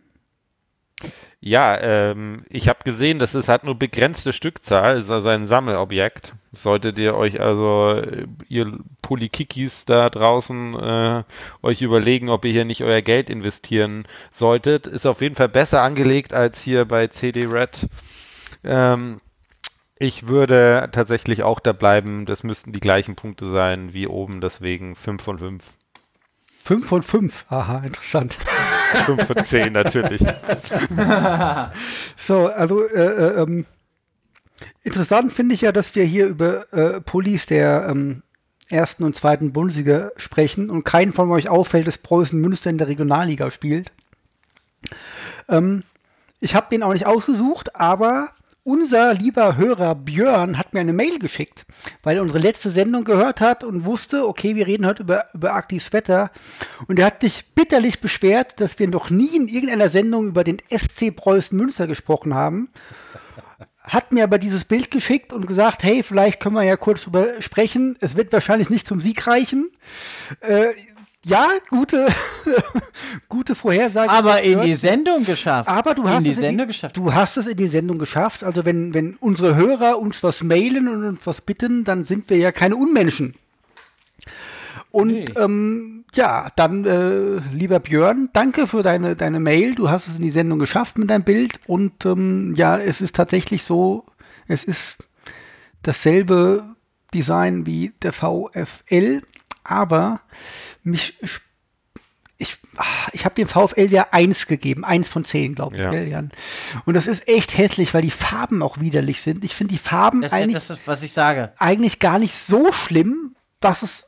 Ja, ähm, ich habe gesehen, das ist halt nur begrenzte Stückzahl, ist also ein Sammelobjekt. Solltet ihr euch also, äh, ihr Polikikis da draußen, äh, euch überlegen, ob ihr hier nicht euer Geld investieren solltet. Ist auf jeden Fall besser angelegt als hier bei CD Red. Ähm, ich würde tatsächlich auch da bleiben, das müssten die gleichen Punkte sein wie oben, deswegen 5 von 5. 5 von 5. Aha, interessant. (laughs) 5 von 10 natürlich. (laughs) So, also äh, äh, ähm, interessant finde ich ja, dass wir hier über äh, Pullis der ähm, ersten und zweiten Bundesliga sprechen und keinen von euch auffällt, dass Preußen Münster in der Regionalliga spielt. Ähm, ich habe den auch nicht ausgesucht, aber unser lieber Hörer Björn hat mir eine Mail geschickt, weil er unsere letzte Sendung gehört hat und wusste, okay, wir reden heute über, über aktives Wetter. Und er hat sich bitterlich beschwert, dass wir noch nie in irgendeiner Sendung über den SC Preußen Münster gesprochen haben. Hat mir aber dieses Bild geschickt und gesagt, hey, vielleicht können wir ja kurz drüber sprechen. Es wird wahrscheinlich nicht zum Sieg reichen. Äh, ja, gute, (laughs) gute Vorhersage. Aber in die Sendung geschafft. Aber du hast, in die es Sendung in die, geschafft. du hast es in die Sendung geschafft. Also wenn, wenn unsere Hörer uns was mailen und uns was bitten, dann sind wir ja keine Unmenschen. Und Nee. ähm, ja, dann äh, lieber Björn, danke für deine, deine Mail. Du hast es in die Sendung geschafft mit deinem Bild. Und ähm, ja, es ist tatsächlich so, es ist dasselbe Design wie der VfL, aber mich ich, ah, ich habe dem VfL ja eins gegeben, eins von zehn, glaube ich, Ja. gell, Jan? Und das ist echt hässlich, weil die Farben auch widerlich sind. Ich finde die Farben Das, eigentlich, das ist, was ich sage. eigentlich gar nicht so schlimm, was es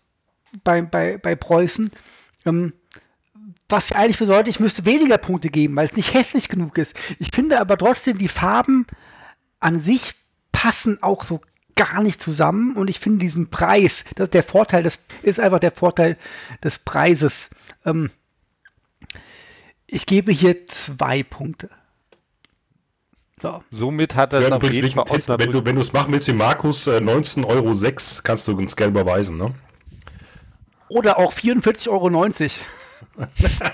bei, bei, bei Preußen, ähm, was eigentlich bedeutet, ich müsste weniger Punkte geben, weil es nicht hässlich genug ist. Ich finde aber trotzdem, die Farben an sich passen auch so gar nicht zusammen und ich finde diesen Preis, das ist der Vorteil, das ist einfach der Vorteil des Preises. Ähm, ich gebe hier zwei Punkte. So. Somit hat er es Ja, auf jeden Fall ein Tipp, wenn du wenn du es machen willst wie Markus, äh, 19,06 Euro kannst du uns gerne überweisen, ne? Oder auch 44,90 Euro. (laughs)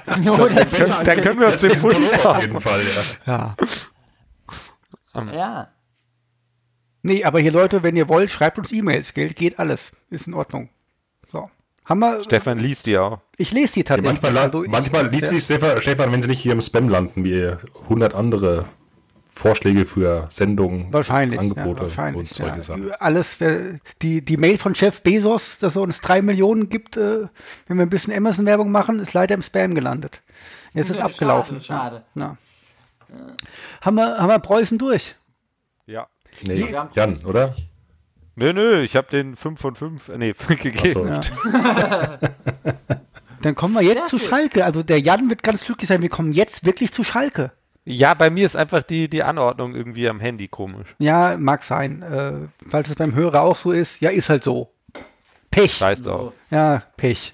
Dann, dann können wir uns den Pulli auf jeden Fall, ja. Ja. Ja. Nee, aber hier Leute, wenn ihr wollt, schreibt uns E-Mails. Geld geht alles. Ist in Ordnung. So. Haben wir. Stefan liest die auch. Ich lese die Ja, tatsächlich. manchmal, la- Also ich- manchmal liest sich Stefan, Stefan, wenn sie nicht hier im Spam landen, wie 100 andere Vorschläge für Sendungen, Wahrscheinlich. Angebote ja, wahrscheinlich und solche ja. Sachen. Alles, äh, die, die Mail von Chef Bezos, dass er uns drei Millionen gibt, äh, wenn wir ein bisschen Amazon-Werbung machen, ist leider im Spam gelandet. Jetzt ist Ja, abgelaufen. schade, Ja. Ja. Haben, wir, haben wir Preußen durch? Ja. Nee, haben- Jan, oder? Nö, nö, ich habe den 5 von 5, nee, (laughs) gegeben. So. Ja. (laughs) Dann kommen wir jetzt zu Schalke. Also der Jan wird ganz glücklich sein. Wir kommen jetzt wirklich zu Schalke. Ja, bei mir ist einfach die, die Anordnung irgendwie am Handy komisch. Ja, mag sein. Äh, falls es beim Hörer auch so ist, ja, ist halt so. Pech. Scheiß drauf. Ja, Pech.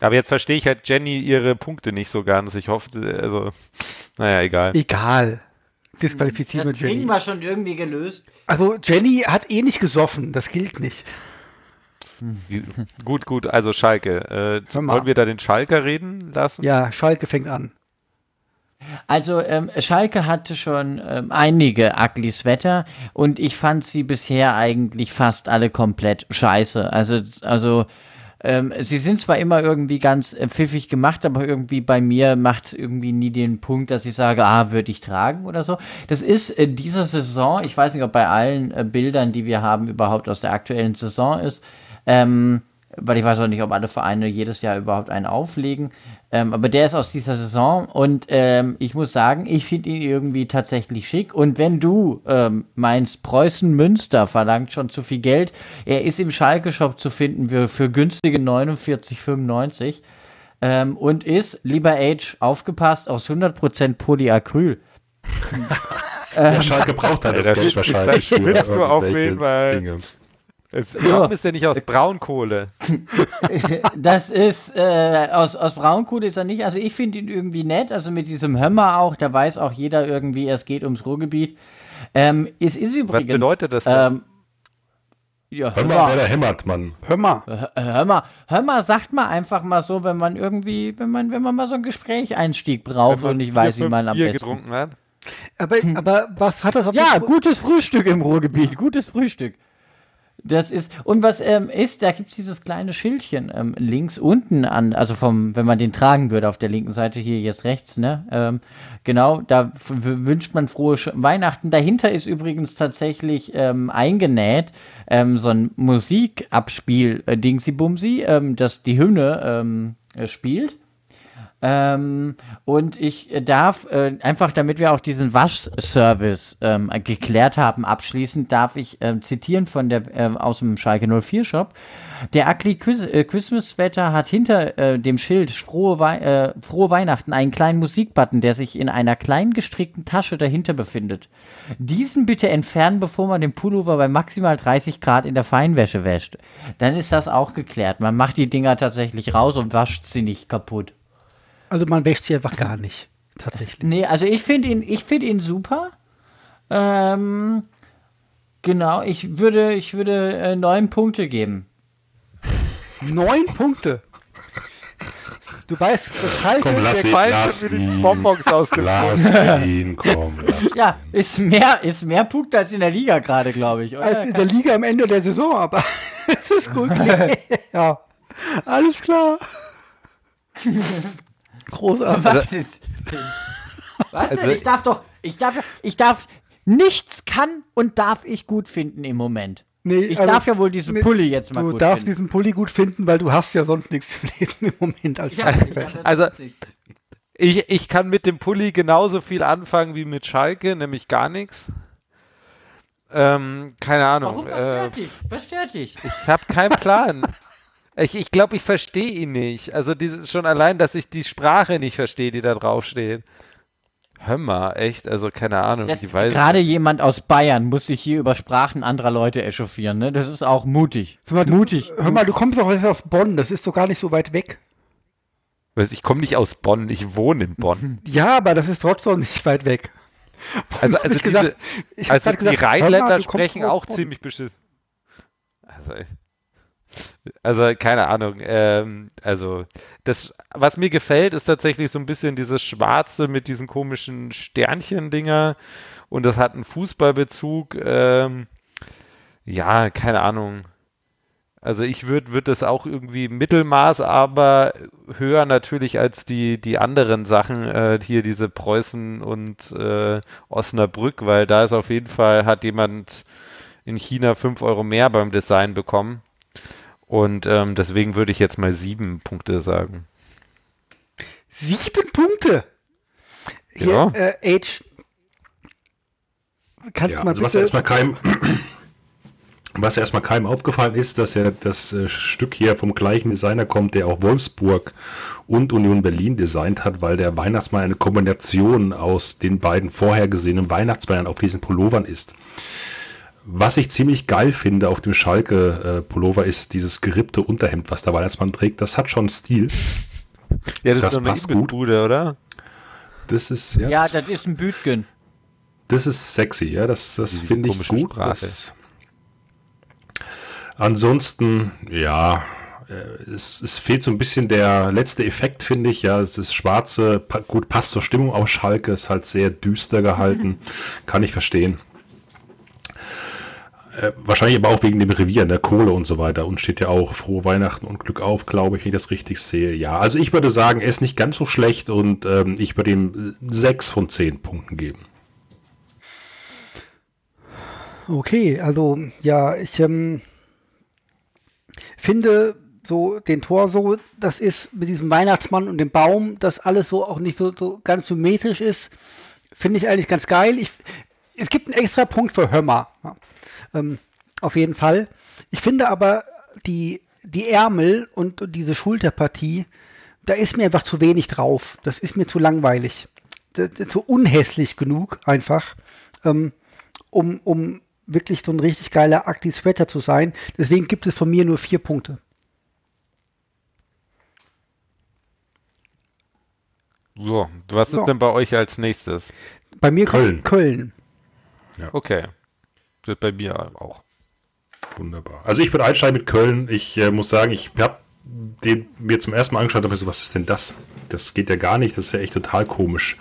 Aber jetzt verstehe ich halt Jenny ihre Punkte nicht so ganz. Ich hoffe, also, naja, egal. Egal. Disqualifizieren wir Das kriegen Jenny. wir schon irgendwie gelöst. Also Jenny hat eh nicht gesoffen. Das gilt nicht. Gut, gut, also Schalke. Äh, wollen wir da den Schalker reden lassen? Ja, Schalke fängt an. Also ähm, Schalke hatte schon ähm, einige ugly Sweater und ich fand sie bisher eigentlich fast alle komplett scheiße. Also also ähm, sie sind zwar immer irgendwie ganz äh, pfiffig gemacht, aber irgendwie bei mir macht irgendwie nie den Punkt, dass ich sage, ah, würde ich tragen oder so. Das ist äh, dieser Saison, ich weiß nicht, ob bei allen äh, Bildern, die wir haben, überhaupt aus der aktuellen Saison ist. Ähm, weil ich weiß auch nicht, ob alle Vereine jedes Jahr überhaupt einen auflegen. Ähm, aber der ist aus dieser Saison und ähm, ich muss sagen, ich finde ihn irgendwie tatsächlich schick. Und wenn du ähm, meinst, Preußen Münster verlangt schon zu viel Geld, er ist im Schalke-Shop zu finden für, für günstige 49,95 ähm, und ist, lieber Age, aufgepasst, aus 100% Polyacryl. Ja, Schalke braucht halt das da Geld wahrscheinlich. für willst du irgendwelche aufwählen, weil- Dinge. Es, warum ist der nicht aus Braunkohle? (laughs) Das ist, äh, aus, aus Braunkohle ist er nicht. Also ich finde ihn irgendwie nett. Also mit diesem Hömmer auch, da weiß auch jeder irgendwie, es geht ums Ruhrgebiet. Ähm, es ist übrigens. Was bedeutet das denn? Ähm, ja, wer da hämmert, Mann. Hör mal, hör mal, sagt mal einfach mal so, wenn man irgendwie, wenn man, wenn man mal so ein Gesprächseinstieg braucht und nicht vier, weiß, wie man am Bier besten. getrunken hat? Aber, aber was hat das auf Ja, gutes Frühstück im Ruhrgebiet, gutes Frühstück. Das ist, und was ähm, ist, da gibt's dieses kleine Schildchen ähm, links unten an, also vom, wenn man den tragen würde auf der linken Seite, hier jetzt rechts, ne? Ähm, genau, da wünscht man frohe Sch Weihnachten. Dahinter ist übrigens tatsächlich ähm, eingenäht ähm, so ein Musikabspiel-Dingsy-Bumsy, ähm, das die Hymne ähm, äh, spielt. Ähm, und ich äh, darf äh, einfach, damit wir auch diesen Waschservice ähm, geklärt haben, abschließend darf ich ähm, zitieren von der ähm, aus dem Schalke 04 Shop. Der Ugly äh, Christmas Sweater hat hinter äh, dem Schild frohe, Wei äh, frohe Weihnachten einen kleinen Musikbutton, der sich in einer klein gestrickten Tasche dahinter befindet. Diesen bitte entfernen, bevor man den Pullover bei maximal 30 Grad in der Feinwäsche wäscht. Dann ist das auch geklärt. Man macht die Dinger tatsächlich raus und wascht sie nicht kaputt. Also man wäscht sie einfach gar nicht. Tatsächlich. Nee, also ich finde ihn, ich finde ihn super. Ähm, genau, ich würde, ich würde äh, neun Punkte geben. Neun Punkte. Du weißt, das Schalke, Komm, lass der- ihn, lass ihn. Bonbons aus dem Lass ihn, komm. Lass Ja, ist mehr, ist mehr Punkte als in der Liga gerade, glaube ich, oder? als in der Liga am Ende der Saison, aber (laughs) es ist gut. (laughs) ja, alles klar. (laughs) Großartig. Was ist? Was denn? Ich darf doch, ich darf, ich darf, nichts kann und darf ich gut finden im Moment. Nee, Ich also- darf ja wohl diesen nee, Pulli jetzt mal Du gut darfst finden. diesen Pulli gut finden, weil du hast ja sonst nichts im Leben im Moment als Ja, Also-. Ich, ich kann mit dem Pulli genauso viel anfangen wie mit Schalke, nämlich gar nichts. Ähm, keine Ahnung. Warum? Was Äh, stört dich? Was stört dich? ich habe keinen Plan. (laughs) ich ich glaube, ich verstehe ihn nicht. Also dieses, schon allein, dass ich die Sprache nicht verstehe, die da draufsteht. Hör mal, echt, also keine Ahnung. Das, die weiß gerade jemand aus Bayern muss sich hier über Sprachen anderer Leute echauffieren, ne? Das ist auch mutig. Mal, du, mutig. Hör mal, du kommst doch jetzt aus Bonn, das ist doch gar nicht so weit weg. Weiß, ich komme nicht aus Bonn, ich wohne in Bonn. Ja, aber das ist trotzdem nicht weit weg. (laughs) Also, also ich gesagt, diese, ich hab also die gesagt, Rheinländer mal, du sprechen auch ziemlich beschissen. Also, also keine Ahnung. Ähm, also das, was mir gefällt, ist tatsächlich so ein bisschen dieses Schwarze mit diesen komischen Sternchen-Dinger und das hat einen Fußballbezug. Ähm, ja, keine Ahnung. Also ich würde würd das auch irgendwie Mittelmaß, aber höher natürlich als die, die anderen Sachen, äh, hier diese Preußen und äh, Osnabrück, weil da ist auf jeden Fall, hat jemand in China 5 Euro mehr beim Design bekommen. Und ähm, deswegen würde ich jetzt mal sieben Punkte sagen. Sieben Punkte. Hier, Ja. äh, Age. Kannst Ja, du mal also was bitte, erstmal keinem, (clears throat) was erstmal keinem aufgefallen ist, dass ja das äh, Stück hier vom gleichen Designer kommt, der auch Wolfsburg und Union Berlin designt hat, weil der Weihnachtsmann eine Kombination aus den beiden vorher gesehenen Weihnachtsmännern auf diesen Pullovern ist. Was ich ziemlich geil finde auf dem Schalke äh, Pullover ist dieses gerippte Unterhemd, was der Weihnachtsmann trägt. Das hat schon Stil. Ja, das, Das ist eine passt gut. Imbissbude, oder? Das ist ja, Ja, das, das ist ein Bütgen. das ist sexy, ja, das, das finde ich gut. Das, ansonsten, ja, äh, es, es fehlt so ein bisschen der letzte Effekt, finde ich. Ja, es ist schwarze, pa gut, passt zur Stimmung aus Schalke, ist halt sehr düster gehalten. (laughs) Kann ich verstehen. Äh, wahrscheinlich aber auch wegen dem Revier, ne, Kohle und so weiter. Und steht ja auch frohe Weihnachten und Glück auf, glaube ich, wenn ich das richtig sehe. Ja, also ich würde sagen, er ist nicht ganz so schlecht und ähm, ich würde ihm sechs von zehn Punkten geben. Okay, also ja, ich ähm, finde so den Tor so, das ist mit diesem Weihnachtsmann und dem Baum, das alles so auch nicht so, so ganz symmetrisch ist, finde ich eigentlich ganz geil. Ich, es gibt einen extra Punkt für Hömmer. Ja. Ähm, auf jeden Fall. Ich finde aber die, die Ärmel und, und diese Schulterpartie, da ist mir einfach zu wenig drauf. Das ist mir zu langweilig. Das zu unhässlich genug einfach. Ähm, um, um wirklich so ein richtig geiler Active Sweater zu sein. Deswegen gibt es von mir nur vier Punkte. So, was ist So. denn bei euch als nächstes? Bei mir Köln. Köln. Okay. Wird bei mir auch. Wunderbar. Also ich würde einsteigen mit Köln. Ich äh, muss sagen, ich habe den mir zum ersten Mal angeschaut habe so, was ist denn das? Das geht ja gar nicht, das ist ja echt total komisch.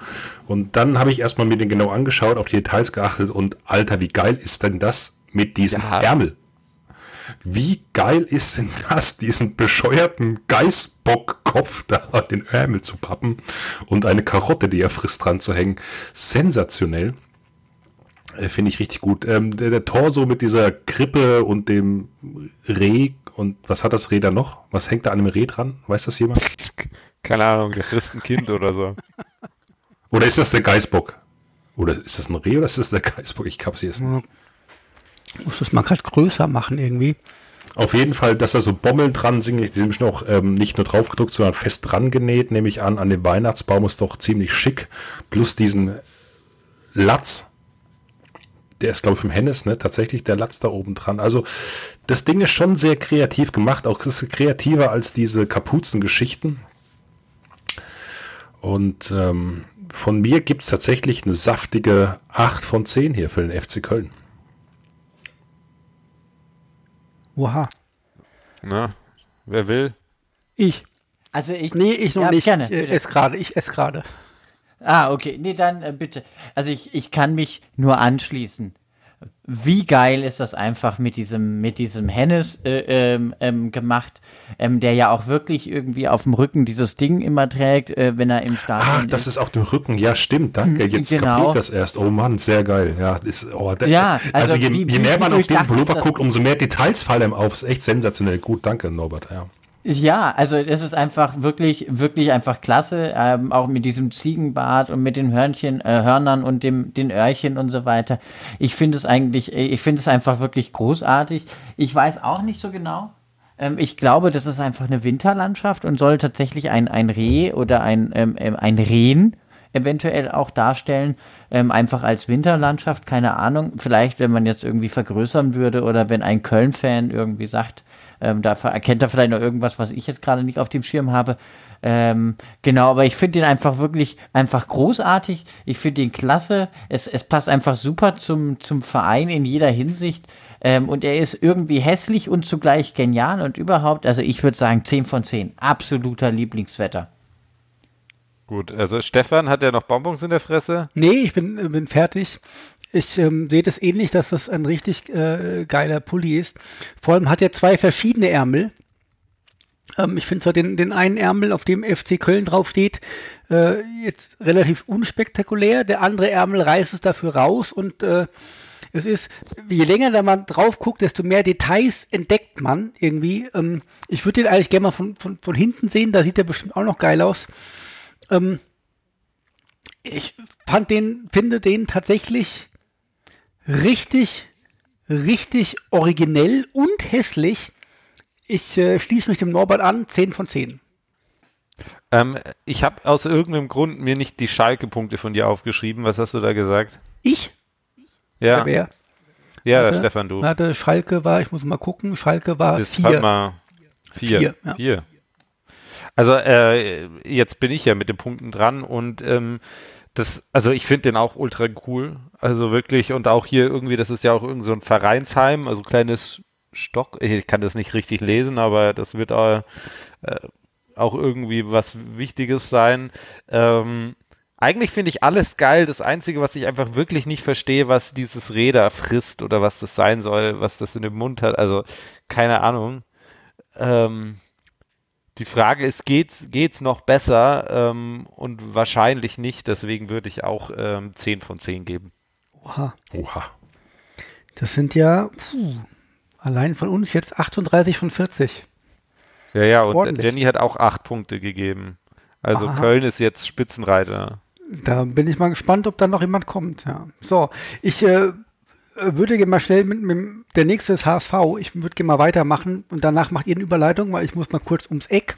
Und dann habe ich erstmal mir den genau angeschaut, auf die Details geachtet und Alter, wie geil ist denn das mit diesem Ja. Ärmel? Wie geil ist denn das, diesen bescheuerten Geißbockkopf da an den Ärmel zu pappen und eine Karotte, die er frisst, dran zu hängen? Sensationell. Äh, Finde ich richtig gut. Ähm, der, der Torso mit dieser Krippe und dem Reh und was hat das Reh da noch? Was hängt da an dem Reh dran? Weiß das jemand? (laughs) Keine Ahnung, ein Kind oder so. Oder ist das der Geißbock? Oder ist das ein Reh oder ist das der Geißbock? Ich hab's jetzt nicht. Ich muss das mal gerade größer machen irgendwie. Auf jeden Fall, dass da so Bommeln dran sind, die sind bestimmt auch ähm, nicht nur drauf gedruckt, sondern fest dran genäht, nehme ich an. An dem Weihnachtsbaum ist doch ziemlich schick. Plus diesen Latz. Der ist, glaube ich, vom Hennes, ne? Tatsächlich der Latz da oben dran. Also, das Ding ist schon sehr kreativ gemacht. Auch ist kreativer als diese Kapuzengeschichten. Und ähm, von mir gibt es tatsächlich eine saftige 8 von 10 hier für den FC Köln. Oha. Ne? Wer will? Ich. Also ich. Nee, ich noch Ja, nicht. Gerne, ich äh, esse gerade. Ich esse gerade. Ah, okay. Nee, dann äh, bitte. Also ich, ich kann mich nur anschließen. Wie geil ist das einfach mit diesem, mit diesem Hennes äh, ähm, ähm, gemacht, ähm, der ja auch wirklich irgendwie auf dem Rücken dieses Ding immer trägt, äh, wenn er im Stadion Ach, das ist auf dem Rücken. Ja, stimmt. Danke. Jetzt Genau. kapiere ich das erst. Oh Mann, sehr geil. Ja, ist, oh, der, Ja, also, also je, wie- je mehr man auf diesen ist Pullover guckt, umso mehr Details fallen einem auf. Ist echt sensationell. Gut, danke, Norbert. Ja. Ja, also es ist einfach wirklich, wirklich einfach klasse, ähm, auch mit diesem Ziegenbart und mit den Hörnchen, äh, Hörnern und dem, den Öhrchen und so weiter. Ich finde es eigentlich, äh, ich finde es einfach wirklich großartig. Ich weiß auch nicht so genau. Ähm, ich glaube, das ist einfach eine Winterlandschaft und soll tatsächlich ein, ein Reh oder ein, ähm, ähm, ein Rehen eventuell auch darstellen, ähm, einfach als Winterlandschaft, keine Ahnung. Vielleicht, wenn man jetzt irgendwie vergrößern würde oder wenn ein Köln-Fan irgendwie sagt, Ähm, da erkennt er vielleicht noch irgendwas, was ich jetzt gerade nicht auf dem Schirm habe. Ähm, genau, aber ich finde ihn einfach wirklich einfach großartig. Ich finde ihn klasse. Es, es passt einfach super zum, zum Verein in jeder Hinsicht. Ähm, und er ist irgendwie hässlich und zugleich genial und überhaupt, also ich würde sagen 10 von 10. Absoluter Lieblingswetter. Gut, also Stefan hat ja noch Bonbons in der Fresse. Nee, ich bin, bin fertig. Ich ähm, sehe das ähnlich, dass das ein richtig äh, geiler Pulli ist. Vor allem hat er zwei verschiedene Ärmel. Ähm, ich finde zwar den, den einen Ärmel, auf dem FC Köln draufsteht, äh, jetzt relativ unspektakulär. Der andere Ärmel reißt es dafür raus und äh, es ist, je länger da man drauf guckt, desto mehr Details entdeckt man irgendwie. Ähm, ich würde den eigentlich gerne mal von, von, von hinten sehen, da sieht er bestimmt auch noch geil aus. Ähm, ich fand den, finde den tatsächlich richtig, richtig originell und hässlich. Ich äh, schließe mich dem Norbert an, 10 von 10. Ähm, ich habe aus irgendeinem Grund mir nicht die Schalke-Punkte von dir aufgeschrieben. Was hast du da gesagt? Ich? Ja, Wer? ja Warte, Stefan, du. Warte, Schalke war, ich muss mal gucken, Schalke war Bis 4. warte mal. Vier. Vier, ja. Vier. Also äh, jetzt bin ich ja mit den Punkten dran und ähm, das, also ich finde den auch ultra cool. Also wirklich, und auch hier irgendwie, das ist ja auch irgend so ein Vereinsheim, also kleines Stock. Ich kann das nicht richtig lesen, aber das wird auch, äh, auch irgendwie was Wichtiges sein. Ähm, eigentlich finde ich alles geil. Das Einzige, was ich einfach wirklich nicht verstehe, was dieses Räder frisst oder was das sein soll, was das in dem Mund hat. Also keine Ahnung. Ähm, die Frage ist, geht's, geht's noch besser? Ähm, und wahrscheinlich nicht. Deswegen würde ich auch ähm, 10 von 10 geben. Oha, Oha. das sind ja puh, allein von uns jetzt 38 von 40. Ja, ja, und Ordentlich. Jenny hat auch 8 Punkte gegeben. Also Aha. Köln ist jetzt Spitzenreiter. Da bin ich mal gespannt, ob da noch jemand kommt. Ja. So, ich äh, würde gerne mal schnell mit, mit der nächste ist HSV. Ich würde gerne mal weitermachen und danach macht ihr eine Überleitung, weil ich muss mal kurz ums Eck.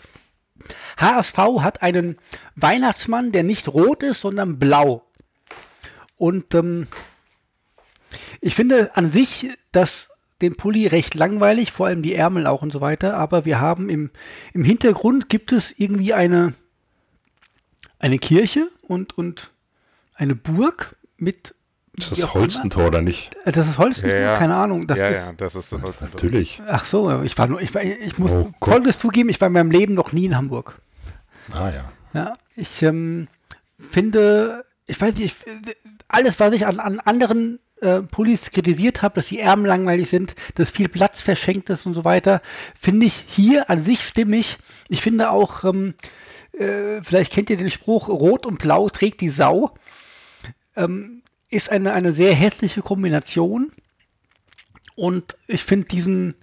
HSV hat einen Weihnachtsmann, der nicht rot ist, sondern blau. Und ähm, ich finde an sich das den Pulli recht langweilig, vor allem die Ärmel auch und so weiter. Aber wir haben im, im Hintergrund gibt es irgendwie eine eine Kirche und, und eine Burg mit. Ist das. Holstentor oder nicht? Äh, Das ist Holstentor, Ja, ja. keine Ahnung. Das ja, ist, ja, das ist das Holzentor. Natürlich. Ach so, ich war nur, ich, war, ich muss Oh Gott. Folgendes zugeben, ich war in meinem Leben noch nie in Hamburg. Ah ja. Ja, ich ähm, finde, ich weiß nicht, ich, alles, was ich an, an anderen äh, Pullis kritisiert habe, dass die Ärmel langweilig sind, dass viel Platz verschenkt ist und so weiter, finde ich hier an sich stimmig. Ich finde auch, ähm, äh, vielleicht kennt ihr den Spruch, Rot und Blau trägt die Sau. Ähm, ist eine, eine sehr hässliche Kombination. Und ich finde diesen,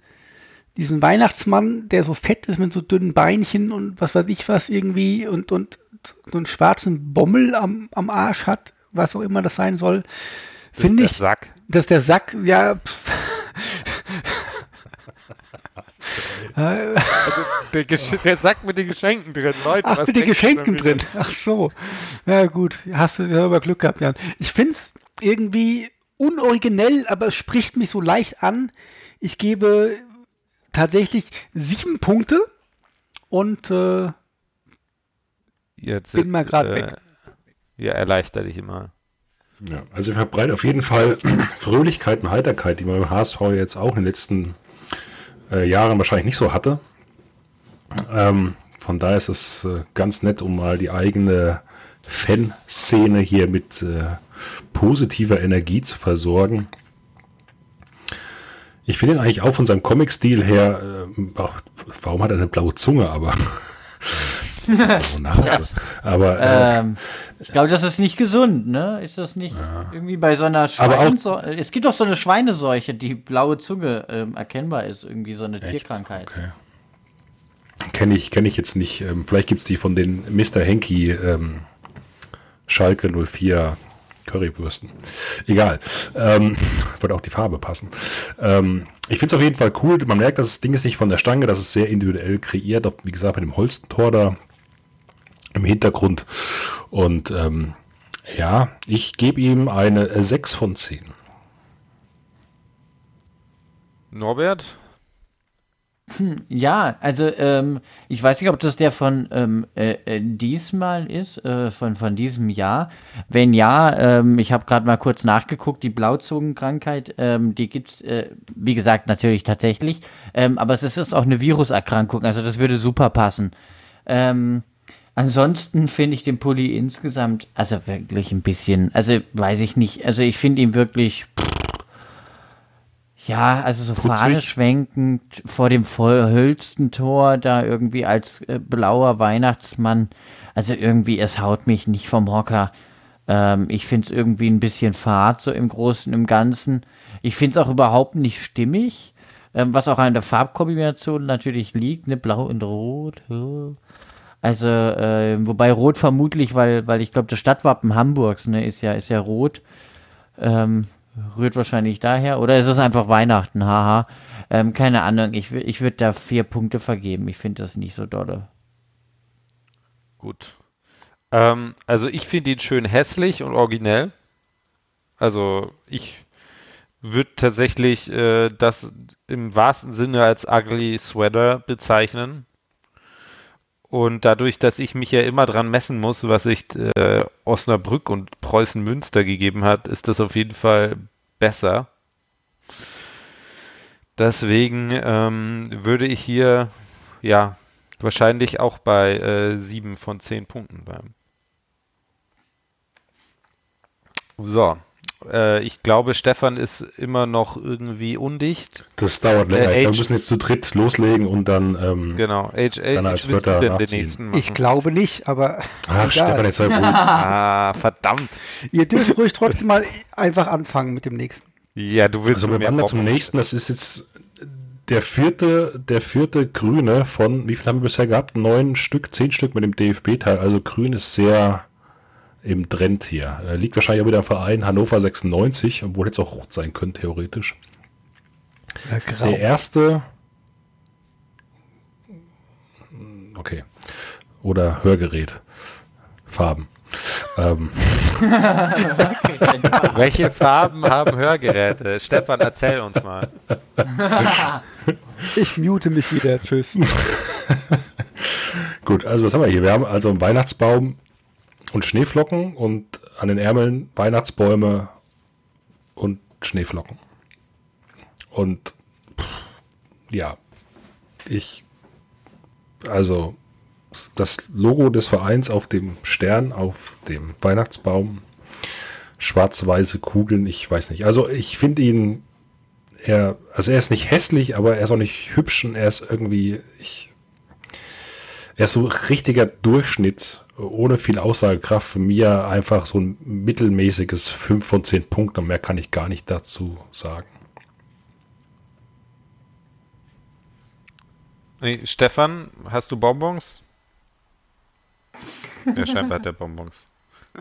diesen Weihnachtsmann, der so fett ist mit so dünnen Beinchen und was weiß ich was irgendwie und, und so einen schwarzen Bommel am, am Arsch hat, was auch immer das sein soll, finde Der ich, Sack. dass der Sack, ja, pff, Der, der Sack mit den Geschenken drin, Leute. ach, mit den Geschenken drin. Ach so. Ja, gut. Hast du ja aber Glück gehabt, Jan. Ich finde es irgendwie unoriginell, aber es spricht mich so leicht an. Ich gebe tatsächlich sieben Punkte und äh, Jetzt, Bin mal grad äh, weg. Ja, erleichter dich immer. Ja, also wir verbreiten auf jeden Fall (clears throat) Fröhlichkeit und Heiterkeit, die man beim HSV jetzt auch in den letzten äh, Jahren wahrscheinlich nicht so hatte. Ähm, von daher ist es äh, ganz nett, um mal die eigene Fanszene hier mit äh, positiver Energie zu versorgen. Ich finde ihn eigentlich auch von seinem Comic-Stil her, äh, warum hat er eine blaue Zunge, aber (laughs) Oh, nach- aber äh, Ähm, ich glaube, das ist nicht gesund, ne? Ist das nicht irgendwie bei so einer Schweineseuche? Es gibt doch so eine Schweineseuche, die blaue Zunge ähm, erkennbar ist, irgendwie so eine Tierkrankheit. Okay. Kenne ich, kenn ich jetzt nicht. Ähm, vielleicht gibt es die von den Mr. Henky ähm, Schalke 04 Currywürsten. Egal. Ähm, (laughs) würde auch die Farbe passen. Ähm, ich finde es auf jeden Fall cool. Man merkt, dass das Ding ist nicht von der Stange, das ist sehr individuell kreiert. Ob, wie gesagt, mit dem Holstentor da im Hintergrund. Und ähm, ja, ich gebe ihm eine 6 von 10. Norbert? Ja, also ähm, ich weiß nicht, ob das der von ähm, äh, äh, diesmal ist, äh, von, von diesem Jahr. Wenn ja, ähm, ich habe gerade mal kurz nachgeguckt, die Blauzungenkrankheit, ähm, die gibt's, äh, wie gesagt, natürlich tatsächlich, ähm, aber es ist auch eine Viruserkrankung, also das würde super passen. Ähm, ansonsten finde ich den Pulli insgesamt, also wirklich ein bisschen, also weiß ich nicht, also ich finde ihn wirklich... Pff, ja, also so Putzig. Fahne schwenkend vor dem vollhölzten Tor da irgendwie als äh, blauer Weihnachtsmann. Also irgendwie, es haut mich nicht vom Hocker. Ähm, ich finde es irgendwie ein bisschen fad, so im Großen und im Ganzen. Ich finde es auch überhaupt nicht stimmig, ähm, was auch an der Farbkombination natürlich liegt, ne, blau und rot. ja. Also, äh, wobei rot vermutlich, weil, weil ich glaube, das Stadtwappen Hamburgs, ne, ist ja, ist ja rot. Ähm, rührt wahrscheinlich daher. Oder ist es einfach Weihnachten, haha. Ähm, keine Ahnung, ich, ich würde da vier Punkte vergeben. Ich finde das nicht so dolle. Gut. Ähm, also ich finde ihn schön hässlich und originell. Also ich würde tatsächlich äh, das im wahrsten Sinne als ugly sweater bezeichnen. Und dadurch, dass ich mich ja immer dran messen muss, was sich äh, Osnabrück und Preußen Münster gegeben hat, ist das auf jeden Fall besser. Deswegen ähm, würde ich hier ja wahrscheinlich auch bei äh, sieben von zehn Punkten bleiben. So, äh, ich glaube, Stefan ist immer noch irgendwie undicht. Das dauert länger. Äh, ich glaube, Age- wir müssen jetzt zu dritt loslegen und dann. Ähm, Genau. Age, Dann Age, als denn den nächsten machen? Ich glaube nicht, aber Ach, egal. Stefan, jetzt sei ruhig. Ah, verdammt. ihr dürft ruhig trotzdem mal einfach anfangen mit dem nächsten. Ja, du willst Also wir wandern zum nächsten. Das ist jetzt der vierte, der vierte Grüne von, wie viel haben wir bisher gehabt? Neun Stück, zehn Stück mit dem DFB-Teil. Also Grün ist sehr im Trend hier. Äh, Liegt wahrscheinlich auch wieder am Verein Hannover 96, obwohl jetzt auch rot sein könnte, theoretisch. Der erste. Okay. Oder Hörgerät. Farben. Ähm, (laughs) Welche Farben haben Hörgeräte? Stefan, erzähl uns mal. Ich mute mich wieder. Tschüss. (laughs) Gut, also was haben wir hier? Wir haben also einen Weihnachtsbaum und Schneeflocken und an den Ärmeln Weihnachtsbäume und Schneeflocken. Und pff, ja, ich, also das Logo des Vereins auf dem Stern, auf dem Weihnachtsbaum, schwarz-weiße Kugeln, ich weiß nicht. Also ich finde ihn, er, also er ist nicht hässlich, aber er ist auch nicht hübsch und er ist irgendwie, ich, er ist so richtiger Durchschnitt, ohne viel Aussagekraft. Für mir einfach so ein mittelmäßiges 5 von 10 Punkten und mehr kann ich gar nicht dazu sagen. Nee, Stefan, hast du Bonbons? Ja, scheinbar hat er Bonbons.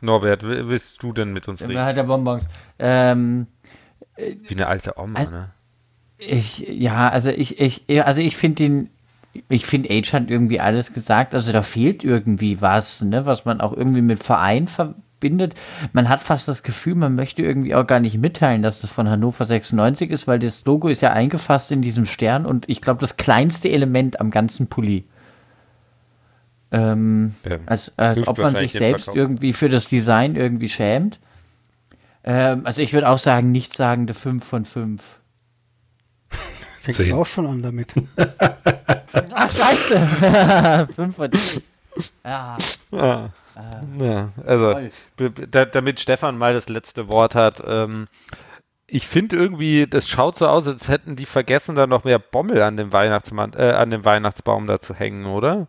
Norbert, wi- willst du denn mit uns Wer reden? hat der Bonbons? Ähm, Wie eine alte Oma, Also- ne? ich, ja, also ich, ich, ja, also ich finde den, ich finde Age hat irgendwie alles gesagt. Also da fehlt irgendwie was, ne, was man auch irgendwie mit Verein verbindet. Man hat fast das Gefühl, man möchte irgendwie auch gar nicht mitteilen, dass es von Hannover 96 ist, weil das Logo ist ja eingefasst in diesem Stern und ich glaube das kleinste Element am ganzen Pulli. Ähm, Ja, als, als ob man sich selbst irgendwie für das Design irgendwie schämt. Ähm, also ich würde auch sagen, nichtssagende 5 von 5. (laughs) Fängt Zehn. auch schon an damit. (laughs) Ach, scheiße. (laughs) 5 von 10. Ja, Ja, ja also, damit Stefan mal das letzte Wort hat. Ähm, ich finde irgendwie, das schaut so aus, als hätten die vergessen, da noch mehr Bommel an dem Weihnachtsmann, äh, an dem Weihnachtsbaum da zu hängen, oder?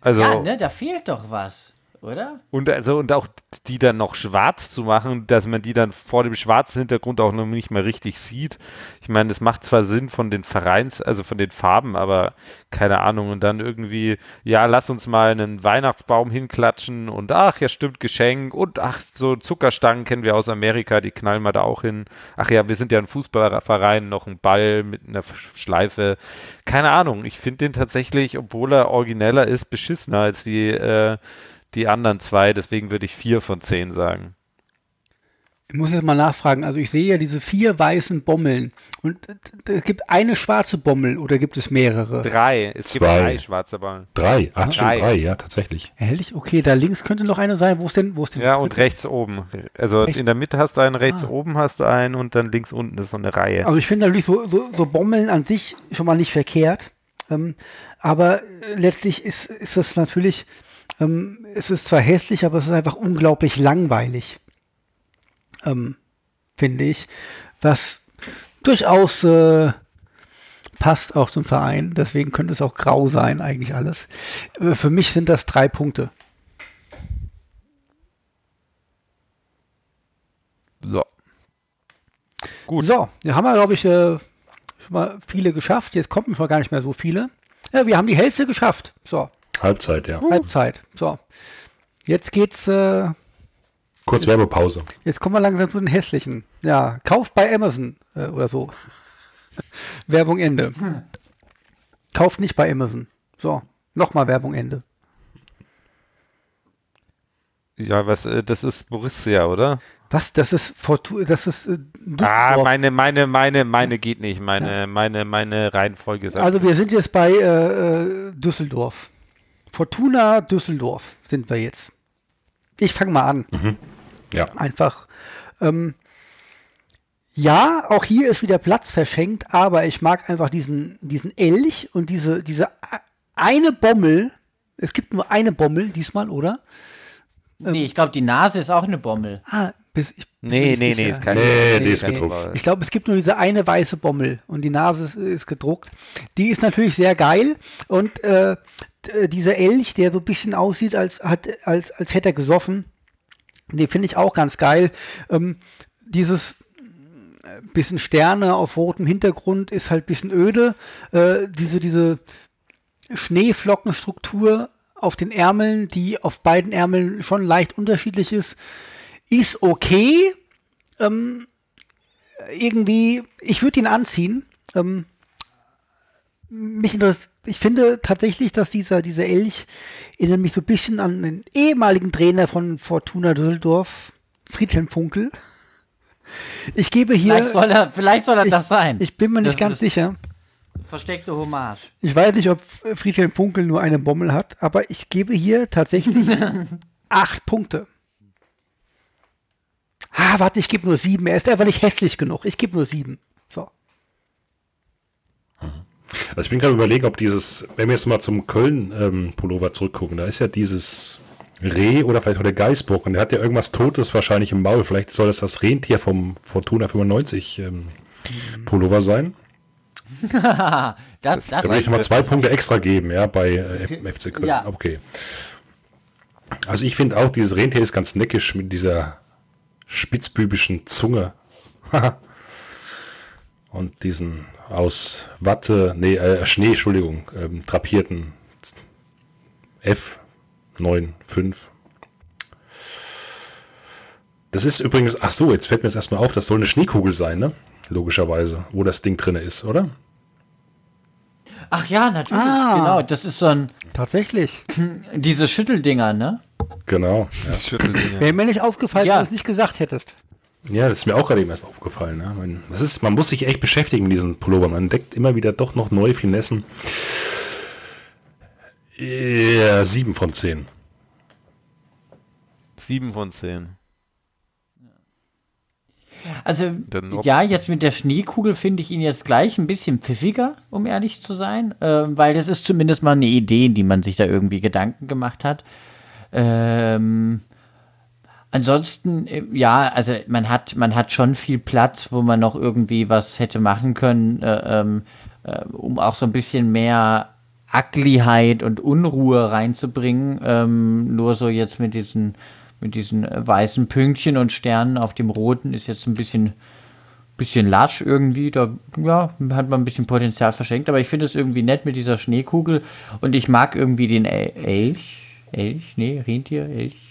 Also, ja, ne, da fehlt doch was, oder? und also, und auch die dann noch schwarz zu machen, dass man die dann vor dem schwarzen Hintergrund auch noch nicht mehr richtig sieht. Ich meine, das macht zwar Sinn von den Vereins, also von den Farben, aber keine Ahnung. Und dann irgendwie, ja, lass uns mal einen Weihnachtsbaum hinklatschen und ach, ja, stimmt, Geschenk und ach, so Zuckerstangen kennen wir aus Amerika, die knallen wir da auch hin. Ach ja, wir sind ja ein Fußballverein, noch ein Ball mit einer Schleife. Keine Ahnung, ich finde den tatsächlich, obwohl er origineller ist, beschissener als die, äh, die anderen zwei, deswegen würde ich vier von zehn sagen. Ich muss jetzt mal nachfragen. Also ich sehe ja diese vier weißen Bommeln. Und äh, es gibt eine schwarze Bommel oder gibt es mehrere? Drei. Es gibt Zwei. drei schwarze Ballen. Drei. Ach, schon Drei. drei, ja, tatsächlich. Ehrlich? Okay, da links könnte noch eine sein. Wo ist denn, wo ist denn Ja, und rechts oben. Also Echt? in der Mitte hast du einen, rechts Ah. oben hast du einen und dann links unten ist so eine Reihe. Also ich finde natürlich so, so, so Bommeln an sich schon mal nicht verkehrt. Ähm, aber letztlich ist, ist es natürlich, ähm, es ist zwar hässlich, aber es ist einfach unglaublich langweilig. Ähm, finde ich. Was durchaus äh, passt auch zum Verein. Deswegen könnte es auch grau sein, eigentlich alles. Äh, Für mich sind das drei Punkte. So. Gut. So, wir haben wir, glaube ich, äh, schon mal viele geschafft. Jetzt kommen schon gar nicht mehr so viele. Ja, wir haben die Hälfte geschafft. So, Halbzeit, ja. Halbzeit. So. Jetzt geht's, äh, Kurz Werbepause. jetzt kommen wir langsam zu den hässlichen. Ja, kauft bei Amazon äh, oder so. (laughs) Werbung Ende. Kauft nicht bei Amazon. So, nochmal Werbung Ende. Ja, was, äh, das ist Borussia, oder? Was? Das ist Fortu das ist äh, Ah, meine, meine, meine, meine geht nicht. Meine, meine, meine Reihenfolge ist Also wir sind jetzt bei äh, äh, Düsseldorf. Fortuna Düsseldorf sind wir jetzt. Ich fange mal an. Ja. Einfach. Ähm, ja, auch hier ist wieder Platz verschenkt, aber ich mag einfach diesen, diesen Elch und diese, diese eine Bommel. Es gibt nur eine Bommel diesmal, oder? Nee, ich glaube, die Nase ist auch eine Bommel. Ah, bis ich. Nee, nee, nicht nee, ist kein Nee, die ist kein gedruckt. Ich glaube, es gibt nur diese eine weiße Bommel und die Nase ist, ist gedruckt. Die ist natürlich sehr geil und äh, d- dieser Elch, der so ein bisschen aussieht, als, hat, als, als hätte er gesoffen, den finde ich auch ganz geil. Ähm, dieses äh, bisschen Sterne auf rotem Hintergrund ist halt bisschen öde. Äh, diese, diese Schneeflockenstruktur auf den Ärmeln, die auf beiden Ärmeln schon leicht unterschiedlich ist, ist okay irgendwie, ich würde ihn anziehen. Ähm, mich interessiert, ich finde tatsächlich, dass dieser, dieser Elch erinnert mich so ein bisschen an den ehemaligen Trainer von Fortuna Düsseldorf, Friedhelm Funkel. Ich gebe hier, Vielleicht soll er, vielleicht soll er das sein. ich bin mir nicht Das ganz sicher. Versteckte Hommage. Ich weiß nicht, ob Friedhelm Funkel nur eine Bommel hat, aber ich gebe hier tatsächlich (laughs) acht Punkte. Ah, warte, ich gebe nur sieben. Er ist einfach nicht hässlich genug. Ich gebe nur sieben. So. Also ich bin gerade überlegen, ob dieses, wenn wir jetzt mal zum Köln-Pullover zurückgucken, da ist ja dieses Reh oder vielleicht auch der Geißbock und der hat ja irgendwas Totes wahrscheinlich im Maul. Vielleicht soll das das Rentier vom Fortuna 95 ähm, Pullover sein. Das, (laughs) das Da will ich nochmal zwei Punkte extra geben, ja, bei äh, FC Köln. Ja. Okay. Also ich finde auch, dieses Rentier ist ganz neckisch mit dieser spitzbübischen Zunge. (laughs) Und diesen aus Watte, nee, äh, Schnee, Entschuldigung, ähm, drapierten F95. Das ist übrigens, ach so, jetzt fällt mir das erstmal auf, das soll eine Schneekugel sein, ne? Logischerweise, wo das Ding drin ist, oder? Ach ja, natürlich. Ah. Genau, das ist so ein, Tatsächlich. diese Schütteldinger, ne? Genau. Ja. Wäre mir nicht aufgefallen, Ja. wenn du es nicht gesagt hättest. Ja, das ist mir auch gerade eben erst aufgefallen. Ne? Man, das ist, man muss sich echt beschäftigen mit diesen Pullovern. Man entdeckt immer wieder doch noch neue Finessen. Ja, sieben von zehn. Sieben von zehn. Also, ja, jetzt mit der Schneekugel finde ich ihn jetzt gleich ein bisschen pfiffiger, um ehrlich zu sein, ähm, weil das ist zumindest mal eine Idee, die man sich da irgendwie Gedanken gemacht hat. Ähm, ansonsten, äh, ja, also man hat, man hat schon viel Platz, wo man noch irgendwie was hätte machen können, äh, ähm, äh, um auch so ein bisschen mehr Uglyheit und Unruhe reinzubringen. Ähm, nur so jetzt mit diesen, mit diesen äh, weißen Pünktchen und Sternen auf dem roten ist jetzt ein bisschen, bisschen lasch irgendwie. Da ja, hat man ein bisschen Potenzial verschenkt, aber ich finde es irgendwie nett mit dieser Schneekugel und ich mag irgendwie den El Elch. Elch? Nee, Rentier, Elch.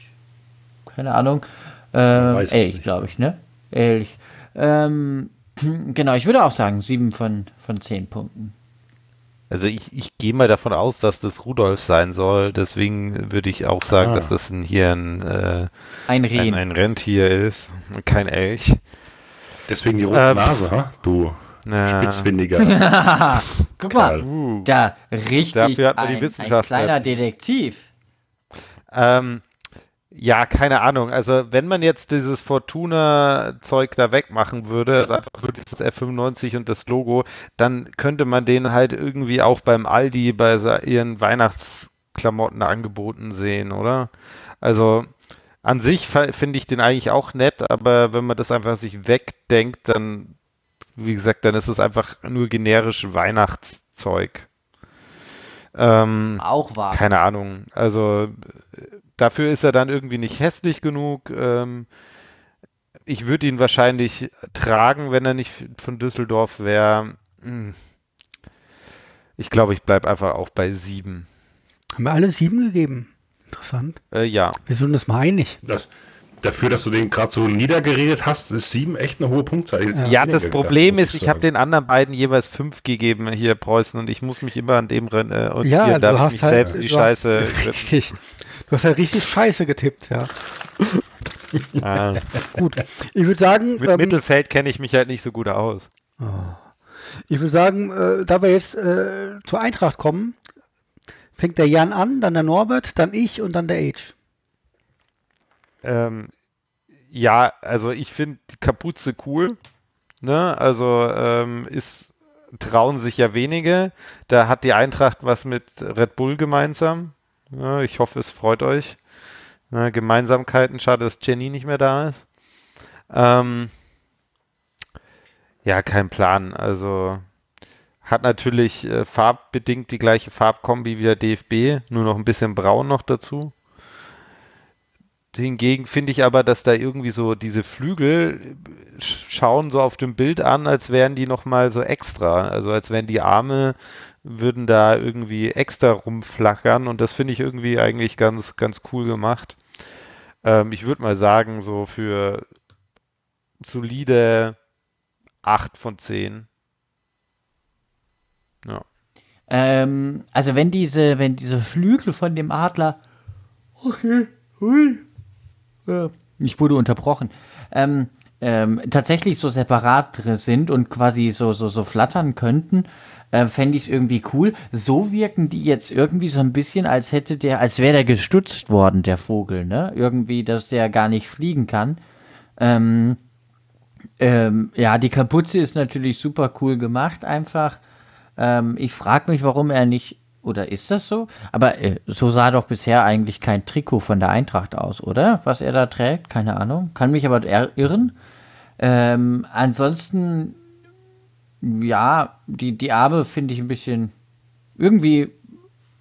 Keine Ahnung. Äh, weiß Elch, glaube ich, ne? Elch. Ähm, (clears throat) genau, ich würde auch sagen, sieben von, von zehn Punkten. Also ich, ich gehe mal davon aus, dass das Rudolf sein soll. Deswegen würde ich auch sagen, Ah. dass das ein, hier ein, äh, Ein ein, ein Rentier ist, kein Elch. Deswegen die rote Ähm, Nase, ha? du Na, spitzfindiger. (laughs) Guck mal, uh. da richtig Dafür hat man die ein, ein Wissenschaftler. kleiner Detektiv. Ähm, ja, keine Ahnung. Also wenn man jetzt dieses Fortuna-Zeug da wegmachen würde, also einfach wirklich das F95 und das Logo, dann könnte man den halt irgendwie auch beim Aldi bei ihren Weihnachtsklamotten angeboten sehen, oder? Also an sich finde ich den eigentlich auch nett, aber wenn man das einfach sich wegdenkt, dann, wie gesagt, dann ist es einfach nur generisch Weihnachtszeug. Ähm, Auch wahr. keine Ahnung. Also dafür ist er dann irgendwie nicht hässlich genug. Ähm, ich würde ihn wahrscheinlich tragen, wenn er nicht von Düsseldorf wäre. Hm. Ich glaube, ich bleibe einfach auch bei sieben. Haben wir alle sieben gegeben. Interessant. Äh, ja. Wir sind uns mal einig. Das, dafür, dass du den gerade so niedergeredet hast, ist sieben echt eine hohe Punktzahl. Jetzt Ja, das Problem muss ist, ich habe sagen. den anderen beiden jeweils fünf gegeben, hier Preußen, und ich muss mich immer an dem Rennen äh, und Ja, hier darf ich mich halt- selbst in die Scheiße. (laughs) Richtig. Du hast halt richtig scheiße getippt, ja. (laughs) ah, Gut. Ich würde sagen, mit ähm, Mittelfeld kenne ich mich halt nicht so gut aus. ich würde sagen, äh, da wir jetzt äh, zur Eintracht kommen, fängt der Jan an, dann der Norbert, dann ich und dann der Age. Ähm, ja, also ich finde die Kapuze cool. Ne? Also ähm, ist trauen sich ja wenige. Da hat die Eintracht was mit Red Bull gemeinsam. Ja, ich hoffe, es freut euch. Ne, Gemeinsamkeiten. Schade, dass Jenny nicht mehr da ist. Ähm, ja, kein Plan. Also hat natürlich äh, farbbedingt die gleiche Farbkombi wie der DFB, nur noch ein bisschen braun noch dazu. Hingegen finde ich aber, dass da irgendwie so diese Flügel sch- schauen so auf dem Bild an, als wären die nochmal so extra. Also als wären die Arme, würden da irgendwie extra rumflackern und das finde ich irgendwie eigentlich ganz, ganz cool gemacht. Ähm, ich würde mal sagen, so für solide 8 von 10. Ja. Ähm, also wenn diese, wenn diese Flügel von dem Adler, okay, hui, ich wurde unterbrochen, ähm, ähm, tatsächlich so separat sind und quasi so, so, so flattern könnten, äh, fände ich es irgendwie cool. So wirken die jetzt irgendwie so ein bisschen, als hätte der, als wäre der gestutzt worden, der Vogel, ne? Irgendwie, dass der gar nicht fliegen kann. Ähm, ähm, ja, die Kapuze ist natürlich super cool gemacht, einfach. Ähm, ich frage mich, warum er nicht, oder ist das so? Aber äh, so sah doch bisher eigentlich kein Trikot von der Eintracht aus, oder? Was er da trägt, keine Ahnung. Kann mich aber ir- irren. Ähm, ansonsten, ja, die, die Arme finde ich ein bisschen irgendwie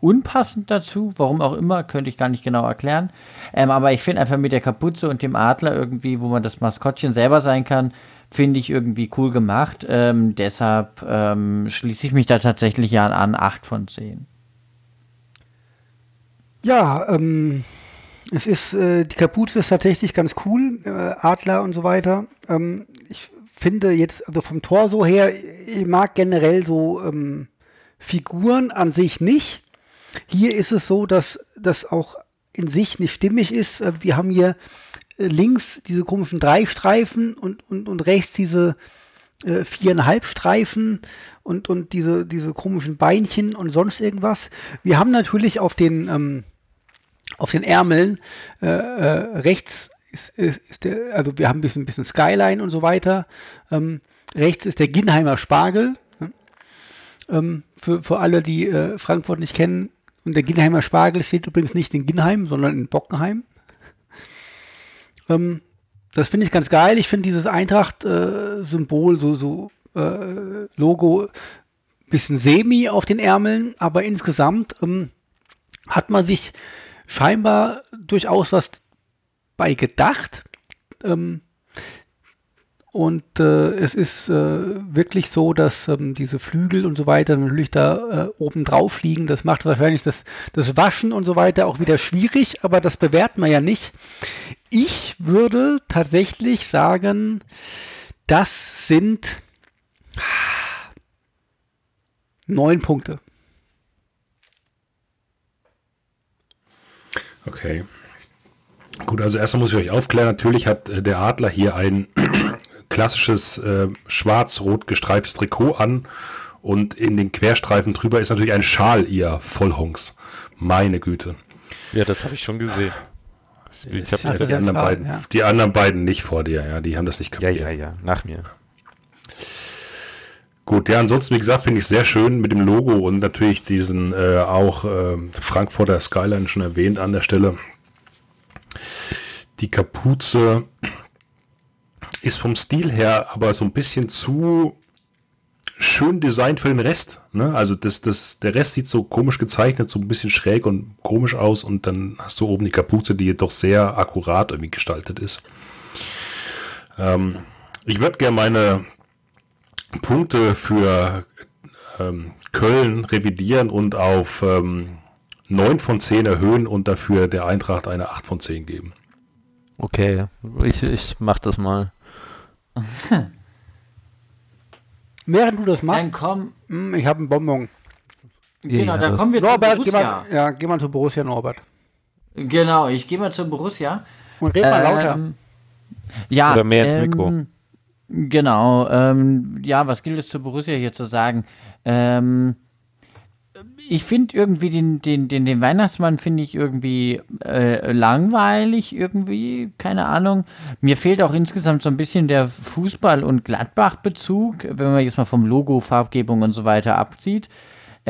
unpassend dazu. Warum auch immer, könnte ich gar nicht genau erklären. Ähm, aber ich finde einfach mit der Kapuze und dem Adler irgendwie, wo man das Maskottchen selber sein kann, finde ich irgendwie cool gemacht. Ähm, deshalb ähm, schließe ich mich da tatsächlich ja an 8 von 10. Ja, ähm, es ist, äh, die Kapuze ist tatsächlich ganz cool, äh, Adler und so weiter. Ähm, ich finde jetzt, also vom Torso her, ich mag generell so ähm, Figuren an sich nicht. Hier ist es so, dass das auch in sich nicht stimmig ist. Äh, Wir haben hier links diese komischen drei Streifen und, und, und rechts diese äh, viereinhalb Streifen und, und diese, diese komischen Beinchen und sonst irgendwas. Wir haben natürlich auf den, ähm, auf den Ärmeln äh, äh, rechts ist, ist, der, also wir haben ein bisschen, bisschen Skyline und so weiter. Ähm, rechts ist der Ginnheimer Spargel. Ähm, für, für alle, die äh, Frankfurt nicht kennen. Und der Ginnheimer Spargel steht übrigens nicht in Ginnheim, sondern in Bockenheim. Ähm, das finde ich ganz geil. Ich finde dieses Eintracht-Symbol, so, so äh, Logo, bisschen semi auf den Ärmeln, aber insgesamt ähm, hat man sich scheinbar durchaus was bei gedacht. Ähm, und äh, es ist äh, wirklich so, dass ähm, diese Flügel und so weiter natürlich da äh, oben drauf liegen. Das macht wahrscheinlich das, das Waschen und so weiter auch wieder schwierig, aber das bewährt man ja nicht. Ich würde tatsächlich sagen, das sind neun Punkte. Okay. Gut, also erstmal muss ich euch aufklären, natürlich hat äh, der Adler hier einen klassisches äh, schwarz-rot gestreiftes Trikot an und in den Querstreifen drüber ist natürlich ein Schal, ihr Vollhongs. Meine Güte. Ja, das habe ich schon gesehen. Ich hab, Ja, die, ja anderen klar, beiden, ja. die anderen beiden nicht vor dir, ja, die haben das nicht ja, kapiert. ja, ja, nach mir. Gut, ja, ansonsten, wie gesagt, finde ich sehr schön mit dem Logo und natürlich diesen äh, auch äh, Frankfurter Skyline schon erwähnt an der Stelle. Die Kapuze ist vom Stil her aber so ein bisschen zu schön designt für den Rest. Ne? Also das, das, der Rest sieht so komisch gezeichnet, so ein bisschen schräg und komisch aus und dann hast du oben die Kapuze, die doch sehr akkurat irgendwie gestaltet ist. Ähm, ich würde gerne meine Punkte für ähm, Köln revidieren und auf ähm, 9 von 10 erhöhen und dafür der Eintracht eine 8 von 10 geben. Okay, ich, ich mach das mal. (laughs) Während du das machst, Dann komm, hm, ich habe einen Bonbon. genau, Ja, da das- kommen wir Norbert, zu geh Borussia. mal, ja, geh mal zu Borussia Norbert. Genau, ich gehe mal zu Borussia. Und red mal lauter. Ähm, Ja, Oder mehr ins ähm, Mikro. Genau, ähm, ja, was gilt es zu Borussia hier zu sagen? Ähm, ich finde irgendwie den, den, den, den Weihnachtsmann finde ich irgendwie äh, langweilig, irgendwie, keine Ahnung. Mir fehlt auch insgesamt so ein bisschen der Fußball- und Gladbach-Bezug, wenn man jetzt mal vom Logo, Farbgebung und so weiter abzieht.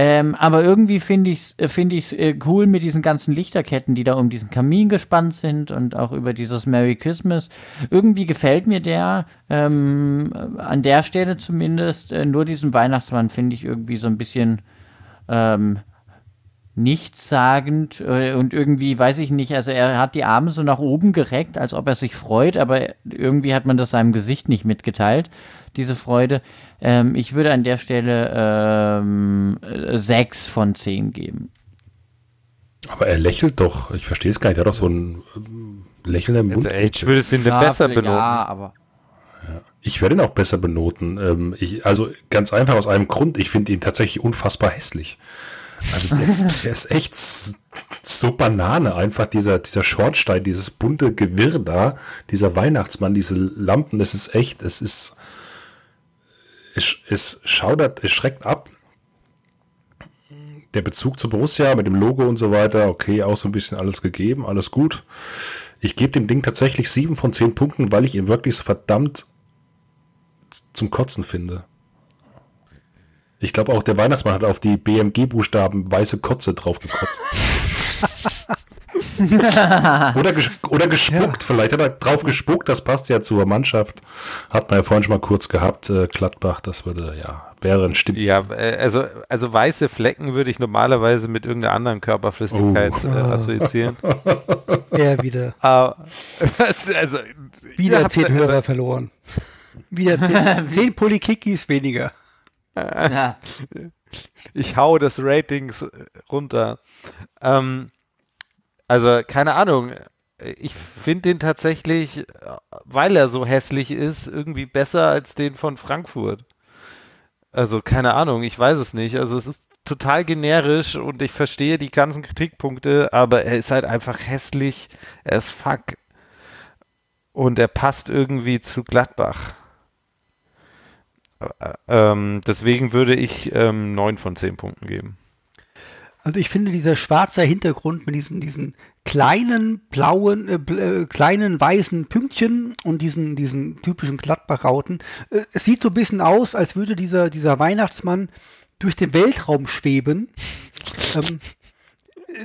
Ähm, aber irgendwie finde ich es find ich's, äh, cool mit diesen ganzen Lichterketten, die da um diesen Kamin gespannt sind und auch über dieses Merry Christmas. Irgendwie gefällt mir der, ähm, an der Stelle zumindest, äh, nur diesen Weihnachtsmann finde ich irgendwie so ein bisschen ähm, nichtssagend äh, und irgendwie, weiß ich nicht, also er hat die Arme so nach oben gereckt, als ob er sich freut, aber irgendwie hat man das seinem Gesicht nicht mitgeteilt, diese Freude. Ähm, ich würde an der Stelle ähm, äh, sechs von zehn geben. Aber er lächelt doch. Ich verstehe es gar nicht. Er hat doch so ein ähm, Lächeln im Mund. Also, ich würde es Ja, besser benoten. Ja, aber Ich werde ihn auch besser benoten. Ähm, ich, also ganz einfach aus einem Grund. Ich finde ihn tatsächlich unfassbar hässlich. Also der ist, der ist echt so Banane. Einfach dieser, dieser Schornstein, dieses bunte Gewirr da, dieser Weihnachtsmann, diese Lampen, das ist echt, es ist, es, es schaudert, es schreckt ab. Der Bezug zu Borussia mit dem Logo und so weiter, okay, auch so ein bisschen alles gegeben, alles gut. Ich gebe dem Ding tatsächlich sieben von zehn Punkten, weil ich ihn wirklich so verdammt zum Kotzen finde. Ich glaube auch der Weihnachtsmann hat auf die BMG-Buchstaben weiße Kotze drauf gekotzt. (laughs) oder, ges oder gespuckt, vielleicht hat er drauf gespuckt, das passt ja zur Mannschaft. Hat man ja vorhin schon mal kurz gehabt, äh, Gladbach, das würde, ja, wäre ein Stimm. Ja, äh, also, also weiße Flecken würde ich normalerweise mit irgendeiner anderen Körperflüssigkeit Oh. äh, assoziieren. (laughs) Er wieder. (laughs) Aber, was, also, Wieder ihr habt- zehn Hörer verloren. Wieder (laughs) zehn, zehn Polykikis weniger. ja, ich hau das Ratings äh, runter. Ähm, also, keine Ahnung. Ich finde den tatsächlich, äh, weil er so hässlich ist, irgendwie besser als den von Frankfurt. Also, keine Ahnung, ich weiß es nicht. Also, es ist total generisch und ich verstehe die ganzen Kritikpunkte, aber er ist halt einfach hässlich. Er ist fuck. Und er passt irgendwie zu Gladbach. Ä- Ähm, deswegen würde ich ähm, 9 von 10 Punkten geben. Also ich finde dieser schwarze Hintergrund mit diesen, diesen kleinen blauen, äh, äh, kleinen weißen Pünktchen und diesen, diesen typischen Gladbach-Rauten, äh, es sieht so ein bisschen aus, als würde dieser, dieser Weihnachtsmann durch den Weltraum schweben. (laughs) ähm,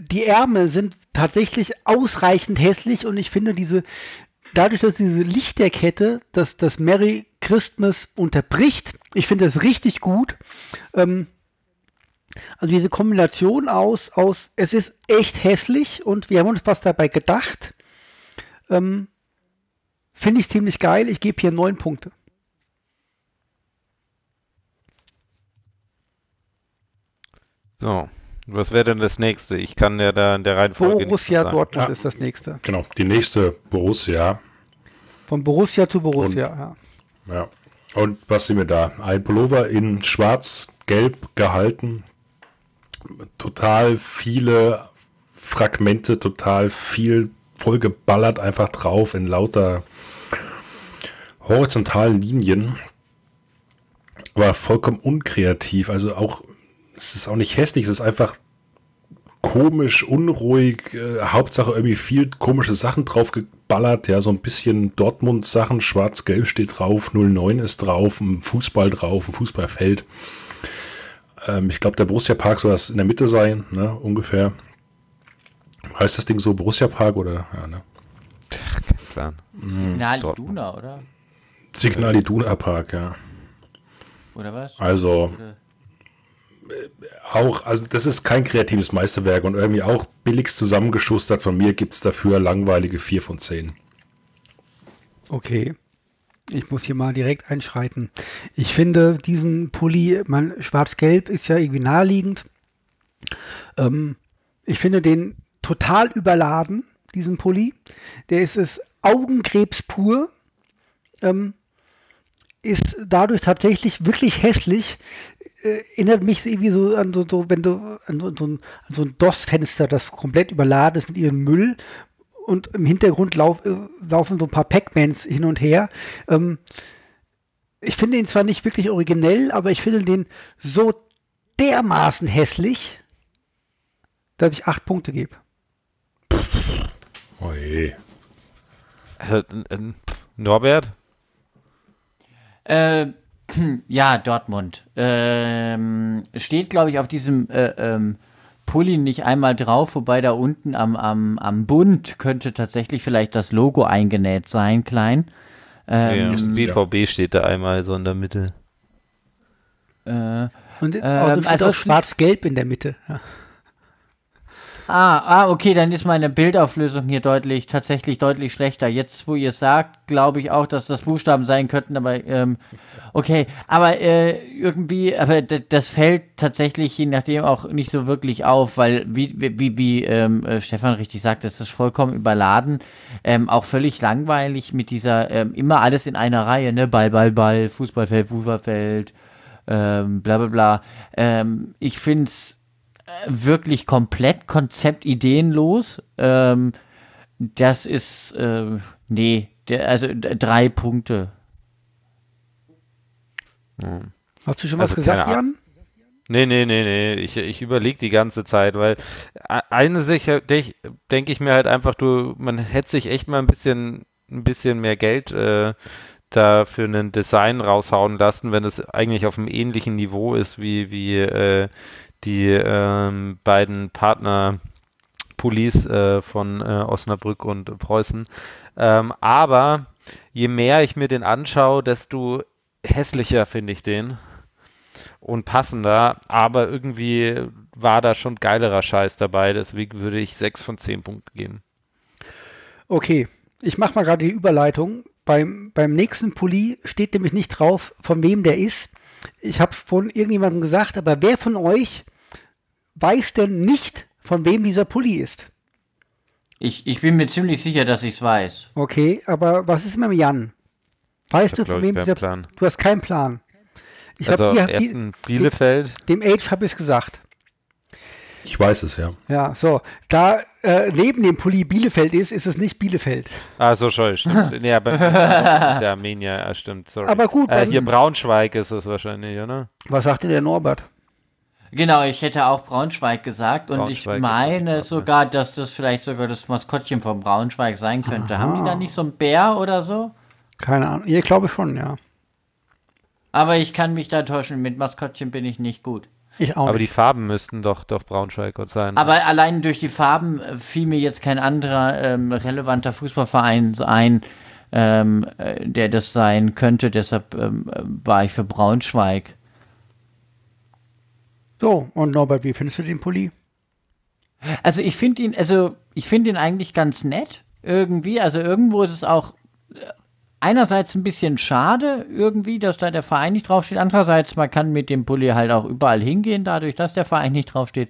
die Ärmel sind tatsächlich ausreichend hässlich und ich finde diese, dadurch, dass diese Lichterkette das, das Merry Christmas unterbricht, ich finde das richtig gut. Ähm, also diese Kombination aus, aus, es ist echt hässlich und wir haben uns was dabei gedacht. Ähm, Finde ich ziemlich geil. Ich gebe hier neun Punkte. So, was wäre denn das nächste? Ich kann ja da in der Reihenfolge Borussia. Dortmund Ja. ist das nächste. Genau, die nächste Borussia. Von Borussia zu Borussia. ja. Ja. Und was sehen wir da? Ein Pullover in schwarz-gelb gehalten. Total viele Fragmente, total viel vollgeballert einfach drauf in lauter horizontalen Linien. Aber vollkommen unkreativ. Also auch, es ist auch nicht hässlich, es ist einfach komisch, unruhig, äh, Hauptsache irgendwie viel komische Sachen drauf geballert, ja, so ein bisschen Dortmund-Sachen, schwarz-gelb steht drauf, 09 ist drauf, ein Fußball drauf, ein Fußballfeld. Ähm, ich glaube, der Borussia Park soll das in der Mitte sein, ne, ungefähr. Heißt das Ding so Borussia Park oder? Ja, ne? Plan. Signal Dortmund. Iduna, oder? Signal Iduna Park, ja. Oder was? Also Oder- auch, also das ist kein kreatives Meisterwerk und irgendwie auch billigst zusammengeschustert. Von mir gibt es dafür langweilige 4 von 10. Okay. Ich muss hier mal direkt einschreiten. Ich finde diesen Pulli, man, schwarz-gelb ist ja irgendwie naheliegend. Ähm, ich finde den total überladen, diesen Pulli. Der ist es Augenkrebs pur. Ähm, ist dadurch tatsächlich wirklich hässlich. Äh, erinnert mich irgendwie so an so, so wenn du an so, so ein, an so ein DOS-Fenster, das komplett überladen ist mit ihrem Müll und im Hintergrund lauf, äh, laufen so ein paar Pac-Mans hin und her. Ähm, ich finde ihn zwar nicht wirklich originell, aber ich finde den so dermaßen hässlich, dass ich acht Punkte gebe. Oje. Also, n- n- Norbert? Äh, (clears throat) ja, Dortmund. Ähm, steht, glaube ich, auf diesem äh, ähm, Pulli nicht einmal drauf, wobei da unten am, am, am Bund könnte tatsächlich vielleicht das Logo eingenäht sein, klein. Ähm, ja, BVB steht da einmal so in der Mitte. äh, Und Ähm, also steht also schwarz-gelb in der Mitte. Ja. Ah, ah, okay, dann ist meine Bildauflösung hier deutlich, tatsächlich deutlich schlechter. Jetzt, wo ihr es sagt, glaube ich auch, dass das Buchstaben sein könnten, aber ähm, okay, aber äh, irgendwie, aber das fällt tatsächlich je nachdem auch nicht so wirklich auf, weil wie wie wie, wie ähm, äh, Stefan richtig sagt, es ist vollkommen überladen, ähm, auch völlig langweilig mit dieser ähm, immer alles in einer Reihe, ne, Ball, Ball, Ball, Fußballfeld, Fußballfeld, ähm, bla bla bla. Ähm, ich finde es wirklich komplett konzeptideenlos. Ähm, das ist, äh, nee, der, also drei Punkte. Hast du schon was Also gesagt, keine Jan? Nee, nee, nee, nee. Ich, ich überlege die ganze Zeit, weil eine Sache, de- denke ich mir halt einfach, du, man hätte sich echt mal ein bisschen, ein bisschen mehr Geld äh, da für ein Design raushauen lassen, wenn es eigentlich auf einem ähnlichen Niveau ist wie, wie äh, die ähm, beiden Partner Police äh, von äh, Osnabrück und Preußen. Ähm, aber je mehr ich mir den anschaue, desto hässlicher finde ich den und passender, aber irgendwie war da schon geilerer Scheiß dabei, deswegen würde ich 6 von 10 Punkten geben. Okay, ich mache mal gerade die Überleitung. Beim, beim nächsten Pulli steht nämlich nicht drauf, von wem der ist. Ich habe es von irgendjemandem gesagt, aber wer von euch weiß denn nicht, von wem dieser Pulli ist? Ich, ich bin mir ziemlich sicher, dass ich es weiß. Okay, aber was ist mit dem Jan? Weißt du, hab, von wem keinen dieser Plan. Du hast keinen Plan. Ich also habe hier in Bielefeld. dem Age habe ich es gesagt. Ich weiß es, ja. Ja, so. Da äh, neben dem Pulli Bielefeld ist, ist es nicht Bielefeld. Ah, so scheu, stimmt. (laughs) ja, bei, ist ja Armenier, ja, stimmt, sorry. Aber gut, Äh, hier Braunschweig ist es wahrscheinlich, oder? Was sagte der Norbert? Genau, ich hätte auch Braunschweig gesagt und ich Braunschweig ist meine sogar, dass das vielleicht sogar das Maskottchen von Braunschweig sein könnte. Haben die da nicht so einen Bär oder so? Keine Ahnung. Ich glaube schon, ja. Aber ich kann mich da täuschen, mit Maskottchen bin ich nicht gut. Ich auch Aber die nicht. Farben müssten doch, doch Braunschweig sein. Aber allein durch die Farben äh, fiel mir jetzt kein anderer ähm, relevanter Fußballverein ein, ähm, äh, der das sein könnte. Deshalb ähm, äh, war ich für Braunschweig. So, und Norbert, wie findest du den Pulli? Also ich finde ihn, also ich finde ihn eigentlich ganz nett irgendwie. Also irgendwo ist es auch äh, einerseits ein bisschen schade irgendwie, dass da der Verein nicht draufsteht. Andererseits, man kann mit dem Pulli halt auch überall hingehen, dadurch, dass der Verein nicht draufsteht.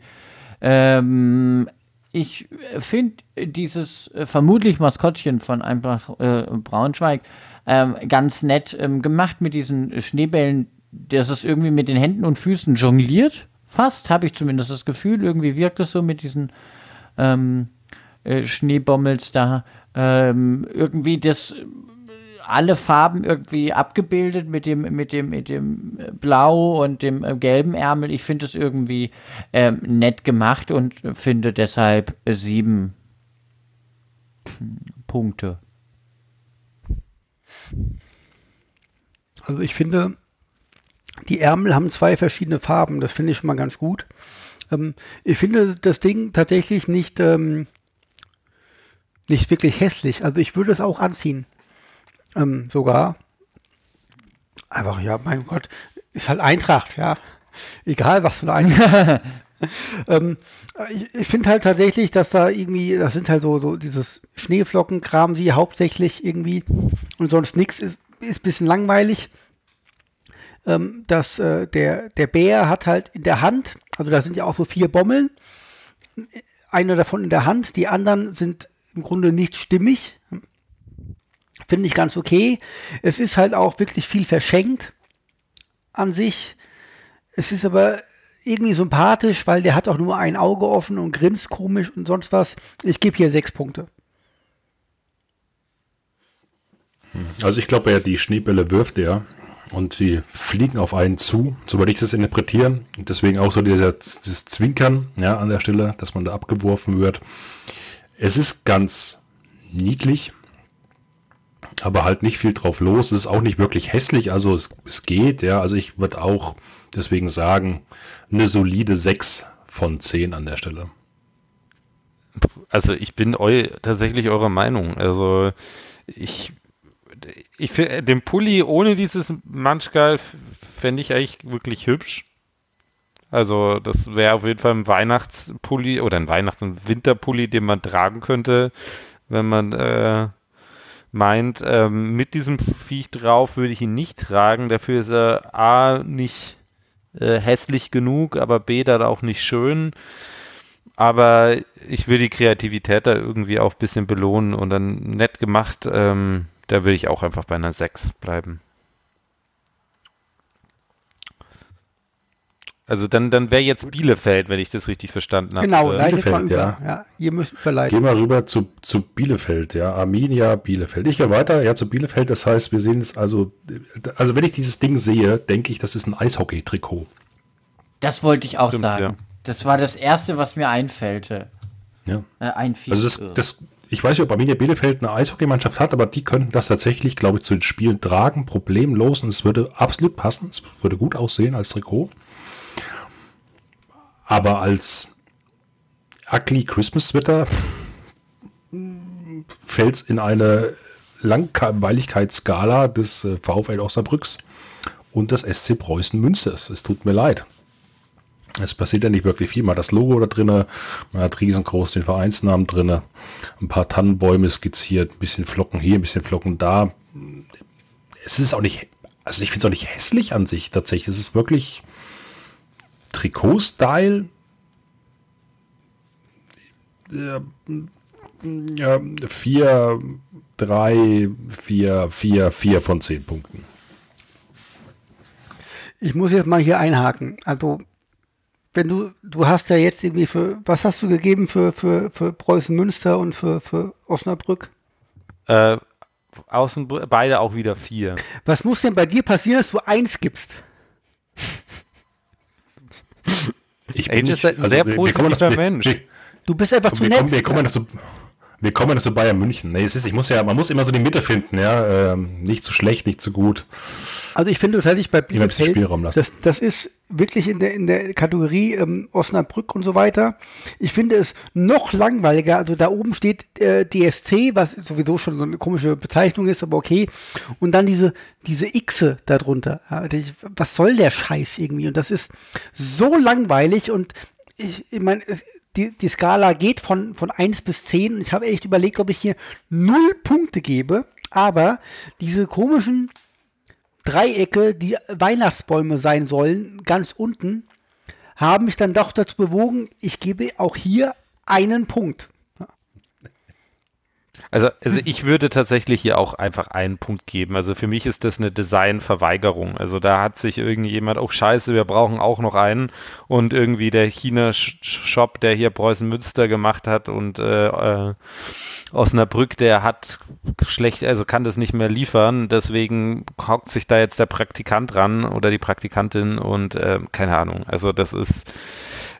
Ähm, ich finde dieses äh, vermutlich Maskottchen von Eintracht äh, Braunschweig ähm, ganz nett ähm, gemacht mit diesen Schneebällen, dass es irgendwie mit den Händen und Füßen jongliert. Fast, habe ich zumindest das Gefühl. Irgendwie wirkt es so mit diesen ähm, äh, Schneebommels da ähm, irgendwie das alle Farben irgendwie abgebildet mit dem mit dem mit dem Blau und dem äh, gelben Ärmel. Ich finde es irgendwie ähm, nett gemacht und finde deshalb sieben Punkte. Also ich finde, die Ärmel haben zwei verschiedene Farben. Das finde ich schon mal ganz gut. Ähm, ich finde das Ding tatsächlich nicht, ähm, nicht wirklich hässlich. Also ich würde es auch anziehen. Ähm, sogar. Einfach, ja, mein Gott, ist halt Eintracht, ja. Egal, was für eine Eintracht. (laughs) ähm, ich, ich finde halt tatsächlich, dass da irgendwie, das sind halt so, so dieses Schneeflockenkram, sie hauptsächlich irgendwie und sonst nichts ist, ist ein bisschen langweilig. Ähm, dass äh, der, der Bär hat halt in der Hand, also da sind ja auch so vier Bommeln, eine davon in der Hand, die anderen sind im Grunde nicht stimmig. Finde ich ganz okay. Es ist halt auch wirklich viel verschenkt an sich. Es ist aber irgendwie sympathisch, weil der hat auch nur ein Auge offen und grinst komisch und sonst was. Ich gebe hier sechs Punkte. Also ich glaube, er die Schneebälle wirft er und sie fliegen auf einen zu, soweit ich das interpretieren. Deswegen auch so dieser, dieses Zwinkern ja, an der Stelle, dass man da abgeworfen wird. Es ist ganz niedlich, aber halt nicht viel drauf los. Es ist auch nicht wirklich hässlich, also es, es geht, ja. Also ich würde auch deswegen sagen, eine solide 6 von 10 an der Stelle. Also ich bin eu tatsächlich eurer Meinung. Also ich, ich finde den Pulli ohne dieses Manchgal fände ich eigentlich wirklich hübsch. Also das wäre auf jeden Fall ein Weihnachtspulli oder ein Weihnachts- und Winterpulli, den man tragen könnte, wenn man äh, meint, ähm, mit diesem Viech drauf würde ich ihn nicht tragen. Dafür ist er A nicht äh, hässlich genug, aber B dann auch nicht schön. Aber ich will die Kreativität da irgendwie auch ein bisschen belohnen und dann nett gemacht. Ähm, da will ich auch einfach bei einer 6 bleiben. Also dann, dann wäre jetzt Bielefeld, wenn ich das richtig verstanden habe. Genau, Bielefeld, ja. Ja. ihr müsst verleiten. Gehen wir rüber zu, zu Bielefeld, ja. Arminia, Bielefeld. Ich gehe weiter, ja, zu Bielefeld. Das heißt, wir sehen es also, also wenn ich dieses Ding sehe, denke ich, das ist ein Eishockey-Trikot. Das wollte ich auch Stimmt, sagen. ja. Das war das erste, was mir einfällte. Ja. Äh, einfiel. Also das, das, ich weiß nicht, ob Arminia Bielefeld eine Eishockeymannschaft hat, aber die könnten das tatsächlich, glaube ich, zu den Spielen tragen, problemlos und es würde absolut passen. Es würde gut aussehen als Trikot. Aber als ugly Christmas Sweater fällt es in eine Langweiligkeitsskala des äh, VfL Osnabrücks und des SC Preußen Münsters. Es tut mir leid. Es passiert ja nicht wirklich viel. Man hat das Logo da drinne, man hat riesengroß den Vereinsnamen drinne, ein paar Tannenbäume skizziert, ein bisschen Flocken hier, ein bisschen Flocken da. Es ist auch nicht, also ich finde es auch nicht hässlich an sich tatsächlich. Es ist wirklich Trikot-Style. Ja, ja, vier, drei, vier, vier, vier von zehn Punkten. Ich muss jetzt mal hier einhaken. Also, wenn du, du hast ja jetzt irgendwie für, was hast du gegeben für, für, für Preußen Münster und für, für Osnabrück? Äh, außen, beide auch wieder vier. Was muss denn bei dir passieren, dass du eins gibst? Ich Age ist ein sehr wir- wir kommen positiver wir- Mensch. Wir, Du bist einfach zu wir, nett. kommen, wir, kommen zu, wir kommen zu Bayern München. Nee, es ist, ich muss ja, man muss immer so die Mitte finden, ja. Ähm, nicht zu schlecht, nicht zu gut. Also ich finde tatsächlich bei Immer ein bisschen Bielefeld, Spielraum lassen. das, das ist wirklich in der, in der Kategorie ähm, Osnabrück und so weiter. Ich finde es noch langweiliger. Also da oben steht äh, DSC, was sowieso schon so eine komische Bezeichnung ist, aber okay. Und dann diese, diese Xe darunter. Ja, was soll der Scheiß irgendwie? Und das ist so langweilig und ich, ich meine, die, die Skala geht von, von 1 bis 10 und ich habe echt überlegt, ob ich hier null Punkte gebe, aber diese komischen Dreiecke, die Weihnachtsbäume sein sollen, ganz unten, haben mich dann doch dazu bewogen, ich gebe auch hier einen Punkt. Also, also ich würde tatsächlich hier auch einfach einen Punkt geben. Also für mich ist das eine Designverweigerung. Also da hat sich irgendjemand, oh scheiße, wir brauchen auch noch einen. Und irgendwie der China-Shop, der hier Preußen Münster gemacht hat und äh, äh, Osnabrück, der hat schlecht, also kann das nicht mehr liefern. Deswegen hockt sich da jetzt der Praktikant ran oder die Praktikantin und äh, keine Ahnung. Also das ist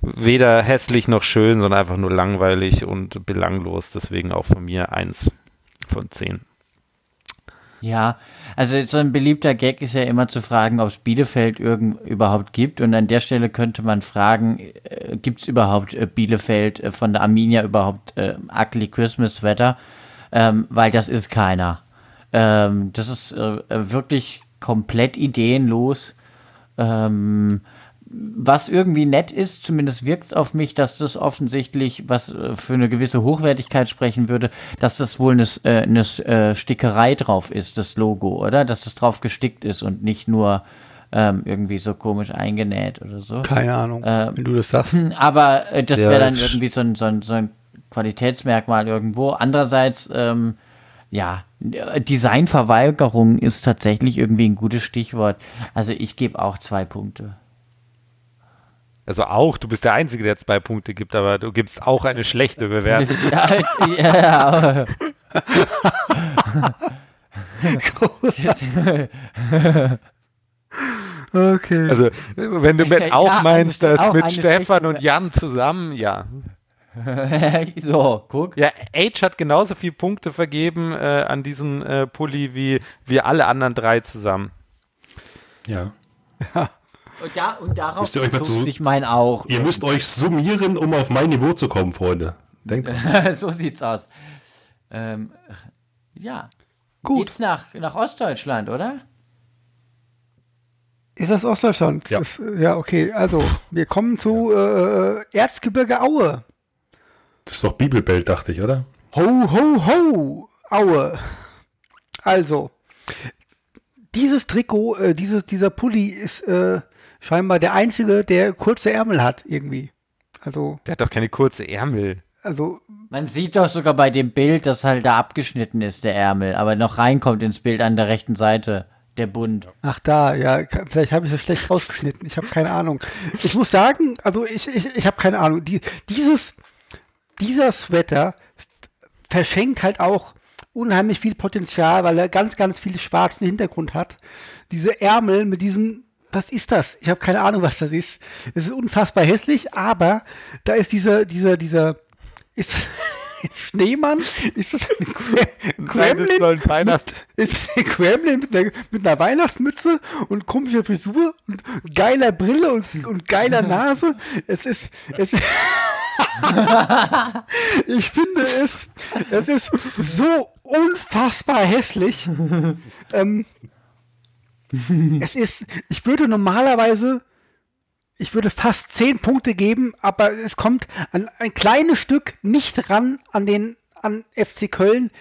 weder hässlich noch schön, sondern einfach nur langweilig und belanglos. Deswegen auch von mir eins von zehn. Ja, also so ein beliebter Gag ist ja immer zu fragen, ob es Bielefeld irgend, überhaupt gibt. Und an der Stelle könnte man fragen, äh, gibt es überhaupt äh, Bielefeld äh, von der Arminia überhaupt äh, Ugly Christmas Wetter? Ähm, weil das ist keiner. Ähm, das ist äh, wirklich komplett ideenlos. Ähm, was irgendwie nett ist, zumindest wirkt es auf mich, dass das offensichtlich, was äh, für eine gewisse Hochwertigkeit sprechen würde, dass das wohl eine, äh, eine äh, Stickerei drauf ist, das Logo, oder? Dass das drauf gestickt ist und nicht nur ähm, irgendwie so komisch eingenäht oder so. Keine Ahnung, Ähm, wenn du das sagst. (laughs) Aber äh, das Ja, wäre dann irgendwie so ein, so, ein, so ein Qualitätsmerkmal irgendwo. Andererseits, ähm, ja, äh, Designverweigerung ist tatsächlich irgendwie ein gutes Stichwort. Also ich gebe auch zwei Punkte. Also auch, du bist der Einzige, der zwei Punkte gibt, aber du gibst auch eine schlechte Bewertung. (laughs) ja, ja, ja, (laughs) Okay. Also, wenn du mit Ja, auch eine- meinst, dass auch mit Stefan und Jan zusammen, ja. (laughs) so, guck. Ja, Age hat genauso viele Punkte vergeben äh, an diesen äh, Pulli wie wir alle anderen drei zusammen. Ja. Und, da, und darauf Müsst ihr euch mal zu- sich mein auch. Ihr müsst euch summieren, um auf mein Niveau zu kommen, Freunde. Denkt (laughs) so sieht's aus. Ähm, ja. Gut. Geht's nach, nach Ostdeutschland, oder? Ist das Ostdeutschland? Ja. Das, ja, okay. Also, wir kommen zu äh, Erzgebirge Aue. Das ist doch Bibelbelt, dachte ich, oder? Ho, ho, ho, Aue. Also, dieses Trikot, äh, dieses, dieser Pulli ist äh, scheinbar der einzige, der kurze Ärmel hat, irgendwie. Also, Der hat doch keine kurze Ärmel. also, Man sieht doch sogar bei dem Bild, dass halt da abgeschnitten ist, der Ärmel, aber noch reinkommt ins Bild an der rechten Seite, der Bund. ach da, ja, vielleicht habe ich das schlecht rausgeschnitten. Ich habe keine Ahnung. Ich muss sagen, also ich, ich, ich habe keine Ahnung. Die, dieses, dieser Sweater verschenkt halt auch unheimlich viel Potenzial, weil er ganz, ganz viel schwarzen Hintergrund hat. Diese Ärmel mit diesem, was ist das? Ich habe keine Ahnung, was das ist. Es ist unfassbar hässlich, aber da ist dieser, dieser, dieser, ist (laughs) Schneemann? Ist das ein Gra- Nein, das Weihnachts- ist ein Gremlin mit einer, mit einer Weihnachtsmütze und komischer Frisur und geiler Brille und, und geiler Nase? Es ist, es ist (laughs) ich finde es, es ist so unfassbar hässlich. ähm, (laughs) es ist, ich würde normalerweise, ich würde fast zehn Punkte geben, aber es kommt an ein kleines Stück nicht ran an den, an FC Köln.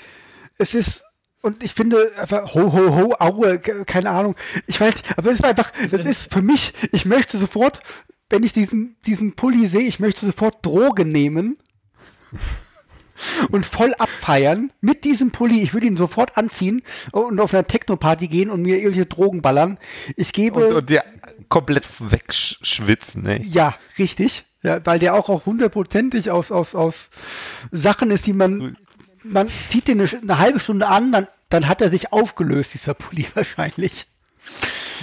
Es ist, und ich finde einfach, ho, ho, ho, aue, ke- keine Ahnung. Ich weiß aber es ist einfach, das ist für mich, ich möchte sofort, wenn ich diesen, diesen Pulli sehe, ich möchte sofort Drogen nehmen und voll abfeiern mit diesem Pulli. Ich würde ihn sofort anziehen und auf einer Techno-Party gehen und mir irgendwelche Drogen ballern. Ich gebe. Und, und dir komplett wegschwitzen, ne? Ja, richtig. Ja, weil der auch, auch hundertprozentig aus, aus, aus Sachen ist, die man, man zieht den eine, eine halbe Stunde an, dann, dann hat er sich aufgelöst, dieser Pulli (laughs) wahrscheinlich.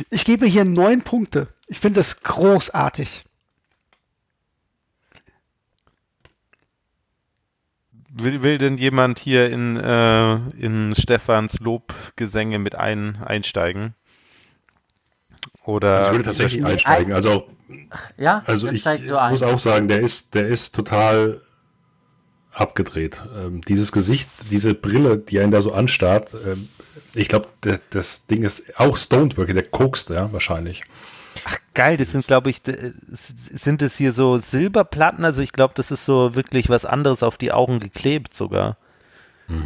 Ich gebe hier neun Punkte. Ich finde das großartig. Will, will denn jemand hier in, äh, in Stefans Lobgesänge mit ein, einsteigen? Oder Also ich würde tatsächlich einsteigen. Also, Ja, also ich muss auch sagen, der ist, der ist total abgedreht. Ähm, dieses Gesicht, diese Brille, die einen da so anstarrt, ähm, ich glaube, das Ding ist auch stoned wirklich, der kokst, ja, wahrscheinlich. Geil, das sind, glaube ich, d- sind es hier so Silberplatten? Also ich glaube, das ist so wirklich was anderes auf die Augen geklebt sogar.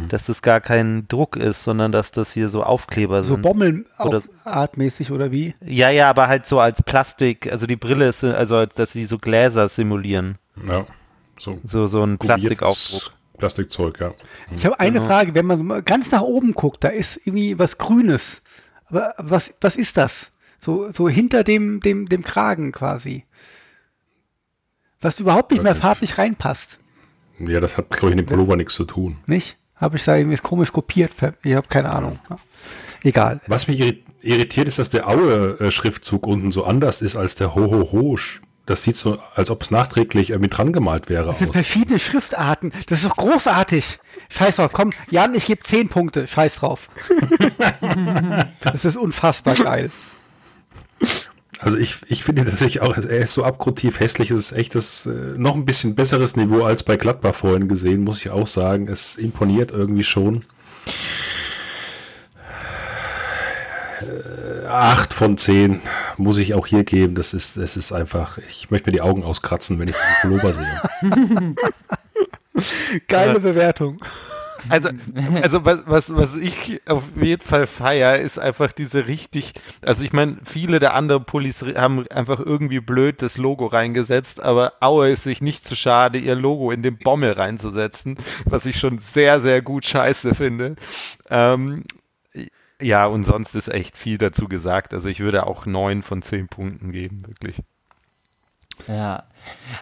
Dass das gar kein Druck ist, sondern dass das hier so Aufkleber So sind. Bommelartmäßig Oder- artmäßig oder wie? ja, ja, aber halt so als Plastik, also die Brille ist, also dass sie so Gläser simulieren. Ja, so So, so ein Plastikaufdruck. Plastikzeug, ja. Ich habe eine Frage, wenn man so ganz nach oben guckt, da ist irgendwie was Grünes. Aber was, was ist das? So, so hinter dem, dem, dem Kragen quasi. Was überhaupt nicht mehr farblich reinpasst. Ja, das hat, glaube ich, in dem Pullover nichts zu tun. Nicht? Habe ich da irgendwie komisch kopiert? Ich habe keine Ahnung. Ja. Egal. Was mich irri- irritiert, ist, dass der Aue-Schriftzug unten so anders ist als der Ho-Ho-Ho. Das sieht so, als ob es nachträglich irgendwie dran gemalt wäre. Das sind Aus. verschiedene Schriftarten. Das ist doch großartig. Scheiß drauf. Komm, Jan, ich gebe 10 Punkte. Scheiß drauf. (laughs) das ist unfassbar geil. Also ich, ich finde tatsächlich auch, er ist so abgrundtief hässlich, es ist echt das äh, noch ein bisschen besseres Niveau als bei Gladbach vorhin gesehen, muss ich auch sagen. Es imponiert irgendwie schon. Äh, Acht von zehn muss ich auch hier geben. Das ist, es ist einfach, ich möchte mir die Augen auskratzen, wenn ich diesen Pullover sehe. (laughs) Geile Bewertung. Also, also was, was, was ich auf jeden Fall feier, ist einfach diese richtig, also ich meine, viele der anderen Pullis haben einfach irgendwie blöd das Logo reingesetzt, aber Aue ist sich nicht zu schade, ihr Logo in den Bommel reinzusetzen, was ich schon sehr, sehr gut scheiße finde. Ähm, ja, und sonst ist echt viel dazu gesagt. Also ich würde auch neun von zehn Punkten geben, wirklich. Ja.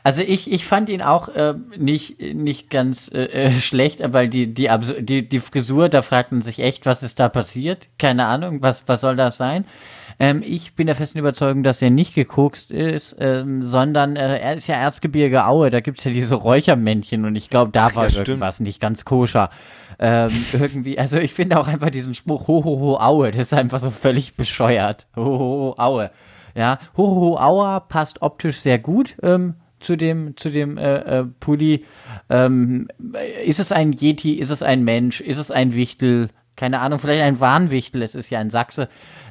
Also ich, ich fand ihn auch äh, nicht, nicht ganz äh, äh, schlecht, weil die, die, Abs- die, die Frisur, da fragt man sich echt, was ist da passiert? Keine Ahnung, was, was soll das sein? Ähm, ich bin der festen Überzeugung, dass er nicht gekokst ist, ähm, sondern äh, er ist ja Erzgebirge Aue, da gibt's ja diese Räuchermännchen und ich glaube, da war stimmt. irgendwas nicht ganz koscher. Ähm, (laughs) irgendwie, also ich finde auch einfach diesen Spruch Ho, ho, ho, Aue, das ist einfach so völlig bescheuert. Ho, ho, ho, Aue. Ja, Ho, ho, ho, Aua passt optisch sehr gut ähm, zu dem, zu dem äh, äh, Pulli. Ähm, ist es ein Yeti? Ist es ein Mensch? Ist es ein Wichtel? Keine Ahnung, vielleicht ein Warnwichtel, es ist ja ein Sachse.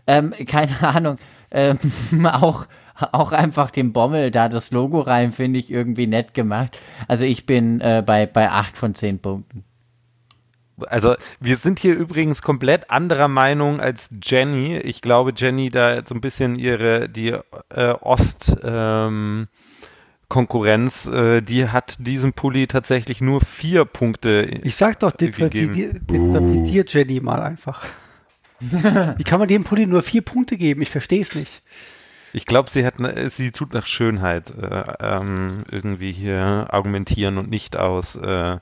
Ähm, (laughs) keine Ahnung. Ähm, (laughs) auch, auch einfach den Bommel da das Logo rein, finde ich irgendwie nett gemacht. Also ich bin äh, bei, bei 8 von 10 Punkten. Also wir sind hier übrigens komplett anderer Meinung als Jenny. Ich glaube, Jenny da so ein bisschen ihre die äh, Ost ähm, Konkurrenz, äh, die hat diesem Pulli tatsächlich nur vier Punkte. Ich sag doch, disqualifiziert Jenny mal einfach. Wie kann man dem Pulli nur vier Punkte geben? Ich verstehe es nicht. Ich glaube, sie hat, ne- sie tut nach Schönheit äh, ähm, irgendwie hier argumentieren und nicht aus äh,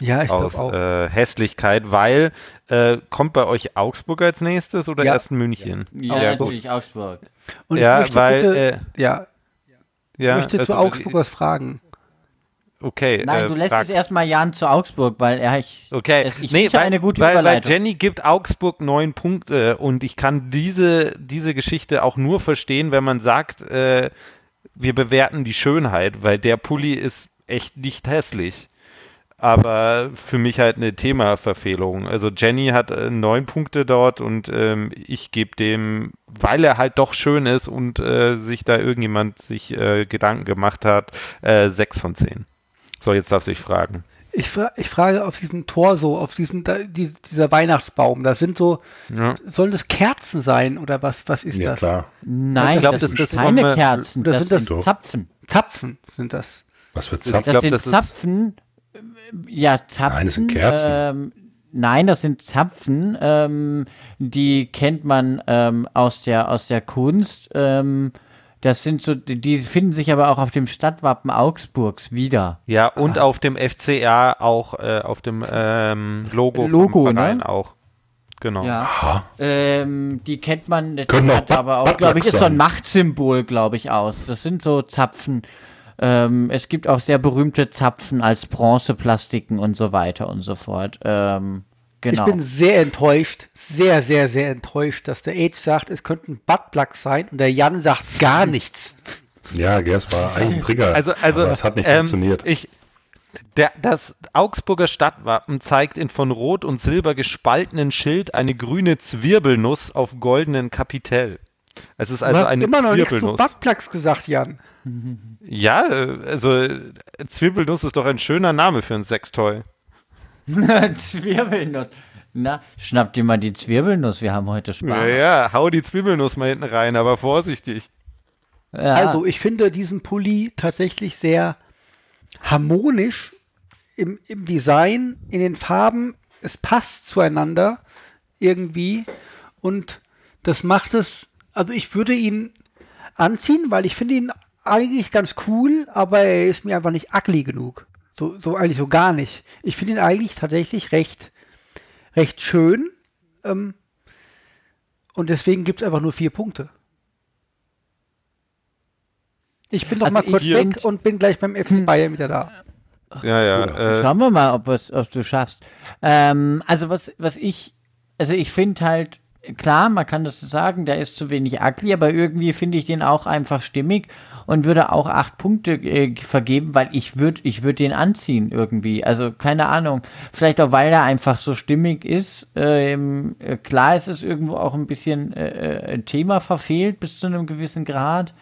Ja, ich aus glaube auch. äh, Hässlichkeit, weil äh, kommt bei euch Augsburg als nächstes oder Ja. erst München? Ja, gut. natürlich, Augsburg. Und ja, ich möchte weil, bitte, äh, ja, Ja, ich möchte also, zu Augsburg was fragen. Okay. Nein, äh, du lässt frag- es erstmal Jan zu Augsburg, weil er ich, Okay, es, ich nee, weil, eine gute weil, weil Überleitung. Jenny gibt Augsburg neun Punkte und ich kann diese, diese Geschichte auch nur verstehen, wenn man sagt, äh, wir bewerten die Schönheit, weil der Pulli ist echt nicht hässlich. Aber für mich halt eine Themaverfehlung. Also Jenny hat äh, neun Punkte dort und ähm, ich gebe dem, weil er halt doch schön ist und äh, sich da irgendjemand sich äh, Gedanken gemacht hat, äh, sechs von zehn. So, jetzt darfst du dich fragen. Ich, fra ich frage auf diesem Torso, auf diesem, da, die, dieser Weihnachtsbaum, da sind so, Ja. sollen das Kerzen sein oder was, was ist Ja, das? klar. Nein, Ich glaub, das, das- sind das keine Kerzen, oder das sind das- Zapfen. Zapfen sind das. Was für Ich Zapfen. Das glaub, sind das Zapfen, ja, Zapfen. Nein, das sind Kerzen. Ähm, nein, das sind Zapfen, ähm, die kennt man ähm, aus, der, aus der Kunst. Ähm, das sind so, die die finden sich aber auch auf dem Stadtwappen Augsburgs wieder. Ja, und auf dem FCR auch, äh, auf dem ähm, Logo, Logo, vom Verein ne? auch. Genau. Ja. Ähm, die kennt man, das Können hat aber auch, glaube ich, ist so ein. Machtsymbol, glaube ich, aus. Das sind so Zapfen. Ähm, es gibt auch sehr berühmte Zapfen als Bronzeplastiken und so weiter und so fort. Ähm, genau. Ich bin sehr enttäuscht, sehr, sehr, sehr enttäuscht, dass der Age sagt, es könnte ein Buttplug sein und der Jan sagt gar nichts. Ja, gell, es war eigentlich ein Trigger. Also, also aber es hat nicht ähm, funktioniert. Ich, der, das Augsburger Stadtwappen zeigt in von Rot und Silber gespaltenen Schild eine grüne Zwirbelnuss auf goldenen Kapitell. Es ist Du also hast eine immer noch nichts zu. Buttplugs gesagt, Jan. Ja, also Zwirbelnuss ist doch ein schöner Name für ein Sextoy. (laughs) Zwirbelnuss. Na, schnapp dir mal die Zwirbelnuss, wir haben heute Spaß. Ja, ja, hau die Zwiebelnuss mal hinten rein, aber vorsichtig. Ja. Also, ich finde diesen Pulli tatsächlich sehr harmonisch im, im Design, in den Farben, es passt zueinander irgendwie und das macht es, also ich würde ihn anziehen, weil ich finde ihn eigentlich ganz cool, aber er ist mir einfach nicht ugly genug. So, so eigentlich so gar nicht. Ich finde ihn eigentlich tatsächlich recht, recht schön. Ähm, und deswegen gibt es einfach nur vier Punkte. Ich bin doch Also mal kurz weg und bin gleich beim FC Bayern wieder da. Ja, ja. Äh, Schauen wir mal, ob, wir's- ob du schaffst. Ähm, also was, was ich, also ich finde halt, klar, man kann das sagen, der ist zu wenig ugly, aber irgendwie finde ich den auch einfach stimmig und würde auch acht Punkte äh, vergeben, weil ich würde ich würd den anziehen irgendwie. Also keine Ahnung. Vielleicht auch, weil er einfach so stimmig ist. Ähm, äh, klar ist es irgendwo auch ein bisschen äh, äh, Thema verfehlt bis zu einem gewissen Grad.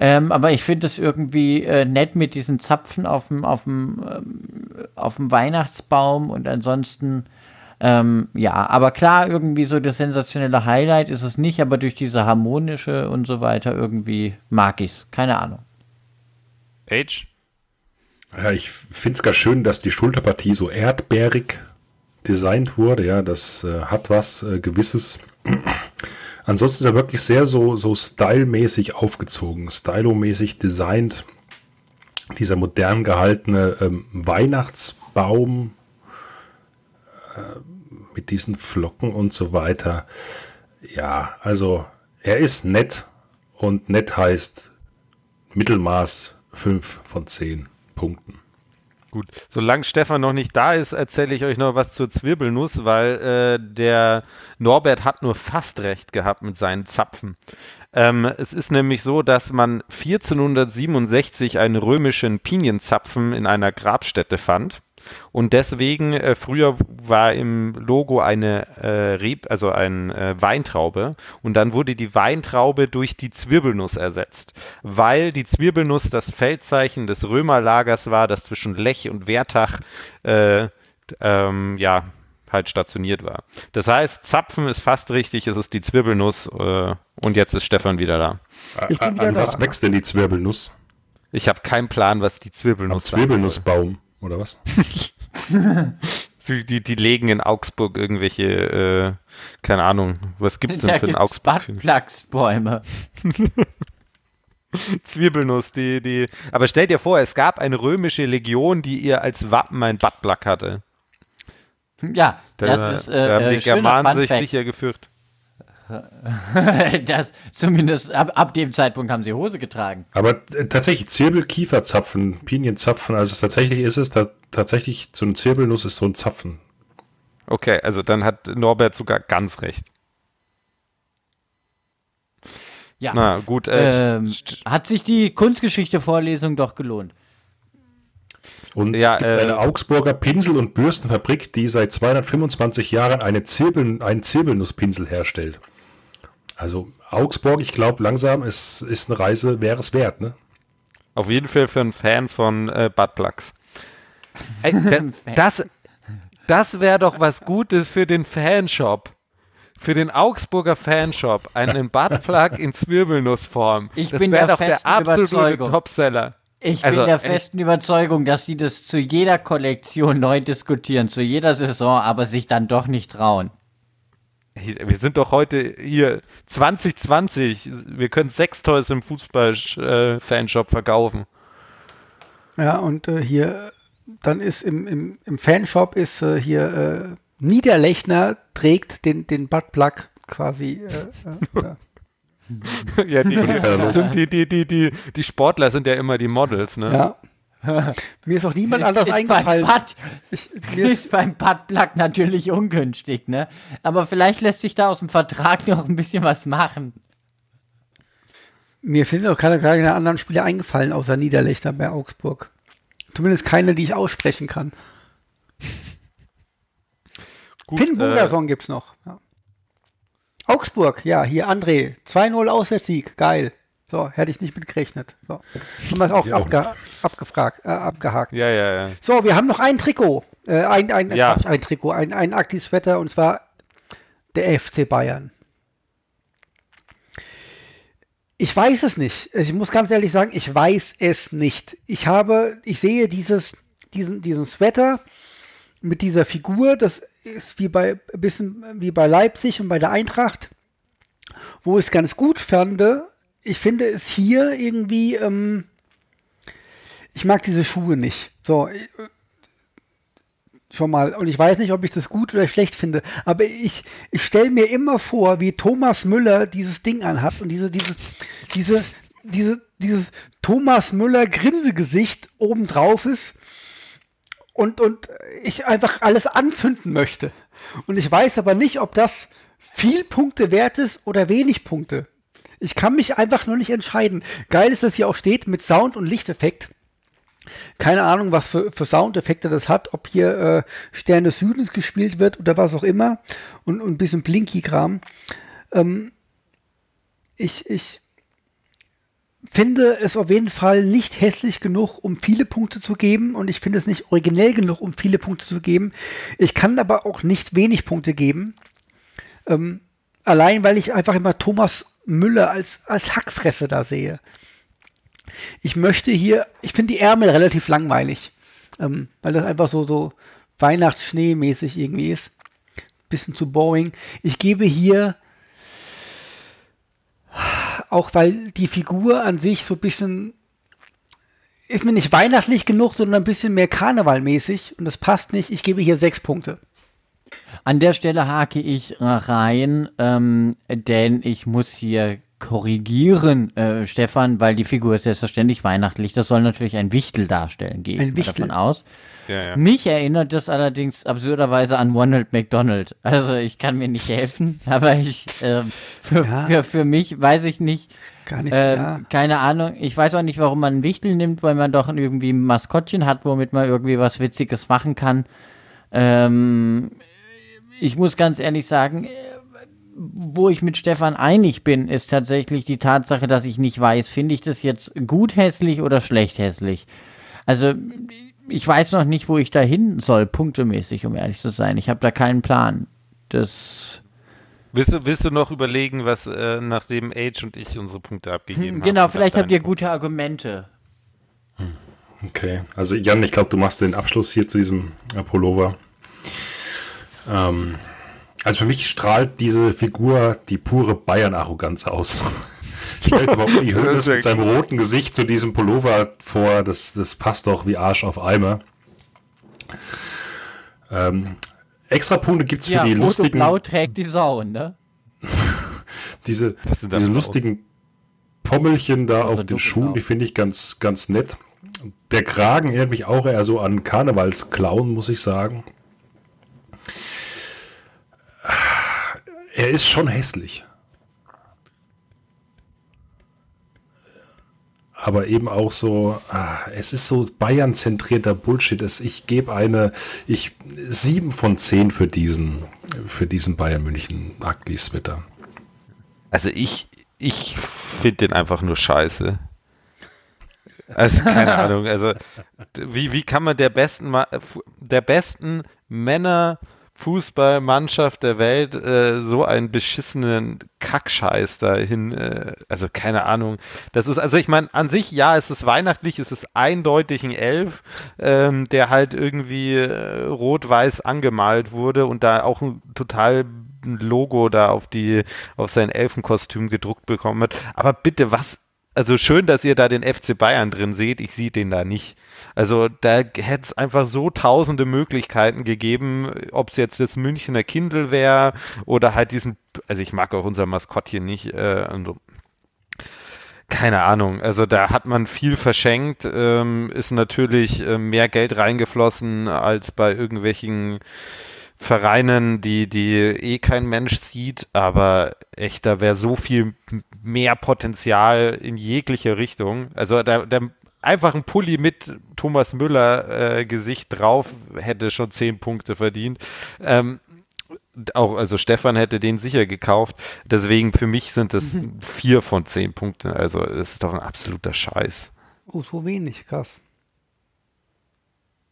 Ähm, aber ich finde es irgendwie äh, nett mit diesen Zapfen auf dem auf dem ähm, auf dem Weihnachtsbaum und ansonsten ähm, ja, aber klar, irgendwie so das sensationelle Highlight ist es nicht, aber durch diese harmonische und so weiter irgendwie mag ich's. Keine Ahnung. Age? Ja, ich finde es gar schön, dass die Schulterpartie so erdbeerig designt wurde. Ja, das äh, hat was äh, Gewisses. (clears throat) Ansonsten ist er wirklich sehr so, so stylmäßig aufgezogen, stylomäßig designt. Dieser modern gehaltene ähm, Weihnachtsbaum mit diesen Flocken und so weiter. Ja, also er ist nett und nett heißt Mittelmaß 5 von 10 Punkten. Gut, solange Stefan noch nicht da ist, erzähle ich euch noch was zur Zwirbelnuss, weil äh, der Norbert hat nur fast recht gehabt mit seinen Zapfen. Ähm, es ist nämlich so, dass man 1467 einen römischen Pinienzapfen in einer Grabstätte fand. Und deswegen, äh, früher war im Logo eine äh, Reb, also ein äh, Weintraube und dann wurde die Weintraube durch die Zwirbelnuss ersetzt, weil die Zwirbelnuss das Feldzeichen des Römerlagers war, das zwischen Lech und Wertach äh, ähm, ja, halt stationiert war. Das heißt, Zapfen ist fast richtig, es ist die Zwirbelnuss äh, und jetzt ist Stefan wieder da. Ich bin An wieder da. was wächst denn die Zwirbelnuss? Ich habe keinen Plan, was die Zwirbelnuss soll. Zwirbelnussbaum, oder was? (laughs) Die, die, legen in Augsburg irgendwelche, äh, keine Ahnung, was gibt's denn für in Augsburg? Buttplugsbäume. (laughs) Zwiebelnuss, die, die. Aber stell dir vor, es gab eine römische Legion, die ihr als Wappen ein Buttplug hatte. Ja, Da, das ist da haben äh, die äh, Germanen sich sicher geführt. (laughs) das, zumindest ab, ab dem Zeitpunkt haben sie Hose getragen. Aber äh, tatsächlich Zirbel, Kieferzapfen, Pinienzapfen, also es tatsächlich ist es da, tatsächlich so eine Zirbelnuss ist so ein Zapfen. Okay, also dann hat Norbert sogar ganz recht. Ja. Na gut, äh, ähm, hat sich die Kunstgeschichte-Vorlesung doch gelohnt. Und Ja, es gibt äh, eine Augsburger Pinsel- und Bürstenfabrik, die seit 225 Jahren eine Zirbel, einen Zirbelnusspinsel herstellt. Also Augsburg, ich glaube langsam, es ist eine Reise, wäre es wert, ne? auf jeden Fall für einen Fans von äh, Buttplugs. Ey, (laughs) da, das das wäre doch was Gutes für den Fanshop. Für den Augsburger Fanshop. Einen Buttplug in Zwirbelnussform. Ich das bin wäre der doch der absolute Überzeugung. Topseller. Ich Also, bin der äh, festen Überzeugung, dass sie das zu jeder Kollektion neu diskutieren, zu jeder Saison, aber sich dann doch nicht trauen. Wir sind doch heute hier 2020. Wir können Sextoys im Fußball-Fanshop verkaufen. Ja, und äh, hier, dann ist im, im, im Fanshop ist äh, hier äh, Niederlechner trägt den, den Buttplug quasi. Äh, äh, (laughs) ja, die, stimmt, die, (laughs) die, die, die, die Sportler sind ja immer die Models, ne? ja. (laughs) Mir ist auch niemand anders ist eingefallen. Beim Putt, (laughs) Ich, (laughs) ist, beim Puttplug natürlich ungünstig, ne? Aber vielleicht lässt sich da aus dem Vertrag noch ein bisschen was machen. mir sind auch keine, keine anderen Spiele eingefallen, außer Niederlechner bei Augsburg. Zumindest keine, die ich aussprechen kann. Gut, Finn äh, Bogerson gibt's noch. Ja. Augsburg, ja, hier André. 2-0 Auswärtssieg, geil. So, hätte ich nicht mit gerechnet. So. Haben wir auch, Ja, abge abgefragt, äh, abgehakt. ja, ja, ja. So, wir haben noch ein Trikot. Äh, ein, ein, Ja. Quatsch, ein Trikot, ein, ein Aktiv-Wetter und zwar der FC Bayern. Ich weiß es nicht. Ich muss ganz ehrlich sagen, ich weiß es nicht. Ich habe, ich sehe dieses diesen, diesen Sweater mit dieser Figur, das ist wie bei, ein bisschen wie bei Leipzig und bei der Eintracht, wo ich es ganz gut fand. Ich finde es hier irgendwie, ähm, ich mag diese Schuhe nicht. So, ich, schon mal. Und ich weiß nicht, ob ich das gut oder schlecht finde. Aber ich, ich stelle mir immer vor, wie Thomas Müller dieses Ding anhat und diese, diese, diese, diese, dieses Thomas Müller Grinsegesicht obendrauf ist und, und ich einfach alles anzünden möchte. Und ich weiß aber nicht, ob das viel Punkte wert ist oder wenig Punkte. Ich kann mich einfach nur nicht entscheiden. Geil ist, dass hier auch steht mit Sound und Lichteffekt. Keine Ahnung, was für, für Soundeffekte das hat, ob hier äh, Stern des Südens gespielt wird oder was auch immer. Und, und ein bisschen Blinky-Kram. Ähm, ich, ich finde es auf jeden Fall nicht hässlich genug, um viele Punkte zu geben. Und ich finde es nicht originell genug, um viele Punkte zu geben. Ich kann aber auch nicht wenig Punkte geben. Ähm, allein, weil ich einfach immer Thomas Müller als, als Hackfresse da sehe. Ich möchte hier, ich finde die Ärmel relativ langweilig, ähm, weil das einfach so, so Weihnachtsschneemäßig irgendwie ist. Bisschen zu boring. Ich gebe hier, auch weil die Figur an sich so ein bisschen, ist mir nicht weihnachtlich genug, sondern ein bisschen mehr karnevalmäßig und das passt nicht. Ich gebe hier sechs Punkte. An der Stelle hake ich rein, ähm, denn ich muss hier korrigieren, äh, Stefan, weil die Figur ist selbstverständlich weihnachtlich. Das soll natürlich ein Wichtel darstellen, gehe ich davon aus. Ja, ja. Mich erinnert das allerdings absurderweise an Ronald McDonald. Also ich kann mir nicht helfen, (laughs) aber ich ähm, für, Ja. für, für mich weiß ich nicht. Gar nicht, Ähm, ja. Keine Ahnung. Ich weiß auch nicht, warum man einen Wichtel nimmt, weil man doch irgendwie ein Maskottchen hat, womit man irgendwie was Witziges machen kann. Ähm, ich muss ganz ehrlich sagen, äh, wo ich mit Stefan einig bin, ist tatsächlich die Tatsache, dass ich nicht weiß, finde ich das jetzt gut hässlich oder schlecht hässlich. Also ich weiß noch nicht, wo ich da hin soll, punktemäßig, um ehrlich zu sein. Ich habe da keinen Plan. Das Willst du, willst du noch überlegen, was äh, nachdem Age und ich unsere Punkte abgegeben haben? genau, was vielleicht habt ihr gute Argumente. Okay, also Jan, ich glaube, du machst den Abschluss hier zu diesem Pullover. Ähm, also für mich strahlt diese Figur die pure Bayern-Arroganz aus. (laughs) Stellt aber Uli (laughs) Hoeneß mit seinem roten Gesicht zu diesem Pullover vor, das, das passt doch wie Arsch auf Eimer. Ähm, extra Punkte gibt es für Ja, die lustigen, blau trägt die Sau, ne? (laughs) diese, diese lustigen Pommelchen da auf den. Schuhen, die finde ich ganz, ganz nett. Der Kragen erinnert mich auch eher so an Karnevalsclown, muss ich sagen. Er ist schon hässlich. Aber eben auch so, ah, es ist so Bayern-zentrierter Bullshit. Es, ich gebe eine, ich, sieben von zehn für diesen, für diesen Bayern München Ugly Sweater. Also ich, ich finde den einfach nur scheiße. Also keine (laughs) Ahnung, also wie, wie kann man der besten, der besten Männer Fußballmannschaft der Welt äh, so einen beschissenen Kackscheiß dahin, äh, also keine Ahnung. Das ist, also ich meine, an sich, ja, es ist weihnachtlich, es ist eindeutig ein Elf, ähm, der halt irgendwie äh, rot-weiß angemalt wurde und da auch ein total ein Logo da auf die, auf sein Elfenkostüm gedruckt bekommen hat. Aber bitte, was, also schön, dass ihr da den FC Bayern drin seht, ich sehe den da nicht. Also da hätte es einfach so tausende Möglichkeiten gegeben, ob es jetzt das Münchner Kindle wäre oder halt diesen, also ich mag auch unser Maskottchen nicht, äh, also, keine Ahnung, also da hat man viel verschenkt, ähm, ist natürlich äh, mehr Geld reingeflossen als bei irgendwelchen Vereinen, die, die eh kein Mensch sieht, aber echt, da wäre so viel mehr Potenzial in jeglicher Richtung. Also da, da einfach ein Pulli mit Thomas Müller äh, Gesicht drauf hätte schon zehn Punkte verdient. Ähm, auch, also Stefan hätte den sicher gekauft. Deswegen für mich sind das (laughs) vier von zehn Punkten. Also es ist doch ein absoluter Scheiß. Oh, so wenig, krass.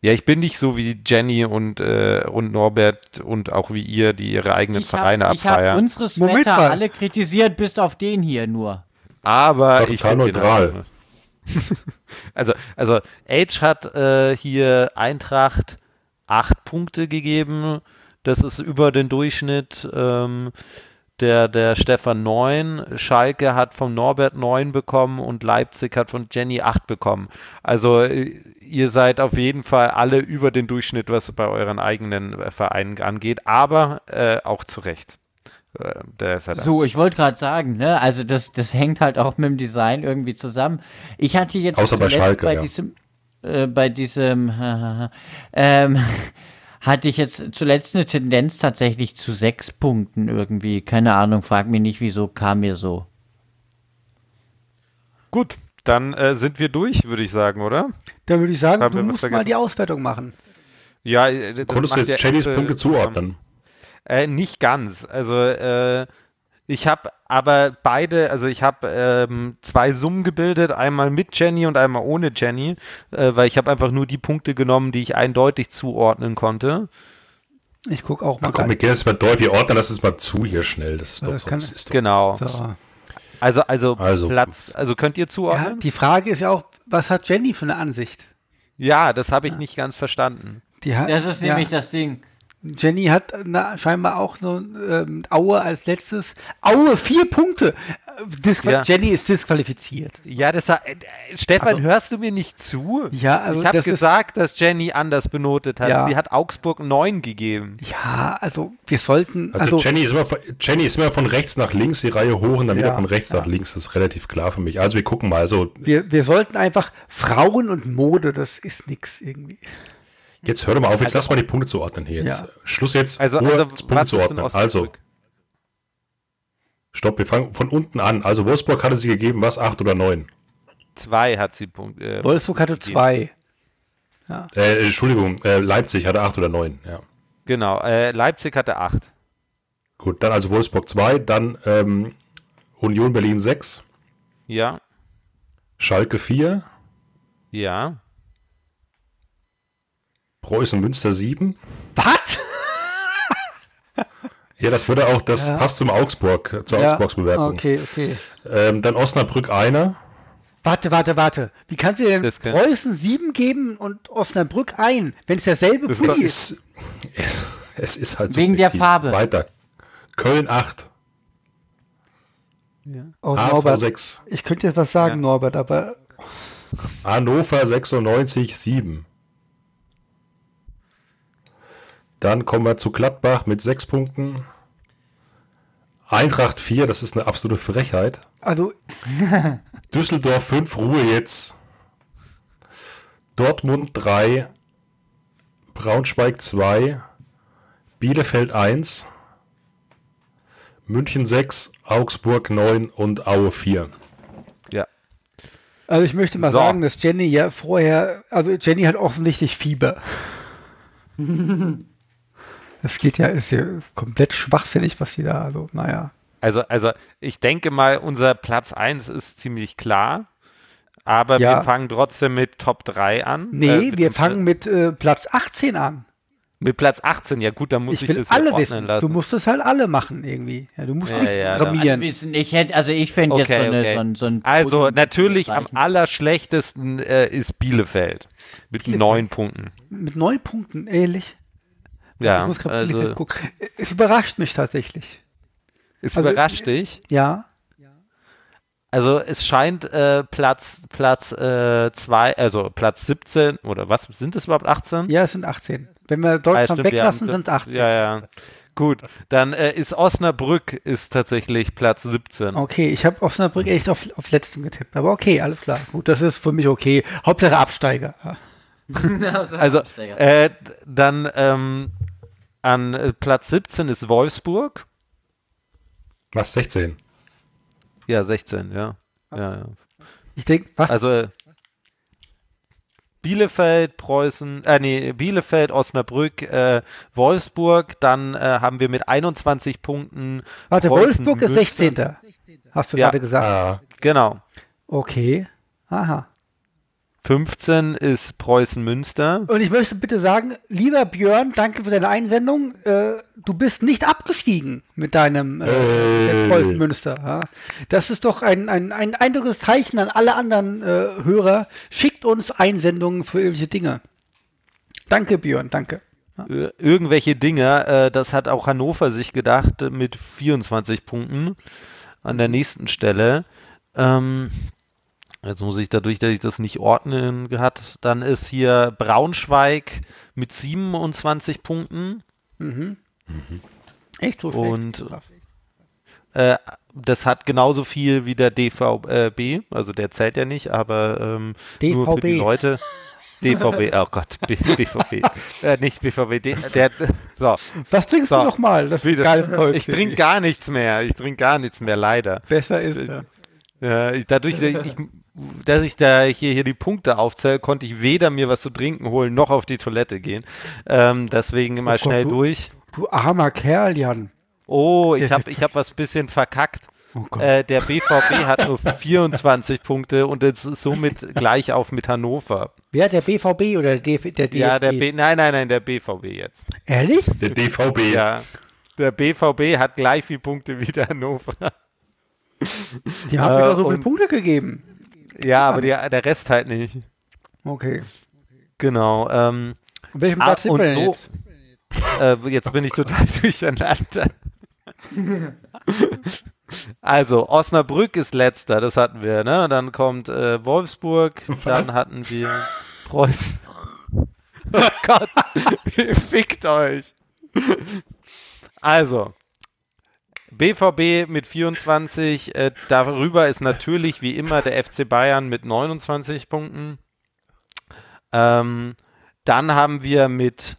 Ja, ich bin nicht so wie Jenny und, äh, und Norbert und auch wie ihr, die ihre eigenen Ich Vereine habe hab abfeiern. unsere Moment Sweater mal. alle kritisiert, bis auf den hier nur. Aber War ich den neutral. (laughs) Also, also Age hat äh, hier Eintracht acht Punkte gegeben. Das ist über den Durchschnitt. Ähm, der, der Stefan 9, Schalke hat von Norbert 9 bekommen und Leipzig hat von Jenny 8 bekommen. Also äh, ihr seid auf jeden Fall alle über den Durchschnitt, was bei euren eigenen äh, Vereinen angeht, aber äh, auch zu Recht. Äh, halt So, ich wollte gerade sagen, ne, also das, das hängt halt auch mit dem Design irgendwie zusammen. Ich hatte jetzt Außer bei Schalke, bei ja. diesem, äh, bei diesem, (laughs) ähm, hatte ich jetzt zuletzt eine Tendenz tatsächlich zu sechs Punkten irgendwie. Keine Ahnung, frag mich nicht, wieso kam mir so. Gut, dann äh, sind wir durch, würde ich sagen, oder? Dann würde ich sagen, Haben du musst mal vergessen? die Auswertung machen. Ja, äh, das Konntest du Apple, Punkte zuordnen? Äh, nicht ganz. Also äh, ich habe aber beide, also ich habe ähm, zwei Summen gebildet, einmal mit Jenny und einmal ohne Jenny, äh, weil ich habe einfach nur die Punkte genommen, die ich eindeutig zuordnen konnte. Ich gucke auch mal Komm, wir gehen jetzt mal deutlich, wir ordnen das jetzt mal zu hier schnell. Das ist doch Das kann- sonst ist doch Genau. So. Also, also, Also. Platz, also könnt ihr Ja, zuordnen? die Frage ist ja auch, was hat Jenny für eine Ansicht? Ja, das habe ich nicht ganz verstanden. Die hat, Das ist ja, nämlich das Ding. Jenny hat na, scheinbar auch so ähm, Aue als letztes. Aue, vier Punkte. Äh, Disqual Ja. Jenny ist disqualifiziert. Ja, das hat, äh, Stefan, Also- hörst du mir nicht zu? Ja, also ich habe das ist- gesagt, dass Jenny anders benotet hat. Ja. Sie hat Augsburg 9 gegeben. Ja, also wir sollten. Also, Also, Jenny, ist immer von, Jenny ist immer von rechts nach links, die Reihe hoch und dann wieder Ja, von rechts nach links. Das ist relativ klar für mich. Also wir gucken mal. Also wir, wir sollten einfach Frauen und Mode, das ist nix irgendwie. Jetzt hör doch mal auf, jetzt lass mal die Punkte zuordnen hier. Jetzt. Ja. Schluss jetzt, Also, nur also Punkte zuordnen. Also, stopp, wir fangen von unten an. Also Wolfsburg hatte sie gegeben, was, acht oder neun? Zwei hat sie Punkt. Äh, Wolfsburg hatte gegeben. zwei. Äh, Entschuldigung, äh, Leipzig hatte acht oder neun, ja. Genau, äh, Leipzig hatte acht. Gut, dann also Wolfsburg 2, dann ähm, Union Berlin 6, Ja, Schalke 4, ja. Preußen Münster 7. Was? (laughs) Ja, das würde auch, das Ja. passt zum Augsburg, zur Ja, Augsburgs Bewertung. Okay, okay. Ähm, dann Osnabrück einer. Warte, warte, warte. Wie kannst du denn Das kann- Preußen sieben geben und Osnabrück ein, wenn es derselbe Das Pulli ist? ist, es, es ist halt Wegen der. Farbe. Weiter. Köln 8, Oh, HSV Norbert, 6, ich könnte jetzt was sagen, Ja. Norbert, aber Hannover 96 7. Dann kommen wir zu Gladbach mit 6 Punkten. Eintracht 4, das ist eine absolute Frechheit. also (laughs) Düsseldorf 5, Ruhe jetzt. Dortmund 3, Braunschweig 2, Bielefeld 1, München 6, Augsburg 9 und Aue 4. Ja. Also ich möchte mal So. sagen, dass Jenny ja vorher, also Jenny hat offensichtlich Fieber. (laughs) das geht ja, ist ja komplett schwachsinnig, was sie da, also naja. Also, also ich denke mal, unser Platz 1 ist ziemlich klar. Aber Ja. wir fangen trotzdem mit Top 3 an. Nee, Äh, mit wir fangen mit äh, Platz 18 an. mit Platz 18. Ja gut, dann muss ich, Ich will das alle ordnen wissen. lassen. Du musst es halt alle machen irgendwie. Ja, du musst Ja, nichts ja, programmieren. Wissen, ich hätte, also ich fände jetzt so, Okay, eine, okay. so ein, so ein also natürlich am allerschlechtesten äh, ist Bielefeld. Mit Bielefeld. neun Punkten. Mit neun Punkten, ehrlich. Ja, ich muss gerade also gucken. Es überrascht mich tatsächlich. es also- überrascht dich. Ja. Also es scheint äh, Platz Platz äh, zwei, also Platz 17 oder was sind es überhaupt 18? Ja, es sind 18. Wenn wir Ah, Deutschland stimmt, wir weglassen, haben- sind es 18. Ja, ja. Gut, dann äh, ist Osnabrück ist tatsächlich Platz 17. Okay, ich habe Osnabrück echt auf, auf letzten getippt. Aber okay, alles klar. Gut, das ist für mich okay. Hauptsache Absteiger. Ja. (laughs) Also äh, dann ähm, an Platz 17 ist Wolfsburg. Was, 16? Ja, 16, ja. ja, ja. Ich denke, was? Also äh, Bielefeld, Preußen, äh, nee, Bielefeld, Osnabrück, äh, Wolfsburg, dann äh, haben wir mit 21 Punkten. Warte, Preußen, Wolfsburg ist Münster. 16. Hast du Ja. gerade gesagt. Ah, Genau. Okay. Aha. 15 ist Preußen Münster. Und ich möchte bitte sagen, lieber Björn, danke für deine Einsendung. Äh, du bist nicht abgestiegen mit deinem äh, Hey. Preußen Münster. Ja? Das ist doch ein, ein, ein eindrucksvolles Zeichen an alle anderen äh, Hörer. Schickt uns Einsendungen für irgendwelche Dinge. Danke, Björn, danke. Äh, irgendwelche Dinge, äh, das hat auch Hannover sich gedacht mit 24 Punkten an der nächsten Stelle. Ähm, jetzt muss ich dadurch, dass ich das nicht ordnen hat, dann ist hier Braunschweig mit 27 Punkten. Echt so schlecht. Und äh, das hat genauso viel wie der DVB, also der zählt ja nicht, aber ähm, nur für die. Leute. DVB, (laughs) oh Gott, B BVB. äh, nicht BVB, D der, so. Was trinkst So. du noch mal? Das ist Wieder. geiles Zeug. Ich trinke gar nichts mehr. Ich trinke gar nichts mehr, leider. Besser ist. Ja, ich, dadurch, (laughs) ich, dass ich da hier, hier die Punkte aufzähle, konnte ich weder mir was zu trinken holen, noch auf die Toilette gehen. Ähm, deswegen mal Gott, schnell du- durch. Du armer Kerl, Jan. Oh, ich (laughs) habe ich hab was bisschen verkackt. Oh. Äh, der BVB hat nur (laughs) 24 Punkte und ist somit gleich auf mit Hannover. Wer, der BVB oder der DF der Ja, der DFB? B, nein, nein, nein, der BVB jetzt. Ehrlich? Der DVB. Ja, der BVB hat gleich viele Punkte wie der Hannover. Die haben mir Äh, doch so viele und- Punkte gegeben. Ja, aber die, der Rest halt nicht. Okay. Genau. Ähm, Und welchem Ah, Platz sind und wir so- jetzt? Äh, jetzt bin ich total (laughs) durcheinander. Also, Osnabrück ist letzter, das hatten wir, ne? Dann kommt äh, Wolfsburg, dann hatten wir Preußen. Oh Gott, (laughs) fickt euch. Also, BVB mit 24, äh, darüber ist natürlich wie immer der FC Bayern mit 29 Punkten. Ähm, dann haben wir mit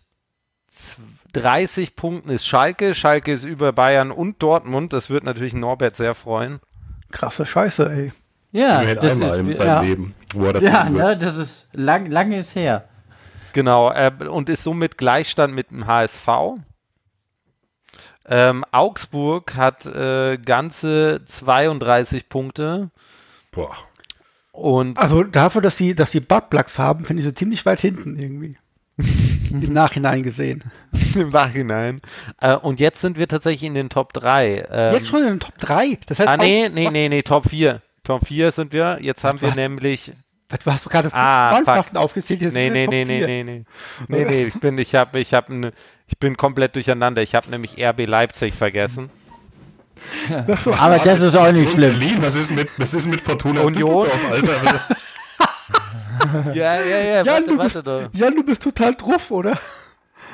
30 Punkten ist Schalke. Schalke ist über Bayern und Dortmund. Das wird natürlich Norbert sehr freuen. Krasse Scheiße, ey. Ja, Immerhin das einmal ist, in seinem ja. Leben, wo er das ja, ne, das ist lang, lange ist her. Genau, äh, und ist somit Gleichstand mit dem HSV. Ähm, Augsburg hat äh, ganze 32 Punkte Boah. und Also dafür, dass sie, dass sie Buttplugs haben, finde ich sie ziemlich weit hinten irgendwie. (laughs) Im Nachhinein gesehen. im Nachhinein. Äh, und jetzt sind wir tatsächlich in den Top 3. Ähm, Jetzt schon in den Top 3. Das heißt, Ah, nee, nee, nee, nee, Top 4. Top 4 sind wir. Jetzt haben wir nämlich du hast gerade Ah, fuck. Mannschaften aufgezählt. Jetzt Nee, nee, nee, nee, 4. nee, nee. Nee, nee, ich bin, ich hab, ich hab, ne, ich bin komplett durcheinander. Ich habe nämlich RB Leipzig vergessen. Aber das ist auch nicht schlimm. Berlin, was ist mit, was ist mit Fortuna Union? Alter? (laughs) Ja, ja, ja, Jan, warte, du warte bist, doch. Jan, du bist total drauf, oder?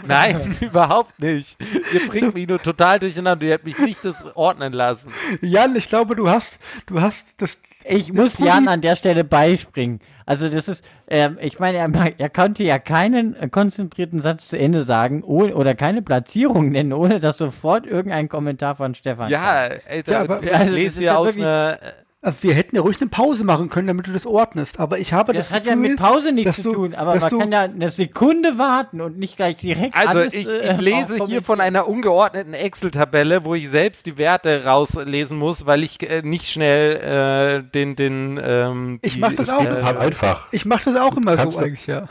(laughs) Nein, (laughs) überhaupt nicht. Ihr bringt mich nur total durcheinander. Ihr habt mich nicht das ordnen lassen. Jan, ich glaube, du hast, du hast das. Ich das muss Jan an der Stelle beispringen. Also das ist, ähm, ich meine, er, er konnte ja keinen konzentrierten Satz zu Ende sagen ohne, oder keine Platzierung nennen, ohne dass sofort irgendein Kommentar von Stefan Ja, kommt. Alter, Ja, aber- ich also lese ist hier ja aus wirklich- einer. Also wir hätten ja ruhig eine Pause machen können, damit du das ordnest. Aber ich habe das, Das hat ja Gefühl, mit Pause nichts zu tun, aber man kann ja eine Sekunde warten und nicht gleich direkt Also alles, ich, äh, ich lese hier von einer ungeordneten Excel-Tabelle, wo ich selbst die Werte rauslesen muss, weil ich äh, nicht schnell äh, den den ähm, Ich die, mach das auch. total einfach. Ich mache das auch immer so eigentlich, ja.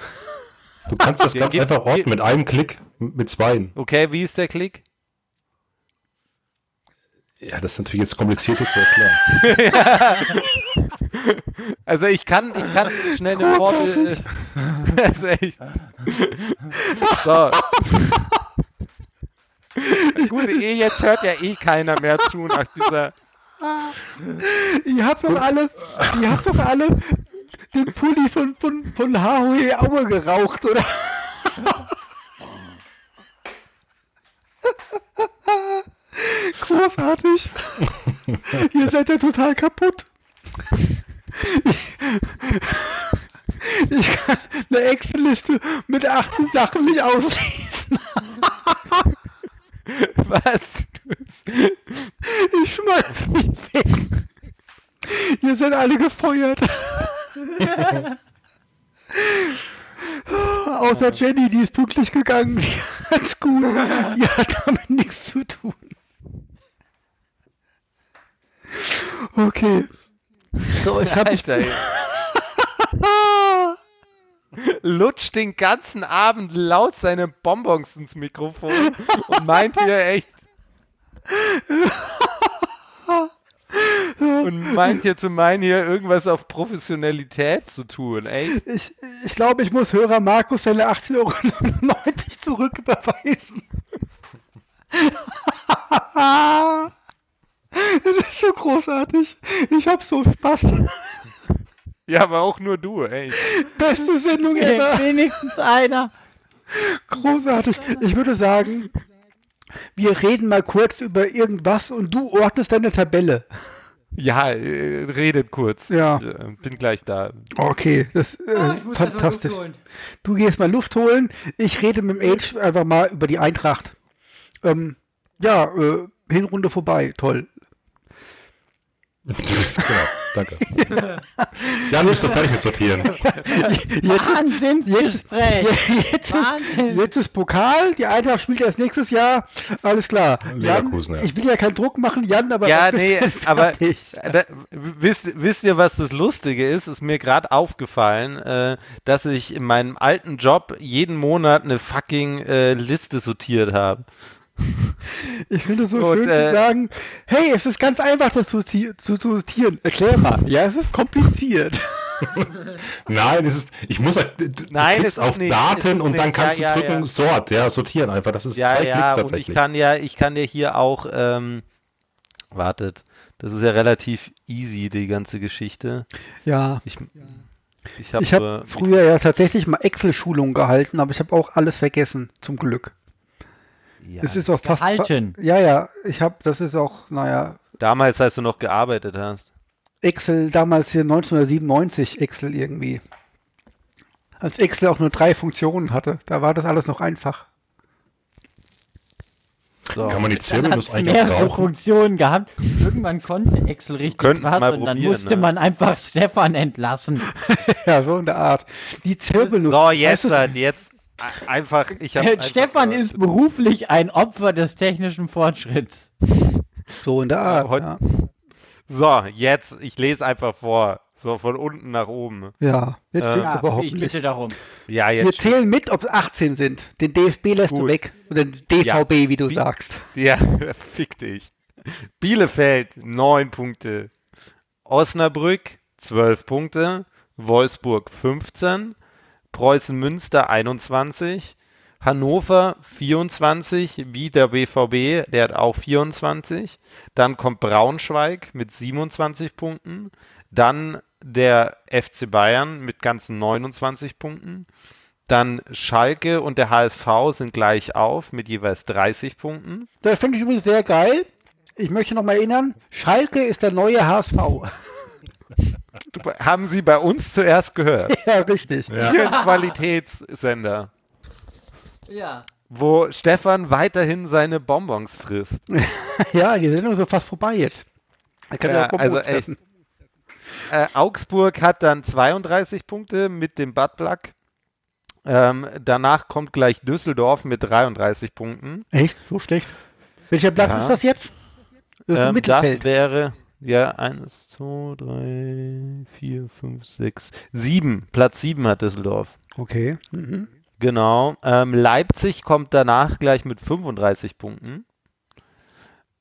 Du kannst das Ja, ganz einfach gib- mit einem Klick, mit zweien. Okay, wie ist der Klick? Ja, das ist natürlich jetzt kompliziert hier zu erklären. (laughs) Also ich kann, ich kann schnell eine Formel. Äh, (laughs) also echt. So. Gut, eh, jetzt hört ja eh keiner mehr zu nach dieser. Ihr habt doch alle, ihr habt doch alle den Pulli von, von, von Hahoe Aue geraucht, oder? (laughs) Großartig. Ihr seid ja total kaputt. Ich, ich kann eine Excel-Liste mit 18 Sachen nicht auslesen. Was? Ich schmeiß mich weg. Ihr seid alle gefeuert. Außer Jenny, die ist pünktlich gegangen. Die hat's gut. Die hat damit nichts zu tun. Okay. So, ich habe (laughs) Alter, ey. lutscht den ganzen Abend laut seine Bonbons ins Mikrofon und meint hier echt. und meint hier zu meinen, hier irgendwas auf Professionalität zu tun. Echt? Ich, ich glaube, ich muss Hörer Markus seine 18,90 Euro zurücküberweisen. (laughs) (laughs) das ist so großartig. Ich hab so Spaß. Ja, aber auch nur du, ey. Beste Sendung ever. Wenigstens einer. Großartig. Ich würde sagen, wir reden mal kurz über irgendwas und du ordnest deine Tabelle. Ja, äh, redet kurz. Ja. Ich, äh, bin gleich da. Okay, das äh, Ah, fantastisch. Luft holen. Du gehst mal Luft holen. Ich rede mit dem Age einfach mal über die Eintracht. Ähm, ja, äh, Hinrunde vorbei. Toll. (laughs) genau, danke. Jan, bist du fertig mit Sortieren? Wahnsinnsgespräch. Jetzt, Wahnsinn. jetzt ist Pokal. Die Eintracht spielt erst nächstes Jahr. Alles klar. Leverkusen, Jan, ja. Ich will ja keinen Druck machen, Jan, aber Ja, nee, jetzt aber da, wisst, wisst ihr, was das Lustige ist? Ist mir gerade aufgefallen, äh, dass ich in meinem alten Job jeden Monat eine fucking äh, Liste sortiert habe. Ich finde es so Und, schön äh, zu sagen, hey, es ist ganz einfach, das zu, sortieren. Erklär mal. Ja, es ist kompliziert. (laughs) Nein, es ist, ich muss halt, du Nein, ist auf nicht, Daten ist und dann nicht. kannst Ja, du drücken ja. Sort, ja, sortieren einfach. Das ist Ja, zwei ja, Klicks und tatsächlich. ich kann ja, ich kann ja hier auch, ähm, wartet, das ist ja relativ easy, die ganze Geschichte. Ja. Ich, ich habe Ich habe früher ja tatsächlich mal Excel-Schulungen gehalten, aber ich habe auch alles vergessen, zum Glück. Ja, Es ist auch fast. Gehalten. Ja, ja, ich habe, das ist auch, naja, damals, als du noch gearbeitet hast. Excel damals hier 1997 Excel irgendwie. Als Excel auch nur drei Funktionen hatte, da war das alles noch einfach. So. Kann man die Zirbelnuss eigentlich auch mehrere brauchen? Funktionen gehabt. Irgendwann konnte Excel richtig was und dann musste ne? man einfach (laughs) Stefan entlassen. (laughs) ja, so in der Art. Die Zirbelnuss. So, jetzt weißt du, dann, jetzt einfach, ich habe Äh, Stefan ist beruflich ein Opfer des technischen Fortschritts. so in der Art. heute- Ja, So, jetzt, ich lese einfach vor. So von unten nach oben. ja. jetzt Äh, stimmt's Ja, überhaupt ich nicht. bitte darum. Ja, Wir jetzt. zählen mit, ob es 18 sind. Den DFB lässt du Gut. weg. Oder den DVB, wie du Wie- sagst. Ja, (laughs) fick dich. Bielefeld, 9 Punkte. Osnabrück, 12 Punkte. Wolfsburg, 15. Preußen Münster, 21. Hannover, 24. Wie der BVB, der hat auch 24. Dann kommt Braunschweig mit 27 Punkten. Dann der FC Bayern mit ganzen 29 Punkten. Dann Schalke und der HSV sind gleich auf mit jeweils 30 Punkten. Das finde ich übrigens sehr geil. Ich möchte noch mal erinnern, Schalke ist der neue HSV. (laughs) Haben Sie bei uns zuerst gehört? (laughs) ja, richtig. Ja. Hier ein Qualitätssender, Ja. wo Stefan weiterhin seine Bonbons frisst. (laughs) Ja, die Sendung ist so fast vorbei jetzt. Kann Ja, also Bonbons echt. Äh, Augsburg hat dann 32 Punkte mit dem Buttplug. Ähm, danach kommt gleich Düsseldorf mit 33 Punkten. Echt? So schlecht? Welcher Platz Ja. ist das jetzt? Das Ähm, das wäre, ja, eins, zwei, drei, vier, fünf, sechs, sieben. Platz sieben hat Düsseldorf. Okay. Mhm. Genau. Ähm, Leipzig kommt danach gleich mit 35 Punkten.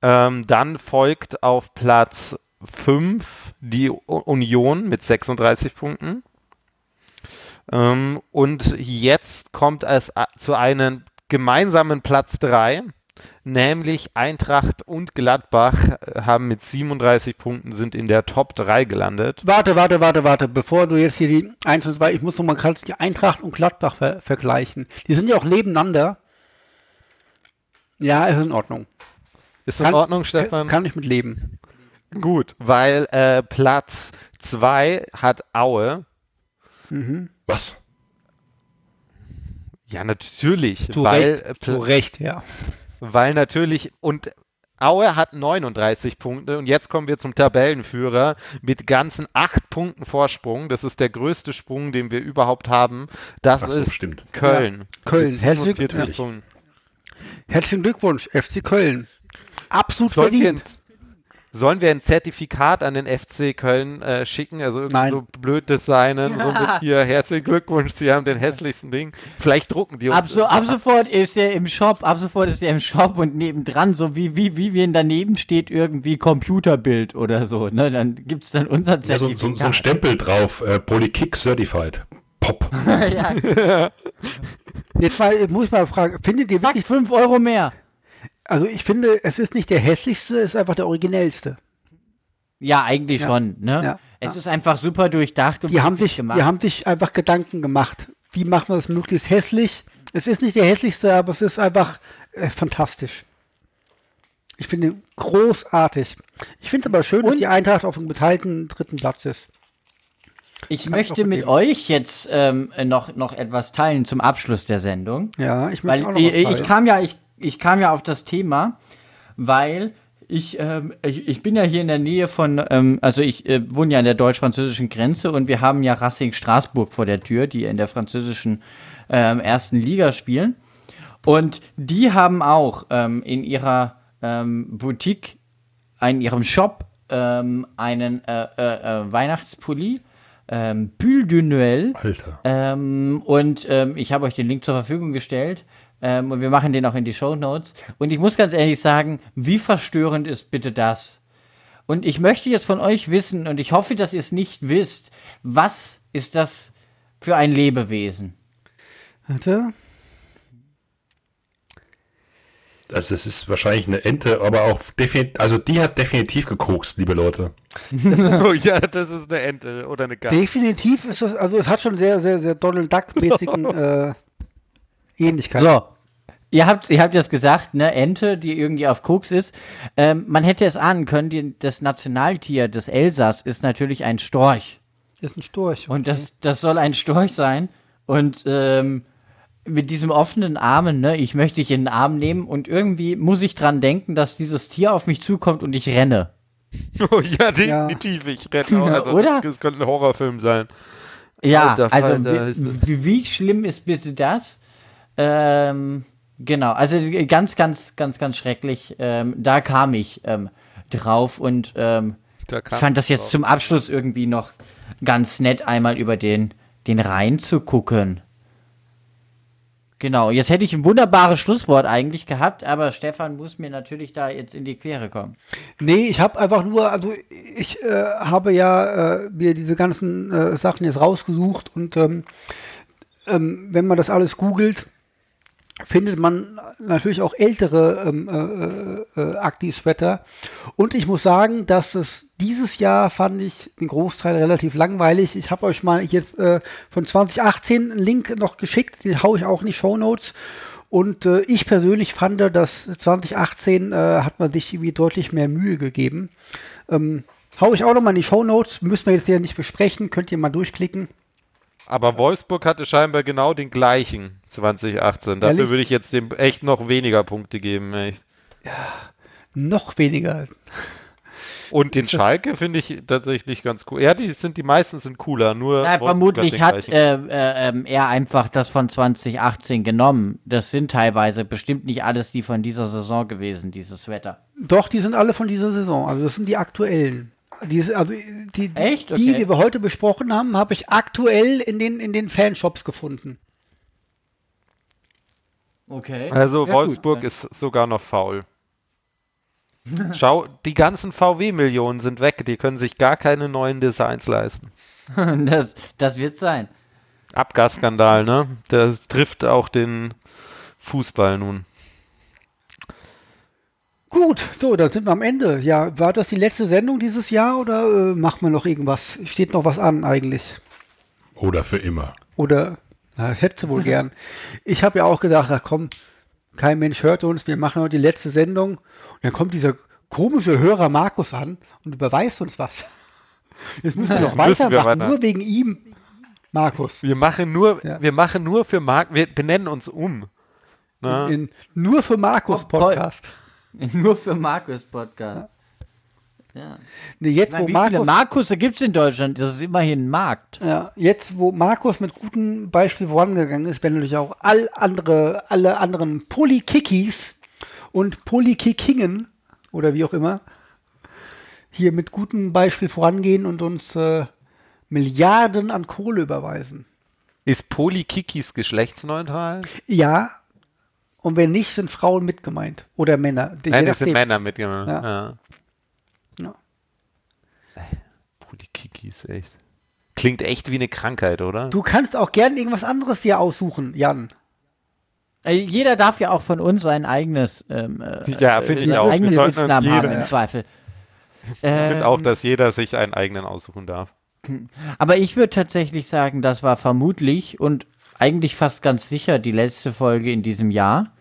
Ähm, dann folgt auf Platz 5 die Union mit 36 Punkten. Ähm, und jetzt kommt es zu einem gemeinsamen Platz 3, nämlich Eintracht und Gladbach äh, haben mit 37 Punkten sind in der Top 3 gelandet. Warte, warte, warte, warte. Bevor du jetzt hier die 1 und 2, ich muss noch mal kurz die Eintracht und Gladbach ver vergleichen. Die sind ja auch nebeneinander. Ja, ist in Ordnung. Ist in Ordnung, Stefan? Kann ich mit leben. Gut, weil äh, Platz 2 hat Aue. Was? Ja, natürlich. Zu weil, Recht, äh, zu Recht, ja. Weil natürlich, und Aue hat 39 Punkte und jetzt kommen wir zum Tabellenführer mit ganzen 8 Punkten Vorsprung. Das ist der größte Sprung, den wir überhaupt haben. Das so, ist stimmt. Köln. Köln, Mit herzlichen, 47 ja. Punkten. herzlichen Glückwunsch, FC Köln. Absolut wir, verdient. Sollen wir ein Zertifikat an den FC Köln äh, schicken? Also irgendwie Nein. so blöd designen, so mit (laughs) hier herzlichen Glückwunsch, Sie haben den hässlichsten Ding. Vielleicht drucken die uns. Ab, so, ab sofort ist er im Shop, ab sofort ist er im Shop und nebendran, so wie, wie, wie wenn daneben steht irgendwie Computerbild oder so, ne? Dann gibt's dann unser Ja, so, Zertifikat. so, so ein Stempel drauf, äh, Polykick Certified. Pop. (laughs) ja, Jetzt mal, muss ich mal fragen, findet ihr zack, wirklich, 5 Euro mehr. Also ich finde, es ist nicht der hässlichste, es ist einfach der originellste. Ja, eigentlich Ja. schon, ne? Ja. Es ist einfach super durchdacht und Die haben, sich, gemacht. die haben sich einfach Gedanken gemacht. Wie machen wir es möglichst hässlich? Es ist nicht der hässlichste, aber es ist einfach äh, fantastisch. Ich finde ihn großartig. Ich finde es aber schön, dass Und- die Eintracht auf dem geteilten dritten Platz ist. Ich möchte mit euch jetzt ähm, noch, noch etwas teilen zum Abschluss der Sendung. Ja, ich Weil möchte auch noch ich, was ich teilen. kam ja, ich, ich kam ja auf das Thema, weil ich, ähm, ich, ich bin ja hier in der Nähe von, ähm, also ich äh, wohne ja an der deutsch-französischen Grenze und wir haben ja Racing Straßburg vor der Tür, die in der französischen ähm, ersten Liga spielen. Und die haben auch ähm, in ihrer ähm, Boutique, in ihrem Shop, ähm, einen äh, äh, äh, Weihnachtspulli, ähm, Bulle du Noël. Alter. Ähm, und ähm, ich habe euch den Link zur Verfügung gestellt. Ähm, und wir machen den auch in die Show Notes. Und ich muss ganz ehrlich sagen, wie verstörend ist bitte das? Und ich möchte jetzt von euch wissen, und ich hoffe, dass ihr es nicht wisst, was ist das für ein Lebewesen? Warte. Also es ist wahrscheinlich eine Ente, aber auch definitiv, also die hat definitiv gekokst, liebe Leute. (laughs) oh, ja, das ist eine Ente oder eine Gans. Definitiv ist es, also es hat schon sehr, sehr, sehr Donald Duck-mäßigen (laughs) äh, Ähnlichkeit. So. Ihr habt, ihr habt jetzt gesagt, ne, Ente, die irgendwie auf Koks ist. Ähm, man hätte es ahnen können, die, das Nationaltier des Elsass ist natürlich ein Storch. Ist ein Storch. Und das, das soll ein Storch sein. Und ähm, mit diesem offenen Armen, ne, ich möchte dich in den Arm nehmen und irgendwie muss ich dran denken, dass dieses Tier auf mich zukommt und ich renne. (laughs) Oh ja, definitiv. Ich renne auch. (laughs) Also, Oder? Das, das könnte ein Horrorfilm sein. Ja, Alter also wie, wie, wie schlimm ist bitte das? Ähm, genau, also ganz, ganz, ganz, ganz schrecklich. Ähm, da kam ich ähm, drauf und ähm, Da fand das jetzt drauf. zum Abschluss irgendwie noch ganz nett, einmal über den, den Rhein zu gucken. Genau, jetzt hätte ich ein wunderbares Schlusswort eigentlich gehabt, aber Stefan muss mir natürlich da jetzt in die Quere kommen. Nee, ich habe einfach nur, also ich äh, habe ja äh, mir diese ganzen äh, Sachen jetzt rausgesucht und ähm, ähm, wenn man das alles googelt, findet man natürlich auch ältere ähm, äh, äh, Acti-Sweater. Und ich muss sagen, dass es dieses Jahr fand ich den Großteil relativ langweilig. Ich habe euch mal jetzt äh, von 2018 einen Link noch geschickt, den haue ich auch in die Show Notes. Und äh, ich persönlich fand, dass 2018 äh, hat man sich irgendwie deutlich mehr Mühe gegeben. Ähm, hau ich auch noch mal in die Show Notes, müssen wir jetzt hier nicht besprechen, könnt ihr mal durchklicken. Aber Wolfsburg hatte scheinbar genau den gleichen 2018. Dafür Ehrlich? würde ich jetzt dem echt noch weniger Punkte geben. Echt. Noch weniger. Und den Schalke finde ich tatsächlich ganz cool. Ja, die sind die meisten sind cooler, nur Ja, vermutlich hat gleichen. äh, äh, ähm, er einfach das von 2018 genommen. Das sind teilweise bestimmt nicht alles die von dieser Saison gewesen, dieses Wetter. Doch, die sind alle von dieser Saison. Also das sind die aktuellen. Die, also die, die, Echt? die, Okay. die wir heute besprochen haben, habe ich aktuell in den, in den Fanshops gefunden. Okay. Also Ja, Wolfsburg gut. ist sogar noch faul. (laughs) Schau, die ganzen VW-Millionen sind weg. Die können sich gar keine neuen Designs leisten. (laughs) Das, das wird sein. Abgasskandal, ne? Das trifft auch den Fußball nun. Gut, so, dann sind wir am Ende. Ja, war das die letzte Sendung dieses Jahr oder äh, machen wir noch irgendwas? Steht noch was an eigentlich? Oder für immer. Oder, na, das hättest du wohl (laughs) gern. Ich habe ja auch gedacht, ach komm, kein Mensch hört uns, wir machen heute die letzte Sendung. Und dann kommt dieser komische Hörer Markus an und überweist uns was. (laughs) Jetzt müssen wir noch wir weitermachen, weiter. nur wegen ihm, Markus. Wir machen nur, Ja. wir machen nur für Marc, wir benennen uns um. Ne? In, nur für Markus Podcast. (laughs) Nur für Markus Podcast. Ja. Nee, jetzt, meine, wo wie viele Markus, gibt es in Deutschland? Das ist immerhin ein Markt. ja, jetzt, wo Markus mit gutem Beispiel vorangegangen ist, werden natürlich auch all andere, alle anderen Polykikis und Polykickingen oder wie auch immer hier mit gutem Beispiel vorangehen und uns äh, Milliarden an Kohle überweisen. Ist Polykikis geschlechtsneutral? Ja, und wenn nicht, sind Frauen mitgemeint. Oder Männer. Nein, das sind. Männer mitgenommen. Ja. Ja. Ja. Polykikis, echt. Klingt echt wie eine Krankheit, oder? Du kannst auch gern irgendwas anderes dir aussuchen, Jan. Äh, Jeder darf ja auch von uns sein eigenes, ähm, äh, Ja, finde ich äh, auch. Wir eigenen sollten uns Spitznamen haben im Zweifel. Ich finde Ähm, auch, dass jeder sich einen eigenen aussuchen darf. Aber ich würde tatsächlich sagen, das war vermutlich und eigentlich fast ganz sicher die letzte Folge in diesem Jahr.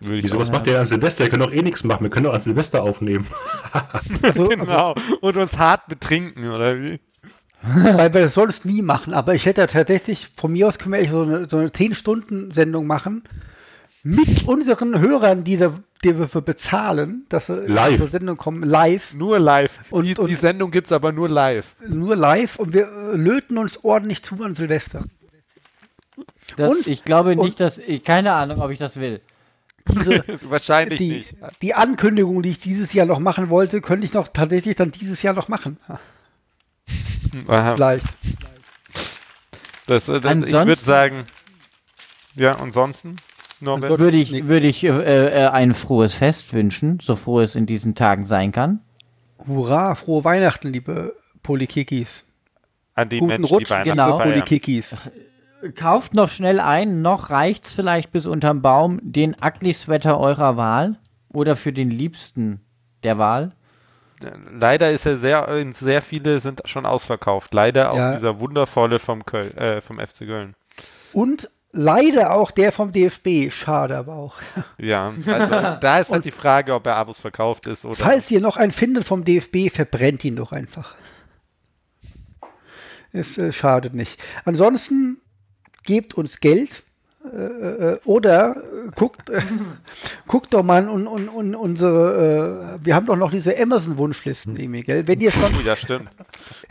Wieso, was macht ihr an Silvester? Ihr könnt doch eh nichts machen. Wir können doch an Silvester aufnehmen. (laughs) Also, Genau. Und uns hart betrinken, oder wie? (laughs) Weil wir das solltest nie machen, aber ich hätte tatsächlich, von mir aus können wir echt so eine, so eine 10-Stunden-Sendung machen mit unseren Hörern, die, da, die wir für bezahlen, dass sie Live. zur Sendung kommen, live, Nur live. Und- die, und- die Sendung gibt es aber nur live. nur live und wir äh, löten uns ordentlich zu an Silvester. Das, Und- ich glaube und- nicht, dass ich keine Ahnung, ob ich das will. Diese, (laughs) Wahrscheinlich die, nicht. die Ankündigung, die ich dieses Jahr noch machen wollte, könnte ich noch tatsächlich dann dieses Jahr noch machen. (laughs) Aha. Vielleicht. Das, äh, das, ich Ansonsten- würde sagen, ja, ansonsten, Norbert? Ansonsten- Würde ich, würde ich äh, äh, ein frohes Fest wünschen, so froh es in diesen Tagen sein kann. Hurra, frohe Weihnachten, liebe Polikikis. An die Guten Menschen, Rutsch, die Weihnachten genau. feiern. Kauft noch schnell ein, noch reicht's vielleicht bis unterm Baum den Ugly Sweater eurer Wahl oder für den Liebsten der Wahl. Leider ist er sehr, sehr viele sind schon ausverkauft. Leider auch Ja. dieser wundervolle vom, Köl, äh, vom FC Köln. Und leider auch der vom DFB. Schade aber auch. (laughs) Ja, also da ist halt die Frage, ob er Abos verkauft ist oder. Falls ihr noch einen findet vom DFB, verbrennt ihn doch einfach. Es äh, schadet nicht. Ansonsten gebt uns Geld äh, äh, oder äh, guckt, äh, (laughs) guckt doch mal und, und, und unsere, äh, wir haben doch noch diese Amazon-Wunschlisten, Emil, gell? Wenn ihr schon, ja, stimmt.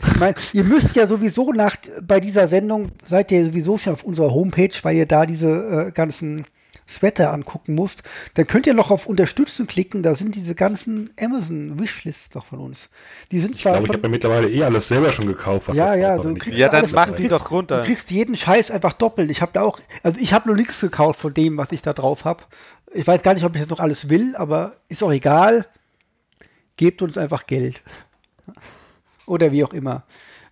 ich meine, ihr müsst ja sowieso nach, bei dieser Sendung, seid ihr sowieso schon auf unserer Homepage, weil ihr da diese ganzen Sweater angucken musst, dann könnt ihr noch auf Unterstützen klicken, da sind diese ganzen Amazon-Wishlists doch von uns. Die sind Ich zwar glaube, ich habe mir mittlerweile eh alles selber schon gekauft. Was ja, ja, du kriegst Ja, dann mach die doch runter. Du kriegst jeden Scheiß einfach doppelt. Ich habe da auch, also ich habe noch nichts gekauft von dem, was ich da drauf habe. Ich weiß gar nicht, ob ich das noch alles will, aber ist auch egal. Gebt uns einfach Geld. (laughs) Oder wie auch immer.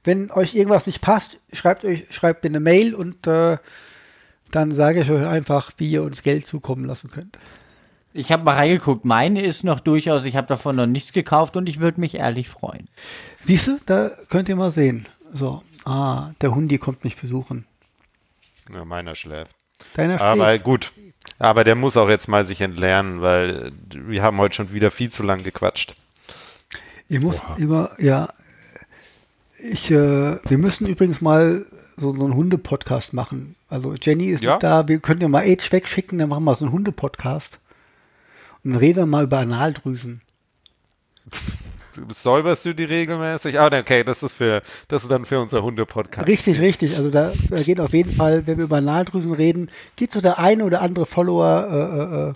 Wenn euch irgendwas nicht passt, schreibt euch, schreibt mir eine Mail und äh, dann sage ich euch einfach, wie ihr uns Geld zukommen lassen könnt. Ich habe mal reingeguckt, meine ist noch durchaus, ich habe davon noch nichts gekauft und ich würde mich ehrlich freuen. Siehst du, da könnt ihr mal sehen. So, ah, der Hundi kommt mich besuchen. Ja, meiner schläft. Deiner steht. Aber gut. Aber der muss auch jetzt mal sich entlernen, weil wir haben heute schon wieder viel zu lang gequatscht. Ich muss immer, ja. Ich, äh, wir müssen übrigens mal so, so einen Hunde-Podcast machen. Also Jenny ist Ja. nicht da, wir können ja mal Age wegschicken, dann machen wir so einen Hunde-Podcast. Und dann reden wir mal über Analdrüsen. (laughs) Säuberst du die regelmäßig? Ah, okay, das ist für, das ist dann für unser Hunde-Podcast. Richtig, richtig. Also da, da geht auf jeden Fall, wenn wir über Analdrüsen reden, geht so der eine oder andere Follower, äh, äh, äh,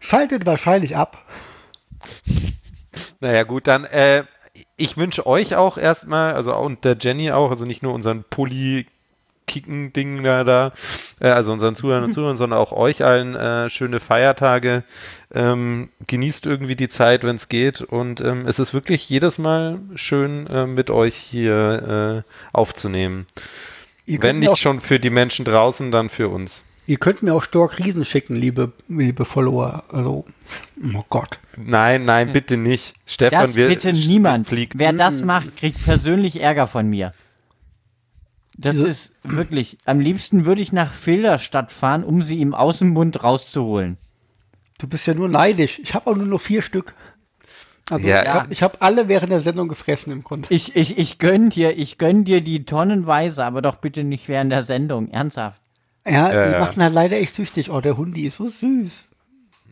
schaltet wahrscheinlich ab. (laughs) Naja, gut, dann, äh, ich wünsche euch auch erstmal, also auch und der Jenny auch, also nicht nur unseren Pulli-Kicken-Ding da, da äh, also unseren Zuhörern und (laughs) Zuhörern, sondern auch euch allen äh, schöne Feiertage. Ähm, genießt irgendwie die Zeit, wenn es geht. Und ähm, es ist wirklich jedes Mal schön, äh, mit euch hier äh, aufzunehmen. Ihr Wenn nicht auch, schon für die Menschen draußen, dann für uns. ihr könnt mir auch Stork Riesen schicken, liebe, liebe Follower. Also, oh Gott. Nein, nein, bitte nicht. Stefan, Das wir bitte niemand. fliegt. Wer das macht, kriegt persönlich Ärger von mir. Das ist wirklich, am liebsten würde ich nach Filderstadt fahren, um sie ihm aus dem Mund rauszuholen. Du bist ja nur neidisch. Ich habe auch nur noch vier Stück. Also Ja. ich habe hab alle während der Sendung gefressen im Grunde. Ich, ich, ich gönn dir, ich gönn dir die tonnenweise, aber doch bitte nicht während der Sendung. Ernsthaft. Ja, Ja, die ja. machen halt leider echt süchtig. Oh, der Hundi ist so süß.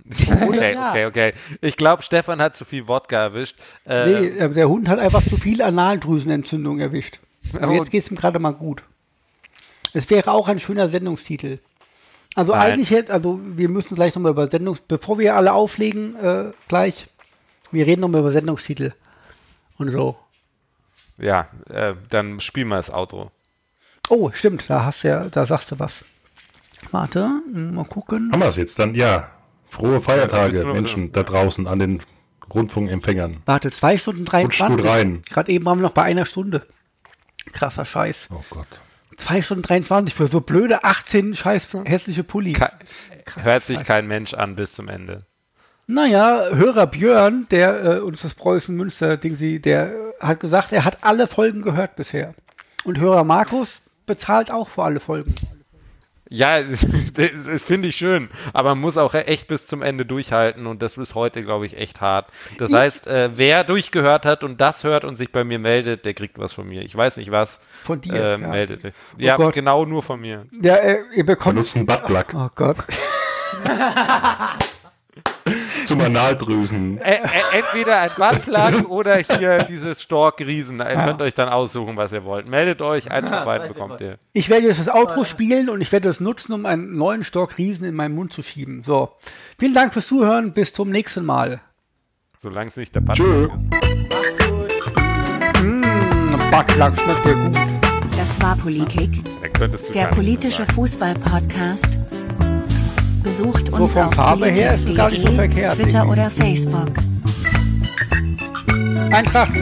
(laughs) Okay, okay, okay. Ich glaube, Stefan hat zu viel Wodka erwischt. Äh, Nee, aber der Hund hat einfach zu viel Analdrüsenentzündung erwischt. Aber jetzt geht es ihm gerade mal gut. Es wäre auch ein schöner Sendungstitel. Also Nein. eigentlich hätte, also wir müssen gleich nochmal über Sendungs, bevor wir alle auflegen, äh, gleich, wir reden nochmal über Sendungstitel. und so. Ja, äh, dann spiel mal das Outro. Oh, stimmt, da hast du ja, da sagst du was. Warte, mal gucken. Haben wir es jetzt dann? Ja. Frohe Feiertage, wir, Menschen da draußen an den Rundfunkempfängern. Warte, zwei Stunden Rutscht 23. gut rein. Gerade eben waren wir noch bei einer Stunde. Krasser Scheiß. Oh Gott. Zwei Stunden 23 für so blöde 18 scheiß hässliche Pulli. Ke hört sich kein Mensch an bis zum Ende. Naja, Hörer Björn, der äh, uns das Preußen Münster Ding sie, der äh, hat gesagt, er hat alle Folgen gehört bisher. Und Hörer Markus bezahlt auch für alle Folgen. Ja, (laughs) das, das finde ich schön, aber man muss auch echt bis zum Ende durchhalten und das ist heute, glaube ich, echt hart. Das heißt, äh, wer durchgehört hat und das hört und sich bei mir meldet, der kriegt was von mir. Ich weiß nicht was. Von dir, Äh, ja. Meldet. Oh ja, Gott. genau nur von mir. Ja, äh, ihr bekommt. Benutzt einen Buttplug Oh Gott. (laughs) (laughs) zum Analdrüsen. Ä entweder ein Buttplug (laughs) oder hier dieses Stork-Riesen. Ihr könnt euch dann aussuchen, was ihr wollt. Meldet euch, eins von beiden bekommt ihr. Ich werde jetzt das Outro spielen und ich werde es nutzen, um einen neuen Stock Riesen in meinen Mund zu schieben. So. Vielen Dank fürs Zuhören. Bis zum nächsten Mal. Solange es nicht der Tschö. Buttplug ist. Backplack schmeckt dir gut. Das war du der politische. Fußball-Podcast. Besucht So uns vom auf Farbe her ist gar nicht so verkehrt Twitter irgendwie. oder Facebook. Eintracht.